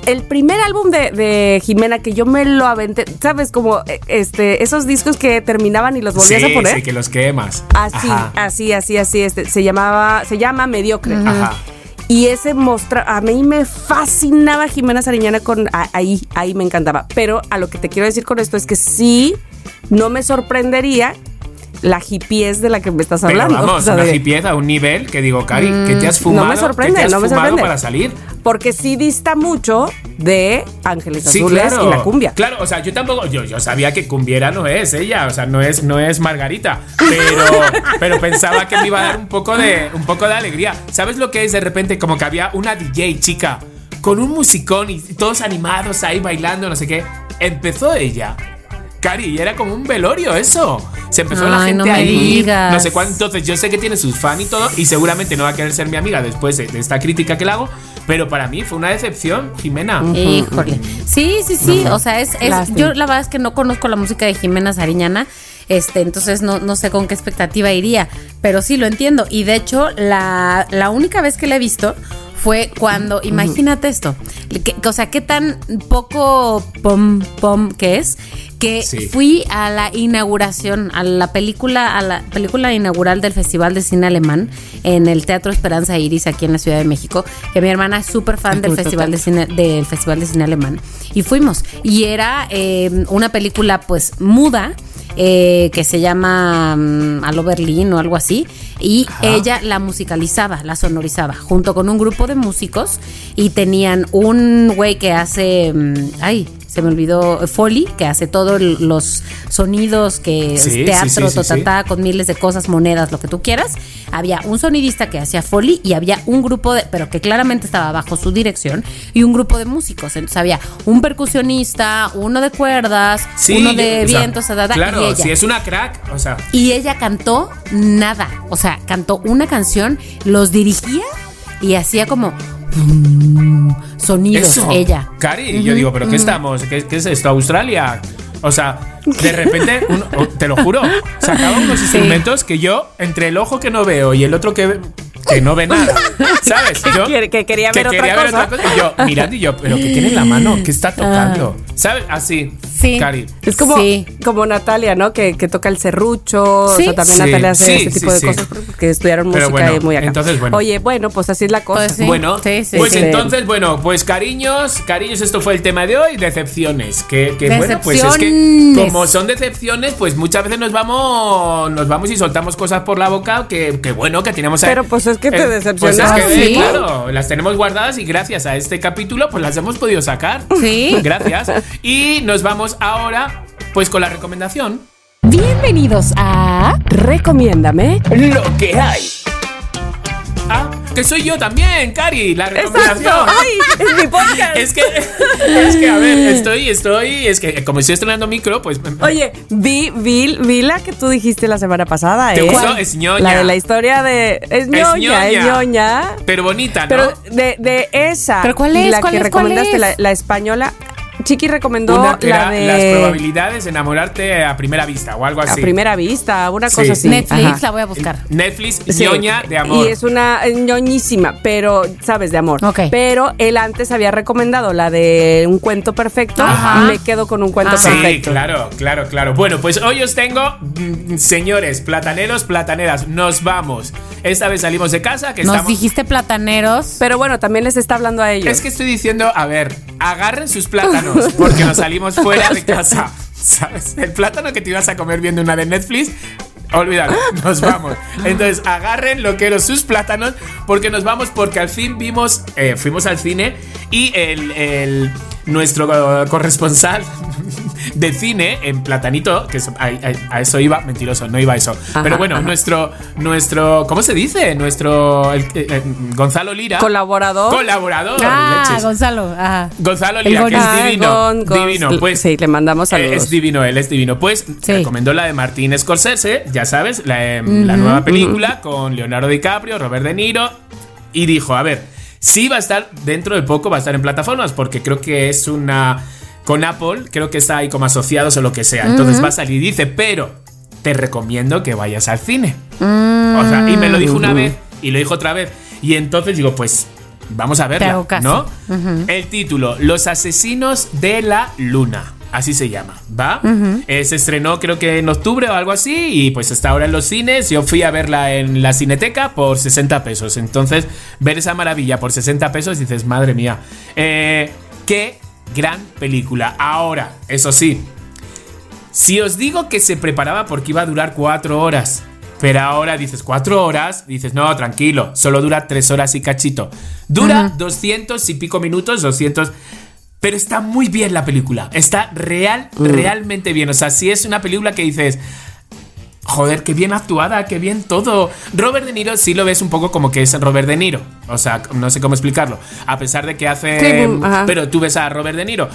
Speaker 2: el primer álbum de, de Jimena que yo me lo aventé, ¿sabes? Como eh, este, esos discos que terminaban y los volvías
Speaker 1: sí,
Speaker 2: a poner.
Speaker 1: sí, que los quemas.
Speaker 2: Así,
Speaker 1: Ajá.
Speaker 2: así, así, así. Este, se llamaba, se llama Mediocre.
Speaker 1: Ajá.
Speaker 2: Y ese mostra, a mí me fascinaba Jimena Sariñana con ahí, ahí me encantaba. Pero a lo que te quiero decir con esto es que sí, no me sorprendería la hipiez de la que me estás
Speaker 1: Pero
Speaker 2: hablando.
Speaker 1: vamos,
Speaker 2: O sea,
Speaker 1: una
Speaker 2: de-
Speaker 1: a un nivel que digo, Cari, que te has fumado.
Speaker 2: Mm, no me sorprende,
Speaker 1: que te has
Speaker 2: no me sorprende.
Speaker 1: para salir.
Speaker 2: Porque sí dista mucho de Ángeles
Speaker 1: Sí,
Speaker 2: Azules
Speaker 1: claro.
Speaker 2: y la cumbia.
Speaker 1: Claro, o sea, yo tampoco, yo, yo sabía que cumbiera no es ella, o sea, no es, no es Margarita, pero, pero pensaba que me iba a dar un poco de, un poco de alegría. ¿Sabes lo que es de repente como que había una DJ chica con un musicón y todos animados ahí bailando, no sé qué? Empezó ella. Cari, y era como un velorio eso. Se empezó la gente
Speaker 3: no
Speaker 1: ahí,
Speaker 3: digas.
Speaker 1: no sé cuánto. Entonces, yo sé que tiene sus fans y todo, y seguramente no va a querer ser mi amiga después de, de esta crítica que le hago, pero para mí fue una decepción, Jimena.
Speaker 3: Híjole. Sí, sí, sí. O sea, es, es-
Speaker 2: Lástima.
Speaker 3: yo la verdad es que no conozco la música de Jimena Sariñana. Este, entonces no, no sé con qué expectativa iría. Pero sí lo entiendo. Y de hecho, la, la única vez que la he visto fue cuando, imagínate esto. que- o sea, qué tan poco pom pom que es. Que
Speaker 1: Sí.
Speaker 3: fui a la inauguración, a la película, a la película inaugural del Festival de Cine Alemán en el Teatro Esperanza Iris aquí en la Ciudad de México, que mi hermana es súper fan del
Speaker 2: Uy,
Speaker 3: Festival de. Cine, del Festival de Cine Alemán. Y fuimos. Y era eh, una película pues muda. eh, que se llama mm, Aló Berlín o algo así y ella la musicalizaba, la sonorizaba junto con un grupo de músicos y tenían un güey que hace mm, ay, se me olvidó Foley, que hace todos los sonidos que
Speaker 1: Sí,
Speaker 3: teatro,
Speaker 1: sí,
Speaker 3: totatá, con miles de cosas, monedas, lo que tú quieras. Había un sonidista que hacía Foley y había un grupo de, pero que claramente estaba bajo su dirección, y un grupo de músicos. Entonces había un percusionista, uno de cuerdas, uno de
Speaker 1: o sea,
Speaker 3: vientos, ta, ta,
Speaker 1: Claro,
Speaker 3: y ella.
Speaker 1: si es una crack, o sea,
Speaker 3: Y ella cantó nada. O sea, cantó una canción, los dirigía y hacía como mm, sonidos
Speaker 1: eso.
Speaker 3: ella.
Speaker 1: Cari, y yo digo, ¿pero qué estamos? ¿Qué, qué es esto? ¿Australia? O sea, de repente, uno- te lo juro, sacaban unos instrumentos que yo, entre el ojo que no veo y el otro que, que no ve nada, ¿sabes?
Speaker 2: Que
Speaker 1: Yo,
Speaker 2: quiere- que quería ver otra cosa.
Speaker 1: Y yo, mirando y yo, ¿pero qué tiene en la mano? ¿Qué está tocando? ¿Sabes? Así,
Speaker 3: Sí.
Speaker 1: Cari.
Speaker 2: Es como,
Speaker 3: Sí.
Speaker 2: como Natalia, ¿no? Que, que toca el serrucho.
Speaker 3: Sí.
Speaker 2: O sea, también
Speaker 1: Sí,
Speaker 2: Natalia hace
Speaker 1: sí,
Speaker 2: ese tipo
Speaker 1: sí,
Speaker 2: de
Speaker 1: sí.
Speaker 2: cosas porque estudiaron
Speaker 1: Pero
Speaker 2: música
Speaker 1: bueno,
Speaker 2: y muy acá.
Speaker 1: entonces, bueno.
Speaker 2: Oye, bueno, pues así es la cosa.
Speaker 3: Pues sí.
Speaker 1: Bueno,
Speaker 3: Sí, sí,
Speaker 1: pues
Speaker 3: sí.
Speaker 1: entonces, bueno, pues cariños, cariños, esto fue el tema de hoy, decepciones. Que, que bueno, pues es que
Speaker 3: Decepciones.
Speaker 1: como son decepciones, pues muchas veces nos vamos, nos vamos y soltamos cosas por la boca que, que bueno, que tenemos ahí.
Speaker 2: Pero, pues, es que te
Speaker 1: Eh,
Speaker 2: decepcionas.
Speaker 1: Pues es que,
Speaker 3: Sí.
Speaker 1: claro, las tenemos guardadas y gracias a este capítulo, pues las hemos podido sacar.
Speaker 3: Sí.
Speaker 1: Gracias. Y nos vamos ahora, pues con la recomendación.
Speaker 3: Bienvenidos a
Speaker 2: Recomiéndame.
Speaker 1: Lo que hay. Que soy yo también, Cari, la recomendación.
Speaker 2: Exacto. Ay, es mi podcast.
Speaker 1: Es que, es que, a ver, estoy, estoy, es que como estoy estrenando micro, pues.
Speaker 2: Oye, vi, vi, vi la que tú dijiste la semana pasada,
Speaker 1: ¿Te
Speaker 2: ¿eh?
Speaker 1: gustó? Es ñoña.
Speaker 2: La de la historia de. Es ñoña, es ñoña.
Speaker 1: Pero bonita, ¿no?
Speaker 2: Pero de, de esa.
Speaker 3: ¿Pero cuál
Speaker 2: y
Speaker 3: es?
Speaker 2: La
Speaker 3: ¿Cuál
Speaker 2: que
Speaker 3: es? ¿Cuál
Speaker 2: recomendaste, la española. Chiqui recomendó
Speaker 1: Una que
Speaker 2: la de.
Speaker 1: las probabilidades de enamorarte a primera vista o algo
Speaker 2: a
Speaker 1: así.
Speaker 2: primera vista, una
Speaker 1: Sí.
Speaker 2: cosa así.
Speaker 3: Netflix,
Speaker 2: Ajá.
Speaker 3: la voy a buscar.
Speaker 1: Netflix,
Speaker 2: Sí.
Speaker 1: ñoña de amor.
Speaker 2: Y es una ñoñísima, pero, ¿sabes? De amor.
Speaker 3: Ok.
Speaker 2: Pero él antes había recomendado la de un cuento perfecto.
Speaker 3: Ajá.
Speaker 2: Y me quedo con un cuento
Speaker 3: Ah.
Speaker 1: Sí,
Speaker 2: perfecto.
Speaker 1: claro, claro, claro. Bueno, pues hoy os tengo, mm, señores, plataneros, plataneras, nos vamos. Esta vez salimos de casa, que
Speaker 3: Nos
Speaker 1: estamos...
Speaker 3: dijiste plataneros.
Speaker 2: Pero bueno, también les está hablando a ellos.
Speaker 1: Es que estoy diciendo, a ver, agarren sus plátanos, porque nos salimos fuera de casa. ¿Sabes? El plátano que te ibas a comer viendo una de Netflix, olvídalo, nos vamos. Entonces, agarren lo que eran sus plátanos, porque nos vamos, porque al fin vimos, eh, fuimos al cine y el, el- nuestro eh, corresponsal de cine en Platanito, que a, eso iba, mentiroso, no iba a eso. Pero bueno,
Speaker 2: ajá.
Speaker 1: nuestro, nuestro, ¿cómo se dice? Nuestro el- Gonzalo Lira.
Speaker 2: Colaborador.
Speaker 1: Colaborador.
Speaker 3: ah,
Speaker 1: leches.
Speaker 3: Gonzalo. Ajá.
Speaker 1: Gonzalo
Speaker 3: El
Speaker 1: Lira, que es
Speaker 2: Ah,
Speaker 1: divino.
Speaker 2: Gon- Gon-
Speaker 1: divino, pues.
Speaker 2: Sí, le mandamos
Speaker 1: eh,
Speaker 2: saludos.
Speaker 1: Es divino, él es divino. Pues
Speaker 3: Sí.
Speaker 1: recomendó la de Martín Scorsese, ya sabes, la, eh, la nueva película con Leonardo DiCaprio, Robert De Niro. Y dijo, a ver, sí va a estar dentro de poco, va a estar en plataformas, porque creo que es una. Con Apple, creo que está ahí como asociados o lo que sea. Entonces va a salir y dice, pero te recomiendo que vayas al cine. O sea, y me lo dijo una vez y lo dijo otra vez. Y entonces digo, pues vamos a verla,
Speaker 3: hago caso.
Speaker 1: ¿no? El título, Los asesinos de la luna. Así se llama, ¿va? Eh, se estrenó creo que en octubre o algo así y pues está ahora en los cines. Yo fui a verla en la cineteca por 60 pesos. Entonces, ver esa maravilla por 60 pesos dices, madre mía. Eh, qué gran película. Ahora, eso sí, si os digo que se preparaba porque iba a durar cuatro horas, pero ahora dices cuatro horas, dices, no, tranquilo, solo dura tres horas y cachito. Dura 200 y pico minutos, 200... Pero está muy bien la película. Está real, realmente bien. O sea, si es una película que dices, Joder, qué bien actuada, qué bien todo. Robert De Niro sí lo ves un poco como que es Robert De Niro. O sea, no sé cómo explicarlo. A pesar de que hace.
Speaker 2: Sí, mm,
Speaker 1: pero tú ves a Robert De Niro.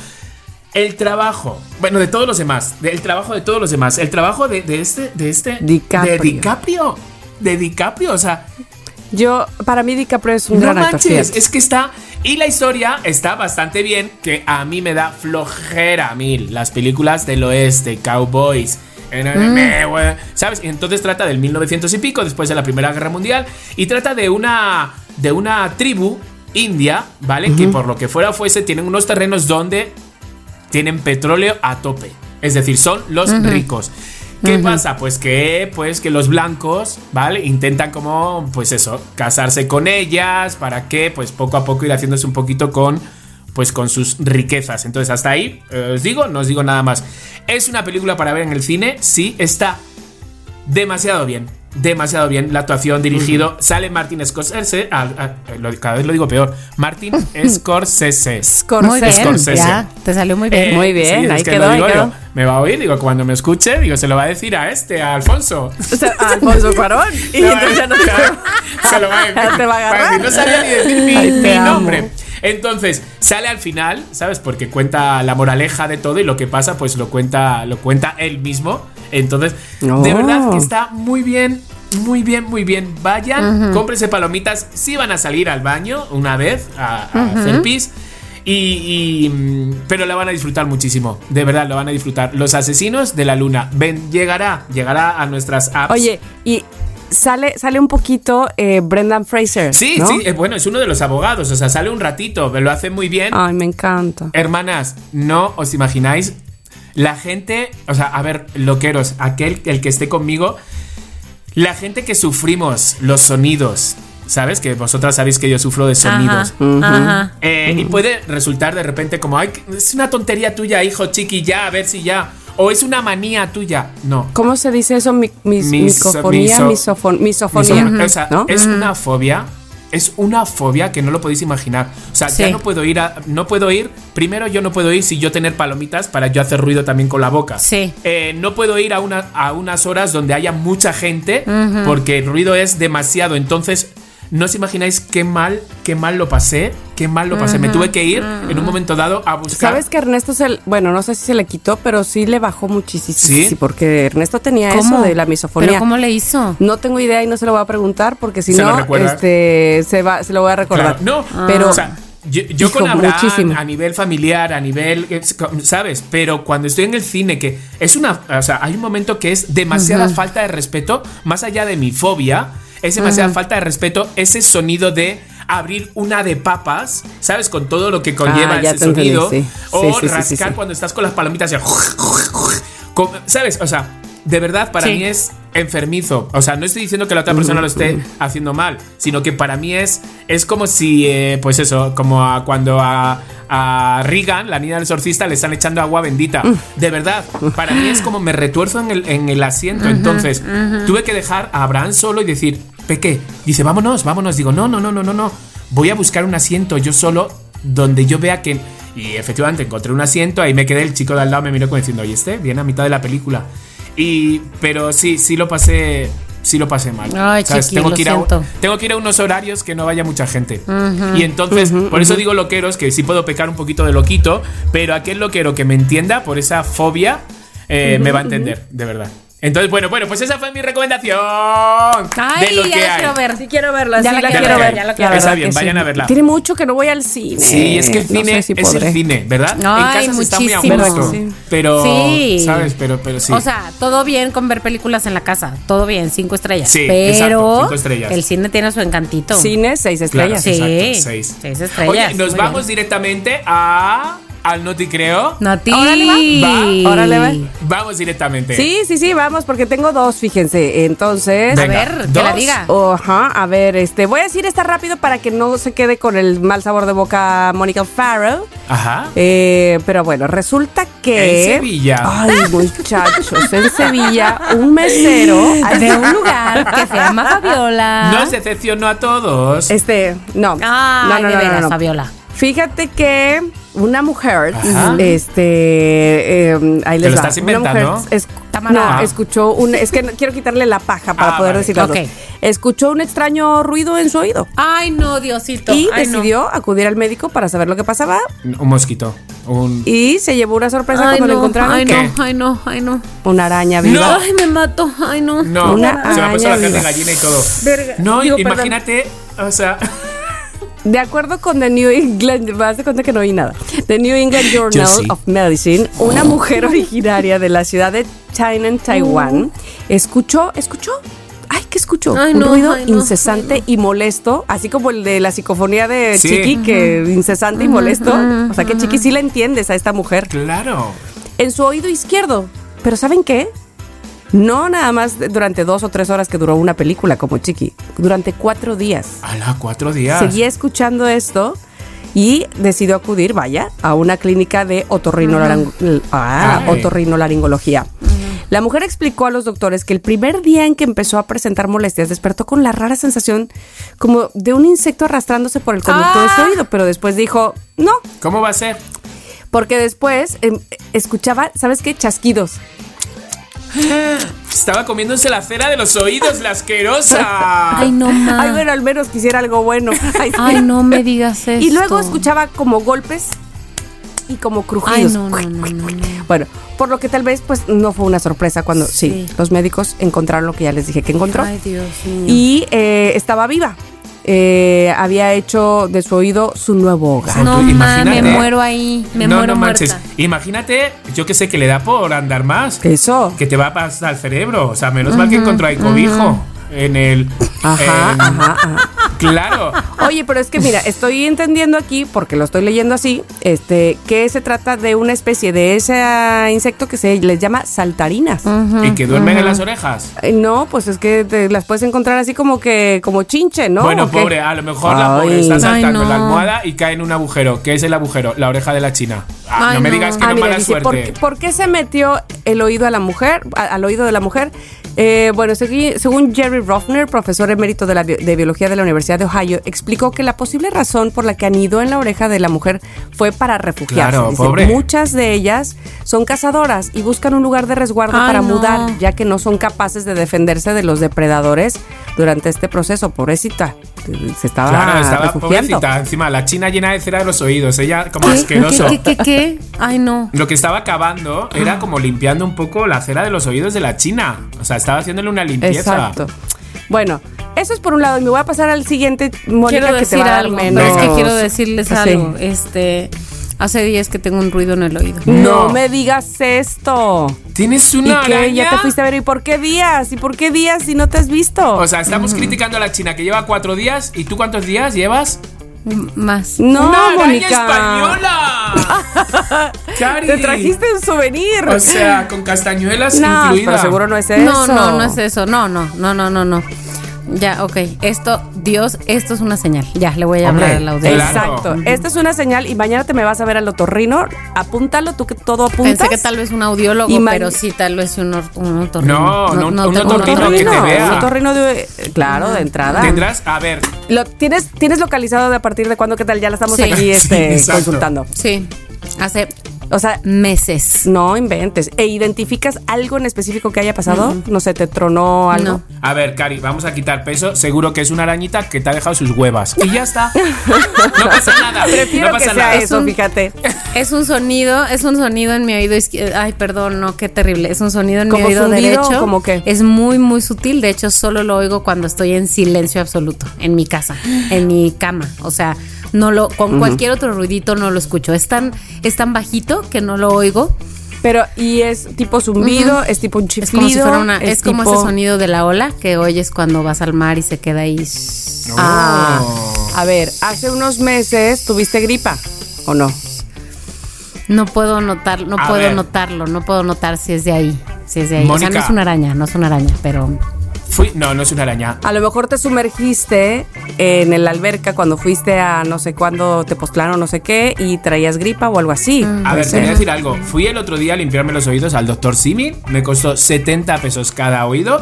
Speaker 1: El trabajo, bueno, de todos los demás, el trabajo de todos los demás, el trabajo de, de este, de este,
Speaker 2: DiCaprio.
Speaker 1: de DiCaprio, de DiCaprio, o sea,
Speaker 2: Yo, para mí DiCaprio es un
Speaker 1: no
Speaker 2: gran actor.
Speaker 1: manches, es que está. Y la historia está bastante bien, que a mí me da flojera a mí. Las películas del oeste, Cowboys.
Speaker 2: Mm.
Speaker 1: ¿Sabes? Entonces trata del 1900 y pico, después de la Primera Guerra Mundial. Y trata de una. de una tribu india, ¿vale? Que por lo que fuera fuese, tienen unos terrenos donde tienen petróleo a tope. Es decir, son los ricos. ¿Qué pasa? Pues que, pues que los blancos, ¿vale? Intentan como, pues eso, casarse con ellas, ¿para qué? Pues poco a poco ir haciéndose un poquito con, pues con sus riquezas. Entonces hasta ahí, eh, os digo, no os digo nada más. Es una película para ver en el cine, sí, está demasiado bien. Demasiado bien la actuación dirigido. Sale Martin Scorsese. ah, ah, lo- cada vez lo digo peor. Martin Scorsese.
Speaker 3: Muy bien,
Speaker 1: Scorsese.
Speaker 3: ya, te salió muy bien.
Speaker 1: Eh,
Speaker 2: Muy bien,
Speaker 1: es
Speaker 2: ahí
Speaker 1: que
Speaker 2: quedó,
Speaker 1: lo
Speaker 2: ahí
Speaker 1: digo
Speaker 2: quedó.
Speaker 1: yo. Me va a oír, digo, cuando me escuche, digo, se lo va a decir a este, a Alfonso.
Speaker 2: O sea, a Alfonso Cuarón. Y entonces ya no
Speaker 1: se lo va a decir.
Speaker 2: Te va a agarrar.
Speaker 1: decir, No sabía ni decir mi,
Speaker 2: Ay, te
Speaker 1: mi
Speaker 2: amo.
Speaker 1: nombre. Entonces, sale al final, ¿sabes? Porque cuenta la moraleja de todo y lo que pasa, pues lo cuenta, lo cuenta él mismo. Entonces, de
Speaker 2: Oh.
Speaker 1: verdad que está muy bien, muy bien, muy bien. Vayan, cómprense palomitas. Si van a salir al baño una vez a, a hacer pis. Y, y, mm, pero la van a disfrutar muchísimo. De verdad, lo van a disfrutar. Los asesinos de la luna. Ven, llegará, llegará a nuestras apps.
Speaker 2: Oye, y sale, sale un poquito eh, Brendan Fraser.
Speaker 1: Sí,
Speaker 2: ¿no?
Speaker 1: sí, eh, bueno, es uno de los abogados, o sea, sale un ratito, lo hace muy bien.
Speaker 2: Ay, me encanta.
Speaker 1: Hermanas, no os imagináis la gente, o sea, a ver, loqueros, aquel el que esté conmigo, la gente que sufrimos los sonidos, ¿sabes? Que vosotras sabéis que yo sufro de sonidos.
Speaker 3: Ajá, ajá.
Speaker 1: Eh, Y puede resultar de repente como, ay, es una tontería tuya, hijo chiqui, ya, a ver si ya. O es una manía tuya. No.
Speaker 2: ¿Cómo se dice eso? Mi, mis-
Speaker 1: Miso-
Speaker 2: micofonía,
Speaker 1: miso-
Speaker 2: misofon- misofonía.
Speaker 1: Misofonía. O sea,
Speaker 2: ¿no?
Speaker 1: es una fobia. Es una fobia que no lo podéis imaginar. O sea, ya no puedo ir a. No puedo ir. Primero, yo no puedo ir si yo tener palomitas para yo hacer ruido también con la boca.
Speaker 3: Sí.
Speaker 1: Eh, no puedo ir a, una, a unas horas donde haya mucha gente porque el ruido es demasiado. Entonces, no os imagináis qué mal, qué mal lo pasé. Qué mal lo pasé. Me tuve que ir en un momento dado a buscar.
Speaker 2: ¿Sabes que Ernesto se, bueno, no sé si se le quitó, pero sí le bajó muchísimo.
Speaker 1: ¿Sí?
Speaker 2: porque Ernesto tenía
Speaker 3: ¿Cómo?
Speaker 2: eso de la misofonía.
Speaker 3: ¿Pero cómo le hizo?
Speaker 2: No tengo idea y no se lo voy a preguntar porque si
Speaker 1: ¿Se lo
Speaker 2: no, este, se va, se lo voy a recordar.
Speaker 1: Claro, no,
Speaker 2: pero
Speaker 1: o sea, yo, yo
Speaker 2: Hijo,
Speaker 1: con Abraham
Speaker 2: muchísimo.
Speaker 1: a nivel familiar, a nivel, ¿sabes? Pero cuando estoy en el cine, que es una, o sea, hay un momento que es demasiada falta de respeto, más allá de mi fobia, es demasiada falta de respeto ese sonido de abrir una de papas, ¿sabes? Con todo lo que conlleva
Speaker 2: Ah,
Speaker 1: ese
Speaker 2: entendí,
Speaker 1: sonido.
Speaker 2: sí.
Speaker 1: O
Speaker 2: Sí, sí, sí,
Speaker 1: rascar cuando estás con las palomitas y ¿Sabes? O sea, de verdad, para
Speaker 3: Sí.
Speaker 1: mí es enfermizo. O sea, no estoy diciendo que la otra persona lo esté haciendo mal, sino que para mí es, es como si, eh, pues eso, como a cuando a, a Regan, la niña del exorcista, le están echando agua bendita. De verdad, para mí es como me retuerzo en el, en el asiento. Entonces, tuve que dejar a Abraham solo y decir, Peque, dice, vámonos, vámonos. Digo, no, no, no, no, no, no. Voy a buscar un asiento yo solo donde yo vea que... Y efectivamente encontré un asiento, ahí me quedé, el chico de al lado me miró como diciendo, oye, este viene a mitad de la película. Y, pero sí, sí lo pasé, sí lo pasé mal.
Speaker 3: Ay, chiqui,
Speaker 1: tengo, que ir a,
Speaker 3: siento.
Speaker 1: tengo que ir a unos horarios que no vaya mucha gente. Y entonces, por eso digo loqueros, que sí puedo pecar un poquito de loquito, pero aquel loquero que me entienda por esa fobia, eh, me va a entender, de verdad. Entonces, bueno, bueno, pues esa fue mi recomendación
Speaker 3: Ay,
Speaker 1: de lo
Speaker 3: ya
Speaker 1: que
Speaker 3: la
Speaker 1: hay.
Speaker 3: quiero ver.
Speaker 2: Sí quiero verla,
Speaker 3: Ya
Speaker 2: sí
Speaker 3: la
Speaker 2: la,
Speaker 3: quiero
Speaker 2: quiero
Speaker 1: ver, ya la quiero Está bien,
Speaker 2: que
Speaker 1: vayan a verla.
Speaker 2: Tiene mucho que no voy al cine.
Speaker 1: Sí, es que el
Speaker 2: No
Speaker 1: cine
Speaker 2: sé si
Speaker 1: es
Speaker 2: podré.
Speaker 1: el cine, ¿verdad?
Speaker 3: Ay,
Speaker 1: en casa se está muy a gusto.
Speaker 2: Sí.
Speaker 1: Pero,
Speaker 3: Sí.
Speaker 1: ¿sabes? Pero, pero sí.
Speaker 3: O sea, todo bien con ver películas en la casa, todo bien, cinco estrellas.
Speaker 1: Sí,
Speaker 3: pero
Speaker 1: exacto, cinco estrellas.
Speaker 3: el cine tiene su encantito.
Speaker 2: Cine, seis
Speaker 1: Claro,
Speaker 2: estrellas.
Speaker 3: Sí.
Speaker 1: exacto, seis.
Speaker 3: Seis estrellas,
Speaker 1: Oye, nos
Speaker 3: muy
Speaker 1: vamos directamente a al Noti Creo.
Speaker 3: Nati.
Speaker 2: Órale,
Speaker 1: va.
Speaker 2: Va, órale, va.
Speaker 1: Vamos directamente.
Speaker 2: Sí, sí, sí, vamos, porque tengo dos, fíjense. Entonces.
Speaker 3: A ver, que la
Speaker 1: dos.
Speaker 3: diga.
Speaker 2: Oh, ajá, a ver, este, voy a decir esta rápido para que no se quede con el mal sabor de boca Mónica Farrow.
Speaker 1: Ajá.
Speaker 2: Eh, pero bueno, resulta que.
Speaker 1: En Sevilla.
Speaker 2: Ay, muchachos, en Sevilla, un mesero.
Speaker 3: De un lugar que se llama Fabiola.
Speaker 1: Nos decepcionó a todos.
Speaker 2: Este, no.
Speaker 3: Ay,
Speaker 2: no, no,
Speaker 3: de
Speaker 2: no,
Speaker 3: veras,
Speaker 2: no, no.
Speaker 3: Fabiola.
Speaker 2: Fíjate que una mujer,
Speaker 1: Ajá.
Speaker 2: este, eh, ahí
Speaker 1: ¿Te
Speaker 2: les
Speaker 1: lo
Speaker 2: va.
Speaker 1: estás
Speaker 2: Una mujer
Speaker 1: inventando?
Speaker 2: es- no, escuchó un, es que no- quiero quitarle la paja para
Speaker 1: Ah,
Speaker 2: poder
Speaker 1: vale.
Speaker 2: decirlo.
Speaker 3: Ok.
Speaker 2: Escuchó un extraño ruido en su oído
Speaker 3: Ay, no, Diosito.
Speaker 2: y
Speaker 3: Ay, no.
Speaker 2: decidió acudir al médico para saber lo que pasaba
Speaker 1: Un mosquito. Un.
Speaker 2: y se llevó una sorpresa
Speaker 3: Ay,
Speaker 2: cuando lo
Speaker 3: no,
Speaker 2: encontraron.
Speaker 3: ay,
Speaker 2: que
Speaker 3: no, ay, no, ay, no.
Speaker 2: Una araña viva.
Speaker 1: No.
Speaker 3: Ay, me mato, ay, no.
Speaker 1: No,
Speaker 2: Una
Speaker 1: se me ha puesto la
Speaker 2: araña
Speaker 1: carne gallina y todo.
Speaker 3: Verga.
Speaker 1: No,
Speaker 3: Digo, perdón.
Speaker 1: imagínate, o sea,
Speaker 2: De acuerdo con The New England, vas de cuenta que no oí nada. The New England Journal
Speaker 1: sí.
Speaker 2: of Medicine, una mujer originaria de la ciudad de China, Taiwán, escuchó, escuchó. Ay, ¿qué escuchó?
Speaker 3: Ay,
Speaker 2: Un
Speaker 3: no,
Speaker 2: ruido
Speaker 3: ay, no,
Speaker 2: incesante
Speaker 3: ay,
Speaker 2: y molesto, así como el de la psicofonía de
Speaker 1: Sí.
Speaker 2: Chiqui, que incesante y molesto. O sea que Chiqui sí la entiendes a esta mujer.
Speaker 1: claro.
Speaker 2: En su oído izquierdo. Pero ¿saben qué? No nada más durante dos o tres horas que duró una película como Chiqui, durante cuatro días.
Speaker 1: A las cuatro días.
Speaker 2: Seguía escuchando esto y decidió acudir, vaya, a una clínica de otorrinolaring- ah,
Speaker 1: Ay.
Speaker 2: otorrinolaringología. La mujer explicó a los doctores que el primer día en que empezó a presentar molestias despertó con la rara sensación como de un insecto arrastrándose por el conducto de su
Speaker 3: Ah.
Speaker 2: oído, pero después dijo, no,
Speaker 1: ¿Cómo va a ser?
Speaker 2: porque después em, escuchaba, ¿sabes qué? Chasquidos.
Speaker 1: Estaba comiéndose la cera de los oídos, la asquerosa.
Speaker 3: Ay, no, ma.
Speaker 2: Ay, bueno, al menos quisiera algo bueno. Ay.
Speaker 3: Ay, no me digas eso.
Speaker 2: Y luego escuchaba como golpes y como
Speaker 3: Ay,
Speaker 2: crujidos.
Speaker 3: no, no, no, no, no.
Speaker 2: Bueno, por lo que tal vez pues no fue una sorpresa cuando sí,
Speaker 3: Sí.
Speaker 2: los médicos encontraron lo que ya les dije que encontró
Speaker 3: Ay, Dios mío.
Speaker 2: y eh, estaba viva. Eh, había hecho de su oído su nuevo hogar.
Speaker 3: no, ma, me muero ahí. Me
Speaker 1: no,
Speaker 3: muero
Speaker 1: no manches.
Speaker 3: muerta.
Speaker 1: Imagínate, yo que sé que le da por andar más.
Speaker 2: Eso.
Speaker 1: Que te va a pasar el cerebro. O sea, menos mal que encontró ahí cobijo. En el.
Speaker 2: Ajá,
Speaker 1: en-
Speaker 2: ajá, ajá.
Speaker 1: Claro.
Speaker 2: Oye, pero es que mira, estoy entendiendo aquí, porque lo estoy leyendo así, este, que se trata de una especie de ese insecto que se les llama saltarinas.
Speaker 1: y que duermen en las orejas.
Speaker 2: Eh, No, pues es que te las puedes encontrar así como que, como chinche, ¿no?
Speaker 1: Bueno, pobre, a lo mejor la pobre está
Speaker 2: Ay,
Speaker 1: saltando
Speaker 3: no.
Speaker 1: en la almohada y cae en un agujero. ¿Qué es el agujero? La oreja de la china. Ah,
Speaker 3: Ay,
Speaker 1: no me digas que
Speaker 2: Ah,
Speaker 1: no
Speaker 2: mira,
Speaker 1: mala
Speaker 2: dice, ¿por,
Speaker 1: suerte.
Speaker 2: qué- por qué se metió el oído a la mujer, a- al oído de la mujer? Eh, bueno, segui- según Jerry Ruffner, profesor emérito de, la bi- de biología de la Universidad de Ohio, explicó que la posible razón por la que anidó en la oreja de la mujer fue para refugiarse.
Speaker 1: Claro,
Speaker 2: Dice,
Speaker 1: pobre.
Speaker 2: Muchas de ellas son cazadoras y buscan un lugar de resguardo
Speaker 3: Ay,
Speaker 2: para
Speaker 3: no.
Speaker 2: mudar, ya que no son capaces de defenderse de los depredadores durante este proceso. Pobrecita, se estaba,
Speaker 1: Claro, estaba
Speaker 2: refugiando.
Speaker 1: pobrecita. Encima, la china llena de cera de los oídos. Ella como
Speaker 3: ¿Qué?
Speaker 1: asqueroso.
Speaker 3: ¿Qué, qué, qué, qué? Ay, no.
Speaker 1: Lo que estaba acabando era como limpiando un poco la cera de los oídos de la china. O sea, estaba haciéndole una limpieza.
Speaker 2: Exacto. Bueno, eso es por un lado. Y me voy a pasar al siguiente, Mónica,
Speaker 3: quiero
Speaker 2: que te
Speaker 3: decir
Speaker 2: va a dar
Speaker 3: algo.
Speaker 2: menos.
Speaker 3: pero es que quiero decirles
Speaker 2: Sí.
Speaker 3: algo. Este, hace días que tengo un ruido en el oído.
Speaker 2: No
Speaker 1: No.
Speaker 2: me digas esto.
Speaker 1: ¿Tienes
Speaker 2: ¿Y
Speaker 1: una
Speaker 2: qué?
Speaker 1: araña?
Speaker 2: ¿Ya te fuiste a ver? ¿Y por qué días? ¿Y por qué días si no te has visto?
Speaker 1: O sea, estamos criticando a la china que lleva cuatro días. ¿Y tú cuántos días llevas?
Speaker 3: Más.
Speaker 2: no,
Speaker 1: ¡Una
Speaker 2: Mónica.
Speaker 1: española! Cari.
Speaker 2: Te trajiste un souvenir.
Speaker 1: O sea, con castañuelas
Speaker 2: no,
Speaker 1: incluida.
Speaker 2: pero seguro no es eso.
Speaker 3: No, no, no es eso. No, no, no, no, no, no. Ya, ok. Esto, Dios, esto es una señal. Ya, le voy a
Speaker 1: Hombre,
Speaker 3: hablar a la audiencia.
Speaker 1: claro.
Speaker 2: Exacto. Esta es una señal y mañana te me vas a ver al otorrino. Apúntalo, tú que todo apuntas.
Speaker 3: Pensé que tal vez un audiólogo,
Speaker 2: Y
Speaker 3: pero sí, tal vez un, or- un otorrino.
Speaker 1: No, no, un
Speaker 3: tengo
Speaker 1: otorrino que te
Speaker 2: Otorrino,
Speaker 1: vea.
Speaker 2: un otorrino de, claro, de entrada.
Speaker 1: Tendrás, a ver,
Speaker 2: Lo, ¿tienes, ¿Tienes localizado de a partir de cuándo? ¿Qué tal? Ya la estamos
Speaker 3: Sí.
Speaker 2: aquí
Speaker 1: Sí,
Speaker 2: este,
Speaker 1: exacto.
Speaker 2: consultando.
Speaker 3: Sí, hace
Speaker 2: O sea,
Speaker 3: Meses.
Speaker 2: no inventes. ¿E identificas algo en específico que haya pasado? No sé, ¿te tronó algo?
Speaker 3: No.
Speaker 1: A ver, Cari, vamos a quitar peso. Seguro que es una arañita que te ha dejado sus huevas. Y ya está. No pasa nada.
Speaker 2: Prefiero
Speaker 1: no
Speaker 2: que
Speaker 1: pasa
Speaker 2: sea
Speaker 1: nada.
Speaker 2: eso,
Speaker 3: un-
Speaker 2: fíjate.
Speaker 3: Es un sonido, es un sonido en mi oído izquierdo. Ay, perdón, no, qué terrible. Es un sonido en mi
Speaker 2: ¿Como
Speaker 3: oído derecho.
Speaker 2: como qué?
Speaker 3: Es muy, muy sutil. De hecho, solo lo oigo cuando estoy en silencio absoluto, en mi casa, en mi cama. O sea, no lo, con cualquier otro ruidito no lo escucho. Es tan, es tan bajito que no lo oigo.
Speaker 2: Pero, ¿y es tipo zumbido? ¿Es tipo un chiflido?
Speaker 3: Es como si fuera una, es, como
Speaker 2: tipo-
Speaker 3: ese sonido de la ola que oyes cuando vas al mar y se queda ahí.
Speaker 2: Ah, a ver, hace unos meses tuviste gripa, ¿o no?
Speaker 3: No puedo notar, no
Speaker 1: A
Speaker 3: puedo
Speaker 1: ver.
Speaker 3: notarlo, no puedo notar si es de ahí, si es de ahí. o
Speaker 1: Mónica.
Speaker 3: sea, no es una araña, no es una araña, pero
Speaker 1: Fui, no, no es una araña.
Speaker 2: A lo mejor te sumergiste en la alberca cuando fuiste a no sé cuándo te postlaron no sé qué y traías gripa o algo así.
Speaker 1: A ver, te voy a decir algo. Fui el otro día a limpiarme los oídos al doctor Simi. Me costó 70 pesos cada oído.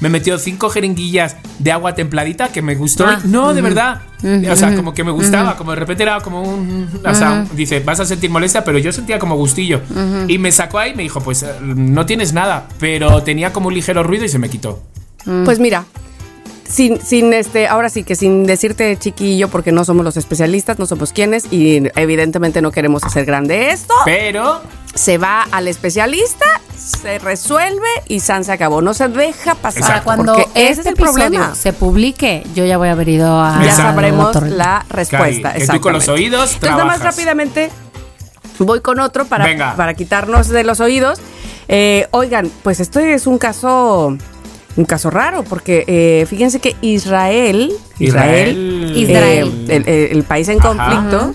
Speaker 1: Me metió cinco jeringuillas de agua templadita que me gustó.
Speaker 3: Ah,
Speaker 1: no, de verdad. O sea, como que me gustaba. Como de repente era como un. O sea, dice, vas a sentir molestia, pero yo sentía como gustillo. Y me sacó ahí y me dijo, pues eh, no tienes nada. Pero tenía como un ligero ruido y se me quitó.
Speaker 2: Pues mira, sin, sin este, ahora sí que sin decirte chiquillo, porque no somos los especialistas, no somos quienes, y evidentemente no queremos hacer grande esto,
Speaker 1: Pero.
Speaker 2: se va al especialista, se resuelve y San se acabó. No se deja pasar.
Speaker 1: Exacto.
Speaker 3: cuando
Speaker 2: ese
Speaker 3: este
Speaker 2: es el problema.
Speaker 3: se publique, yo ya voy a haber ido a
Speaker 2: Ya sabremos
Speaker 3: doctor.
Speaker 2: la respuesta.
Speaker 1: Que tú con los
Speaker 2: exactamente.
Speaker 1: oídos
Speaker 2: Entonces, nada más rápidamente voy con otro para,
Speaker 1: Venga.
Speaker 2: para quitarnos de los oídos. Eh, oigan, pues esto es un caso. Un caso raro, porque eh, fíjense que Israel, Israel,
Speaker 1: Israel.
Speaker 3: Israel.
Speaker 2: eh, el, el- el país en
Speaker 1: Ajá.
Speaker 2: conflicto,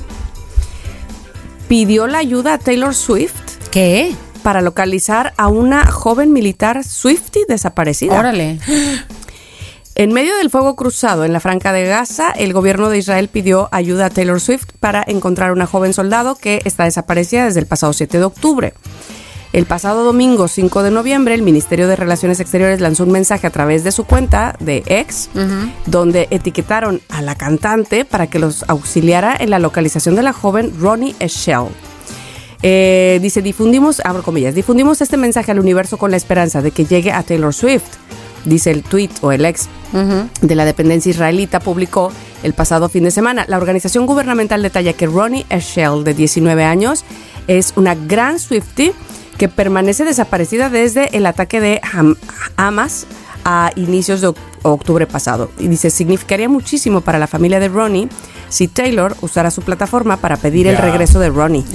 Speaker 2: pidió la ayuda a Taylor Swift
Speaker 3: ¿Qué?
Speaker 2: para localizar a una joven militar Swiftie desaparecida.
Speaker 3: Órale.
Speaker 2: En medio del fuego cruzado en la Franca de Gaza, el gobierno de Israel pidió ayuda a Taylor Swift para encontrar una joven soldado que está desaparecida desde el pasado 7 de octubre. El pasado domingo 5 de noviembre, el Ministerio de Relaciones Exteriores lanzó un mensaje a través de su cuenta de X, donde etiquetaron a la cantante para que los auxiliara en la localización de la joven Ronnie Eshell. Eh, dice, difundimos, abro comillas, difundimos este mensaje al universo con la esperanza de que llegue a Taylor Swift. Dice el tweet o el ex de la dependencia israelita publicó el pasado fin de semana. La organización gubernamental detalla que Ronnie Eshell, de 19 años, es una gran Swiftie que permanece desaparecida desde el ataque de Ham- Hamas a inicios de oc- octubre pasado. Y dice, significaría muchísimo para la familia de Ronnie si Taylor usara su plataforma para pedir el regreso de Ronnie.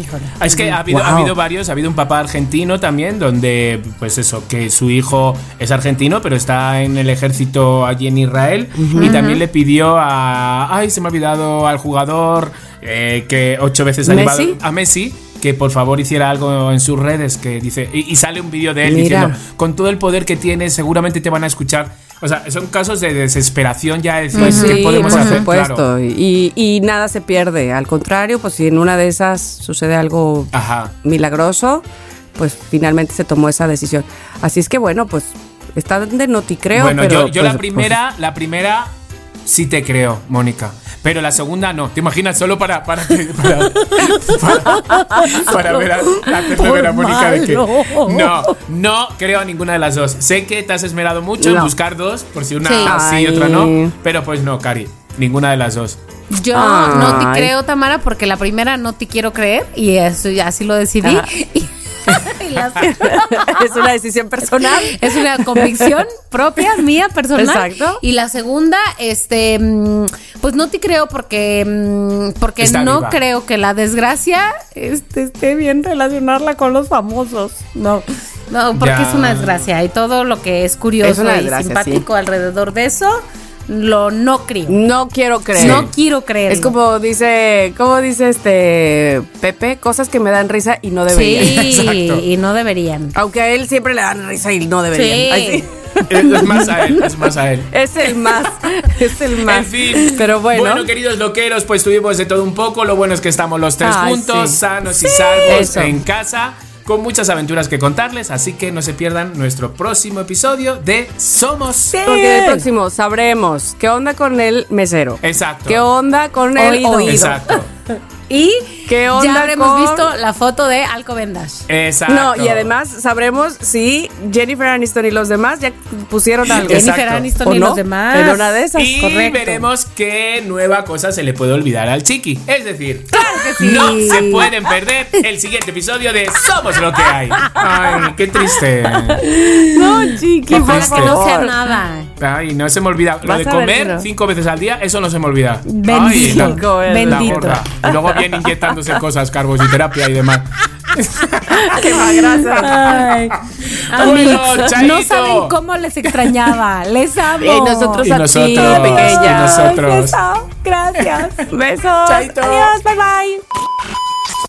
Speaker 1: Ah, Es que ha habido, ha habido varios, ha habido un papá argentino también, donde, pues eso, que su hijo es argentino, pero está en el ejército allí en Israel. Y también le pidió a. Ay, se me ha olvidado al jugador eh, que ocho veces ha
Speaker 2: ¿Messi?
Speaker 1: llevado a Messi. Que por favor hiciera algo en sus redes, que dice, y, y sale un vídeo de él
Speaker 2: Mira.
Speaker 1: diciendo, con todo el poder que tienes, seguramente te van a escuchar. O sea, son casos de desesperación ya de
Speaker 2: Pues
Speaker 1: ¿qué
Speaker 2: sí,
Speaker 1: podemos
Speaker 2: por
Speaker 1: hacer?
Speaker 2: supuesto.
Speaker 1: Claro.
Speaker 2: Y, y nada se pierde. Al contrario, pues si en una de esas sucede algo
Speaker 1: Ajá.
Speaker 2: milagroso, pues finalmente se tomó esa decisión. Así es que bueno, pues está de noti creo.
Speaker 1: Bueno,
Speaker 2: pero,
Speaker 1: yo, yo
Speaker 2: pues,
Speaker 1: la primera, la primera sí te creo, Mónica. Pero la segunda no. ¿Te imaginas solo para para para, para- para ver a, hacerle ver a Mónica de que no, no creo a ninguna de las dos. Sé que te has esmerado mucho en buscar dos, por si una
Speaker 3: Sí.
Speaker 1: sí, y otra no. Pero pues no, Cari, ninguna de las dos.
Speaker 3: Yo no te creo, Tamara, porque la primera no te quiero creer y eso ya así lo decidí. Y,
Speaker 2: es una decisión personal.
Speaker 3: es una convicción propia, mía, personal.
Speaker 2: Exacto.
Speaker 3: Y la segunda, este, mm, pues no te creo porque, mm, porque
Speaker 1: Está
Speaker 3: no
Speaker 1: viva.
Speaker 3: creo que la desgracia este, esté bien relacionarla con los famosos. No. No, porque
Speaker 1: Ya.
Speaker 3: es una desgracia y todo lo que es curioso
Speaker 2: Es
Speaker 3: y simpático alrededor de eso, lo no creo.
Speaker 2: No quiero creer.
Speaker 3: No quiero creer.
Speaker 2: Es como dice, ¿cómo dice este Pepe? Cosas que me dan risa y no deberían.
Speaker 3: Sí,
Speaker 1: Exacto.
Speaker 3: y no deberían.
Speaker 2: Aunque a él siempre le dan risa y no deberían.
Speaker 3: Sí.
Speaker 2: Ay, sí.
Speaker 1: Es más a él, es más a él.
Speaker 2: Es el más, es el más.
Speaker 1: En fin.
Speaker 2: Pero bueno.
Speaker 1: queridos loqueros, pues tuvimos de todo un poco. Lo bueno es que estamos los tres
Speaker 2: Ay,
Speaker 1: juntos,
Speaker 2: sí.
Speaker 1: sanos y salvos
Speaker 2: Eso.
Speaker 1: en casa. Con muchas aventuras que contarles, así que no se pierdan nuestro próximo episodio de Somos.
Speaker 2: Porque el próximo sabremos qué onda con el mesero.
Speaker 1: Exacto.
Speaker 2: ¿Qué onda con el
Speaker 3: Oído.
Speaker 2: oído?
Speaker 1: Exacto.
Speaker 3: Y
Speaker 2: ¿Qué onda
Speaker 3: ya habremos
Speaker 2: con-
Speaker 3: visto la foto de Alcobendas.
Speaker 1: Exacto.
Speaker 2: No, y además sabremos si Jennifer Aniston y los demás ya pusieron algo.
Speaker 1: Exacto.
Speaker 3: Jennifer Aniston
Speaker 2: ¿O
Speaker 3: y
Speaker 2: no?
Speaker 3: los demás.
Speaker 2: En una de esas,
Speaker 1: Y
Speaker 3: correcto.
Speaker 1: veremos qué nueva cosa se le puede olvidar al chiqui. Es decir,
Speaker 3: que sí.
Speaker 1: no se pueden perder el siguiente episodio de Somos lo que hay. Ay, qué triste.
Speaker 2: No, chiqui, por
Speaker 3: que no sea nada.
Speaker 1: Ay, no se me olvida. Lo de comer cinco veces al día, eso no se me olvida. Ay,
Speaker 3: Bendito.
Speaker 2: veces.
Speaker 1: la
Speaker 3: Bendito.
Speaker 1: Y luego viene inyectándose cosas, cargos y terapia y demás.
Speaker 2: Qué más.
Speaker 3: Ay, amigos, no saben cómo les extrañaba. Les amo.
Speaker 2: Y nosotros
Speaker 1: Y
Speaker 2: a
Speaker 1: nosotros,
Speaker 2: ti,
Speaker 1: y
Speaker 2: pequeña.
Speaker 1: nosotros.
Speaker 2: Ay, beso. Gracias. Besos.
Speaker 1: Chaito.
Speaker 2: Adiós, bye bye.